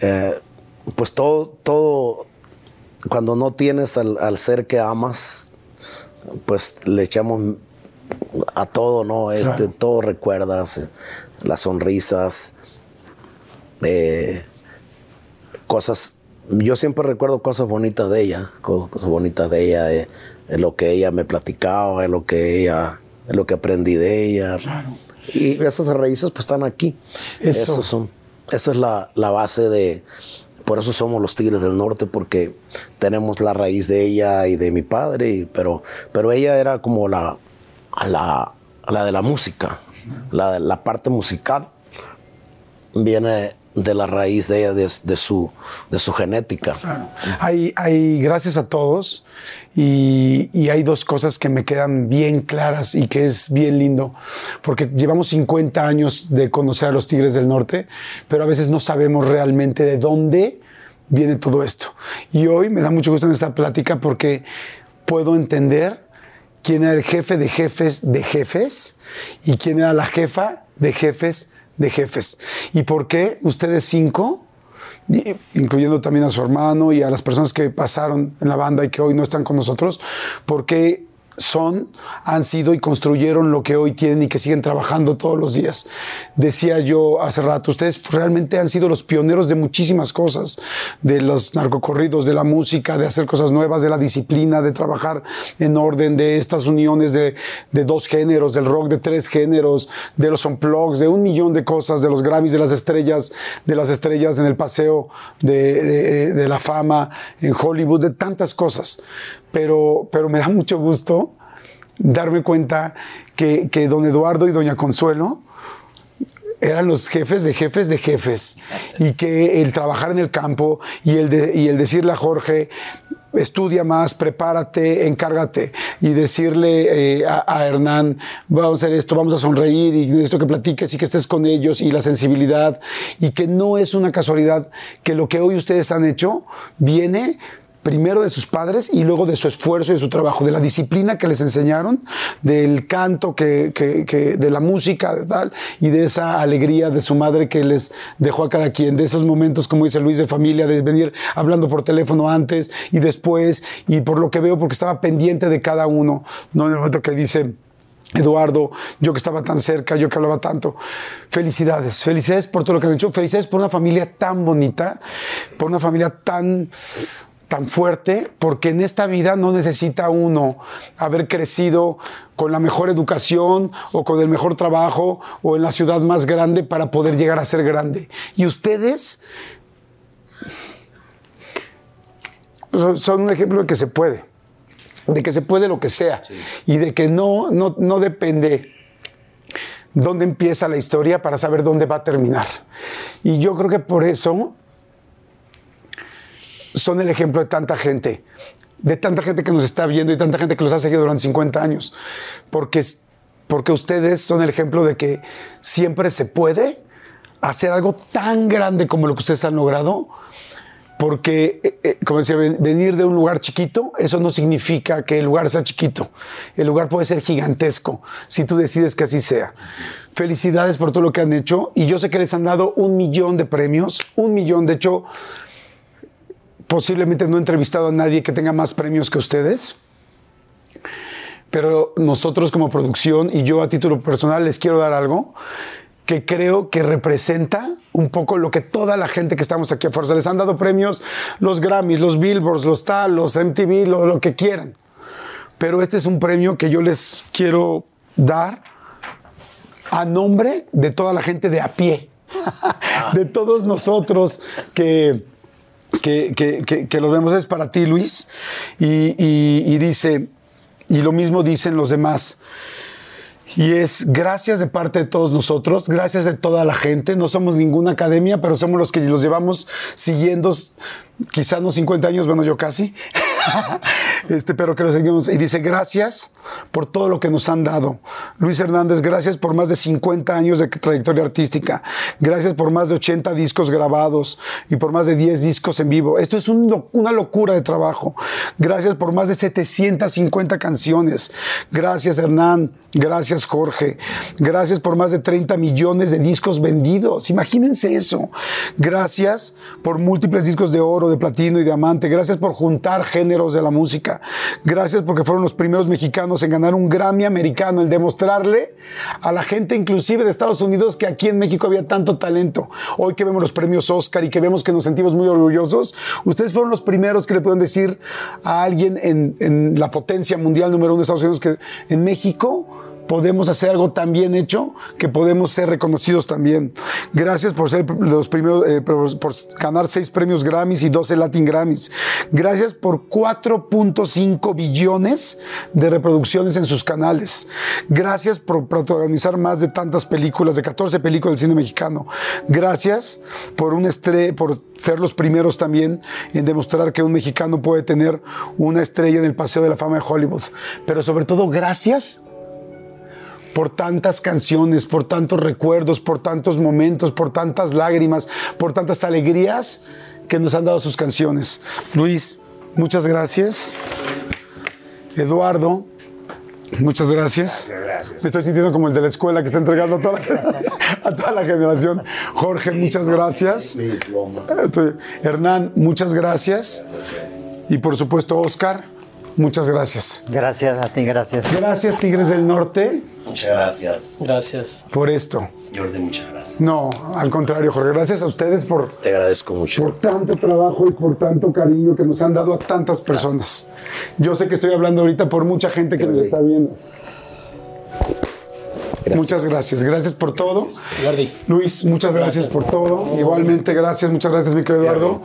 eh, pues todo, todo, cuando no tienes al, al ser que amas, pues le echamos a todo, ¿no? Este, todo recuerdas, eh, las sonrisas, eh, cosas. Yo siempre recuerdo cosas bonitas de ella, co- cosas bonitas de ella, de, de lo que ella me platicaba, de lo que ella, de lo que aprendí de ella. Y esas raíces pues están aquí. Eso. Esos son, esa es la, la base de, por eso somos los Tigres del Norte, porque tenemos la raíz de ella y de mi padre, pero, pero ella era como la, la, de la música, la, la parte musical. Viene de la raíz de ella, de, su, de su genética. Hay, gracias a todos. Y, y hay dos cosas que me quedan bien claras y que es bien lindo, porque llevamos 50 años de conocer a los Tigres del Norte, pero a veces no sabemos realmente de dónde viene todo esto. Y hoy me da mucho gusto en esta plática porque puedo entender quién era el jefe de jefes de jefes y quién era la jefa de jefes de jefes. Y por qué ustedes cinco incluyendo también a su hermano y a las personas que pasaron en la banda y que hoy no están con nosotros, porque son, han sido y construyeron lo que hoy tienen y que siguen trabajando todos los días. Decía yo hace rato, ustedes realmente han sido los pioneros de muchísimas cosas, de los narcocorridos, de la música, de hacer cosas nuevas, de la disciplina, de trabajar en orden, de estas uniones de, dos géneros, del rock de tres géneros, de los unplugs, de un millón de cosas, de los Grammys, de las estrellas, de las estrellas en el paseo de la fama en Hollywood, de tantas cosas. Pero, pero me da mucho gusto darme cuenta que, que don Eduardo y doña Consuelo eran los jefes de jefes de jefes y que el trabajar en el campo y el, y el decirle a Jorge, estudia más, prepárate, encárgate y decirle eh, a, a Hernán, vamos a hacer esto, vamos a sonreír y necesito que platiques y que estés con ellos y la sensibilidad y que no es una casualidad que lo que hoy ustedes han hecho viene primero de sus padres y luego de su esfuerzo y de su trabajo, de la disciplina que les enseñaron, del canto, que, de la música, de tal, y de esa alegría de su madre que les dejó a cada quien, de esos momentos, como dice Luis, de familia, de venir hablando por teléfono antes y después, y por lo que veo, porque estaba pendiente de cada uno, ¿no? En el momento que dice... Eduardo, yo que estaba tan cerca, yo que hablaba tanto. Felicidades, felicidades por todo lo que han hecho, felicidades por una familia tan bonita, por una familia tan tan fuerte, porque en esta vida no necesita uno haber crecido con la mejor educación o con el mejor trabajo o en la ciudad más grande para poder llegar a ser grande. Y ustedes son- son un ejemplo de que se puede, de que se puede lo que sea y de que no, no, no depende dónde empieza la historia para saber dónde va a terminar. Y yo creo que por eso son el ejemplo de tanta gente, de tanta gente que nos está viendo y tanta gente que los ha seguido durante 50 años, porque, porque ustedes son el ejemplo de que siempre se puede hacer algo tan grande como lo que ustedes han logrado, porque, eh, eh, como decía, ven- venir de un lugar chiquito, eso no significa que el lugar sea chiquito. El lugar puede ser gigantesco si tú decides que así sea. Felicidades por todo lo que han hecho y yo sé que les han dado un millón de premios, un millón. De hecho, posiblemente no he entrevistado a nadie que tenga más premios que ustedes. Pero nosotros como producción y yo a título personal les quiero dar algo que creo que representa un poco lo que toda la gente que estamos aquí afuera, se les han dado premios, los Grammys, los Billboards, los tal, los MTV, lo que quieran. Pero este es un premio que yo les quiero dar a nombre de toda la gente de a pie, <laughs> de todos nosotros que, que, que, que- los vemos. Es para ti, Luis. Y, y- y dice, y lo mismo dicen los demás. Y es gracias de parte de todos nosotros, gracias de toda la gente. No somos ninguna academia, pero somos los que los llevamos siguiendo, quizás no 50 años, bueno, yo casi. Este, pero que los seguimos. Y dice, gracias por todo lo que nos han dado. Luis Hernández, gracias por más de 50 años de trayectoria artística. Gracias por más de 80 discos grabados y por más de 10 discos en vivo. Esto es un lo- una locura de trabajo. Gracias por más de 750 canciones. Gracias Hernán. Gracias Jorge. Gracias por más de 30 millones de discos vendidos. Imagínense eso. Gracias por múltiples discos de oro, de platino y diamante. Gracias por juntar géneros de la música. Gracias porque fueron los primeros mexicanos en ganar un Grammy americano, en demostrarle a la gente inclusive de Estados Unidos que aquí en México había tanto talento. Hoy que vemos los premios Oscar y que vemos que nos sentimos muy orgullosos, ustedes fueron los primeros que le pueden decir a alguien en, en la potencia mundial número uno de Estados Unidos que en México podemos hacer algo tan bien hecho que podemos ser reconocidos también. Gracias por ser los primeros, eh, por, por ganar seis premios Grammys y 12 Latin Grammys. Gracias por 4.5 billones de reproducciones en sus canales. Gracias por protagonizar más de tantas películas, de 14 películas del cine mexicano. Gracias por un estre por ser los primeros también en demostrar que un mexicano puede tener una estrella en el Paseo de la Fama de Hollywood. Pero sobre todo, gracias por tantas canciones, por tantos recuerdos, por tantos momentos, por tantas lágrimas, por tantas alegrías que nos han dado sus canciones. Luis, muchas gracias. Eduardo, muchas gracias. Me estoy sintiendo como el de la escuela que está entregando a toda la, <laughs> a toda la generación. Jorge, muchas gracias. Hernán, muchas gracias. Y por supuesto, Oscar, Muchas gracias. Gracias a ti, gracias. Gracias, Tigres del Norte, Muchas gracias, Gracias. por esto. Jordi, muchas gracias. No, al contrario, Jorge. Gracias a ustedes por, Te agradezco mucho. por tanto trabajo y por tanto cariño que nos han dado a tantas personas. Yo sé que estoy hablando ahorita por mucha gente que nos está viendo. Muchas gracias. Gracias por todo. Jordi. Luis, muchas gracias, por todo. Igualmente, gracias. Muchas gracias, mi querido Eduardo.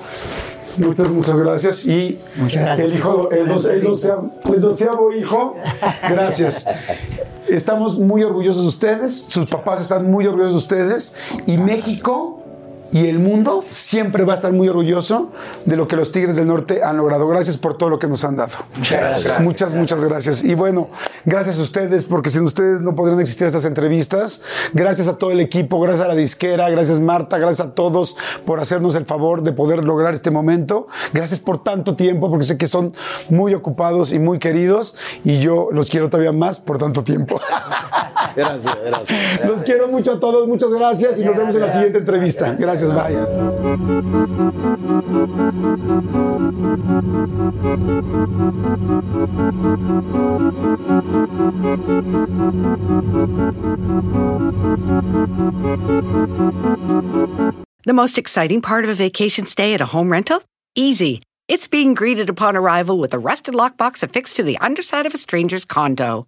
Muchas, muchas gracias. Y Muchas gracias, el hijo, el, doce- el doceavo, el doceavo hijo, gracias. Estamos muy orgullosos de ustedes, sus papás están muy orgullosos de ustedes y México y el mundo siempre va a estar muy orgulloso de lo que los Tigres del Norte han logrado. Gracias por todo lo que nos han dado. Muchas, muchas gracias. Y bueno, gracias a ustedes, porque sin ustedes no podrían existir estas entrevistas. Gracias a todo el equipo, gracias a la disquera, gracias Marta, gracias a todos por hacernos el favor de poder lograr este momento. Gracias por tanto tiempo, porque sé que son muy ocupados y muy queridos, y yo los quiero todavía más por tanto tiempo. <laughs> Gracias, gracias. Los quiero mucho a todos, muchas gracias y nos vemos en la siguiente entrevista. Gracias, bye. The most exciting part of a vacation stay at a home rental? Easy. It's being greeted upon arrival with a rusted lockbox affixed to the underside of a stranger's condo.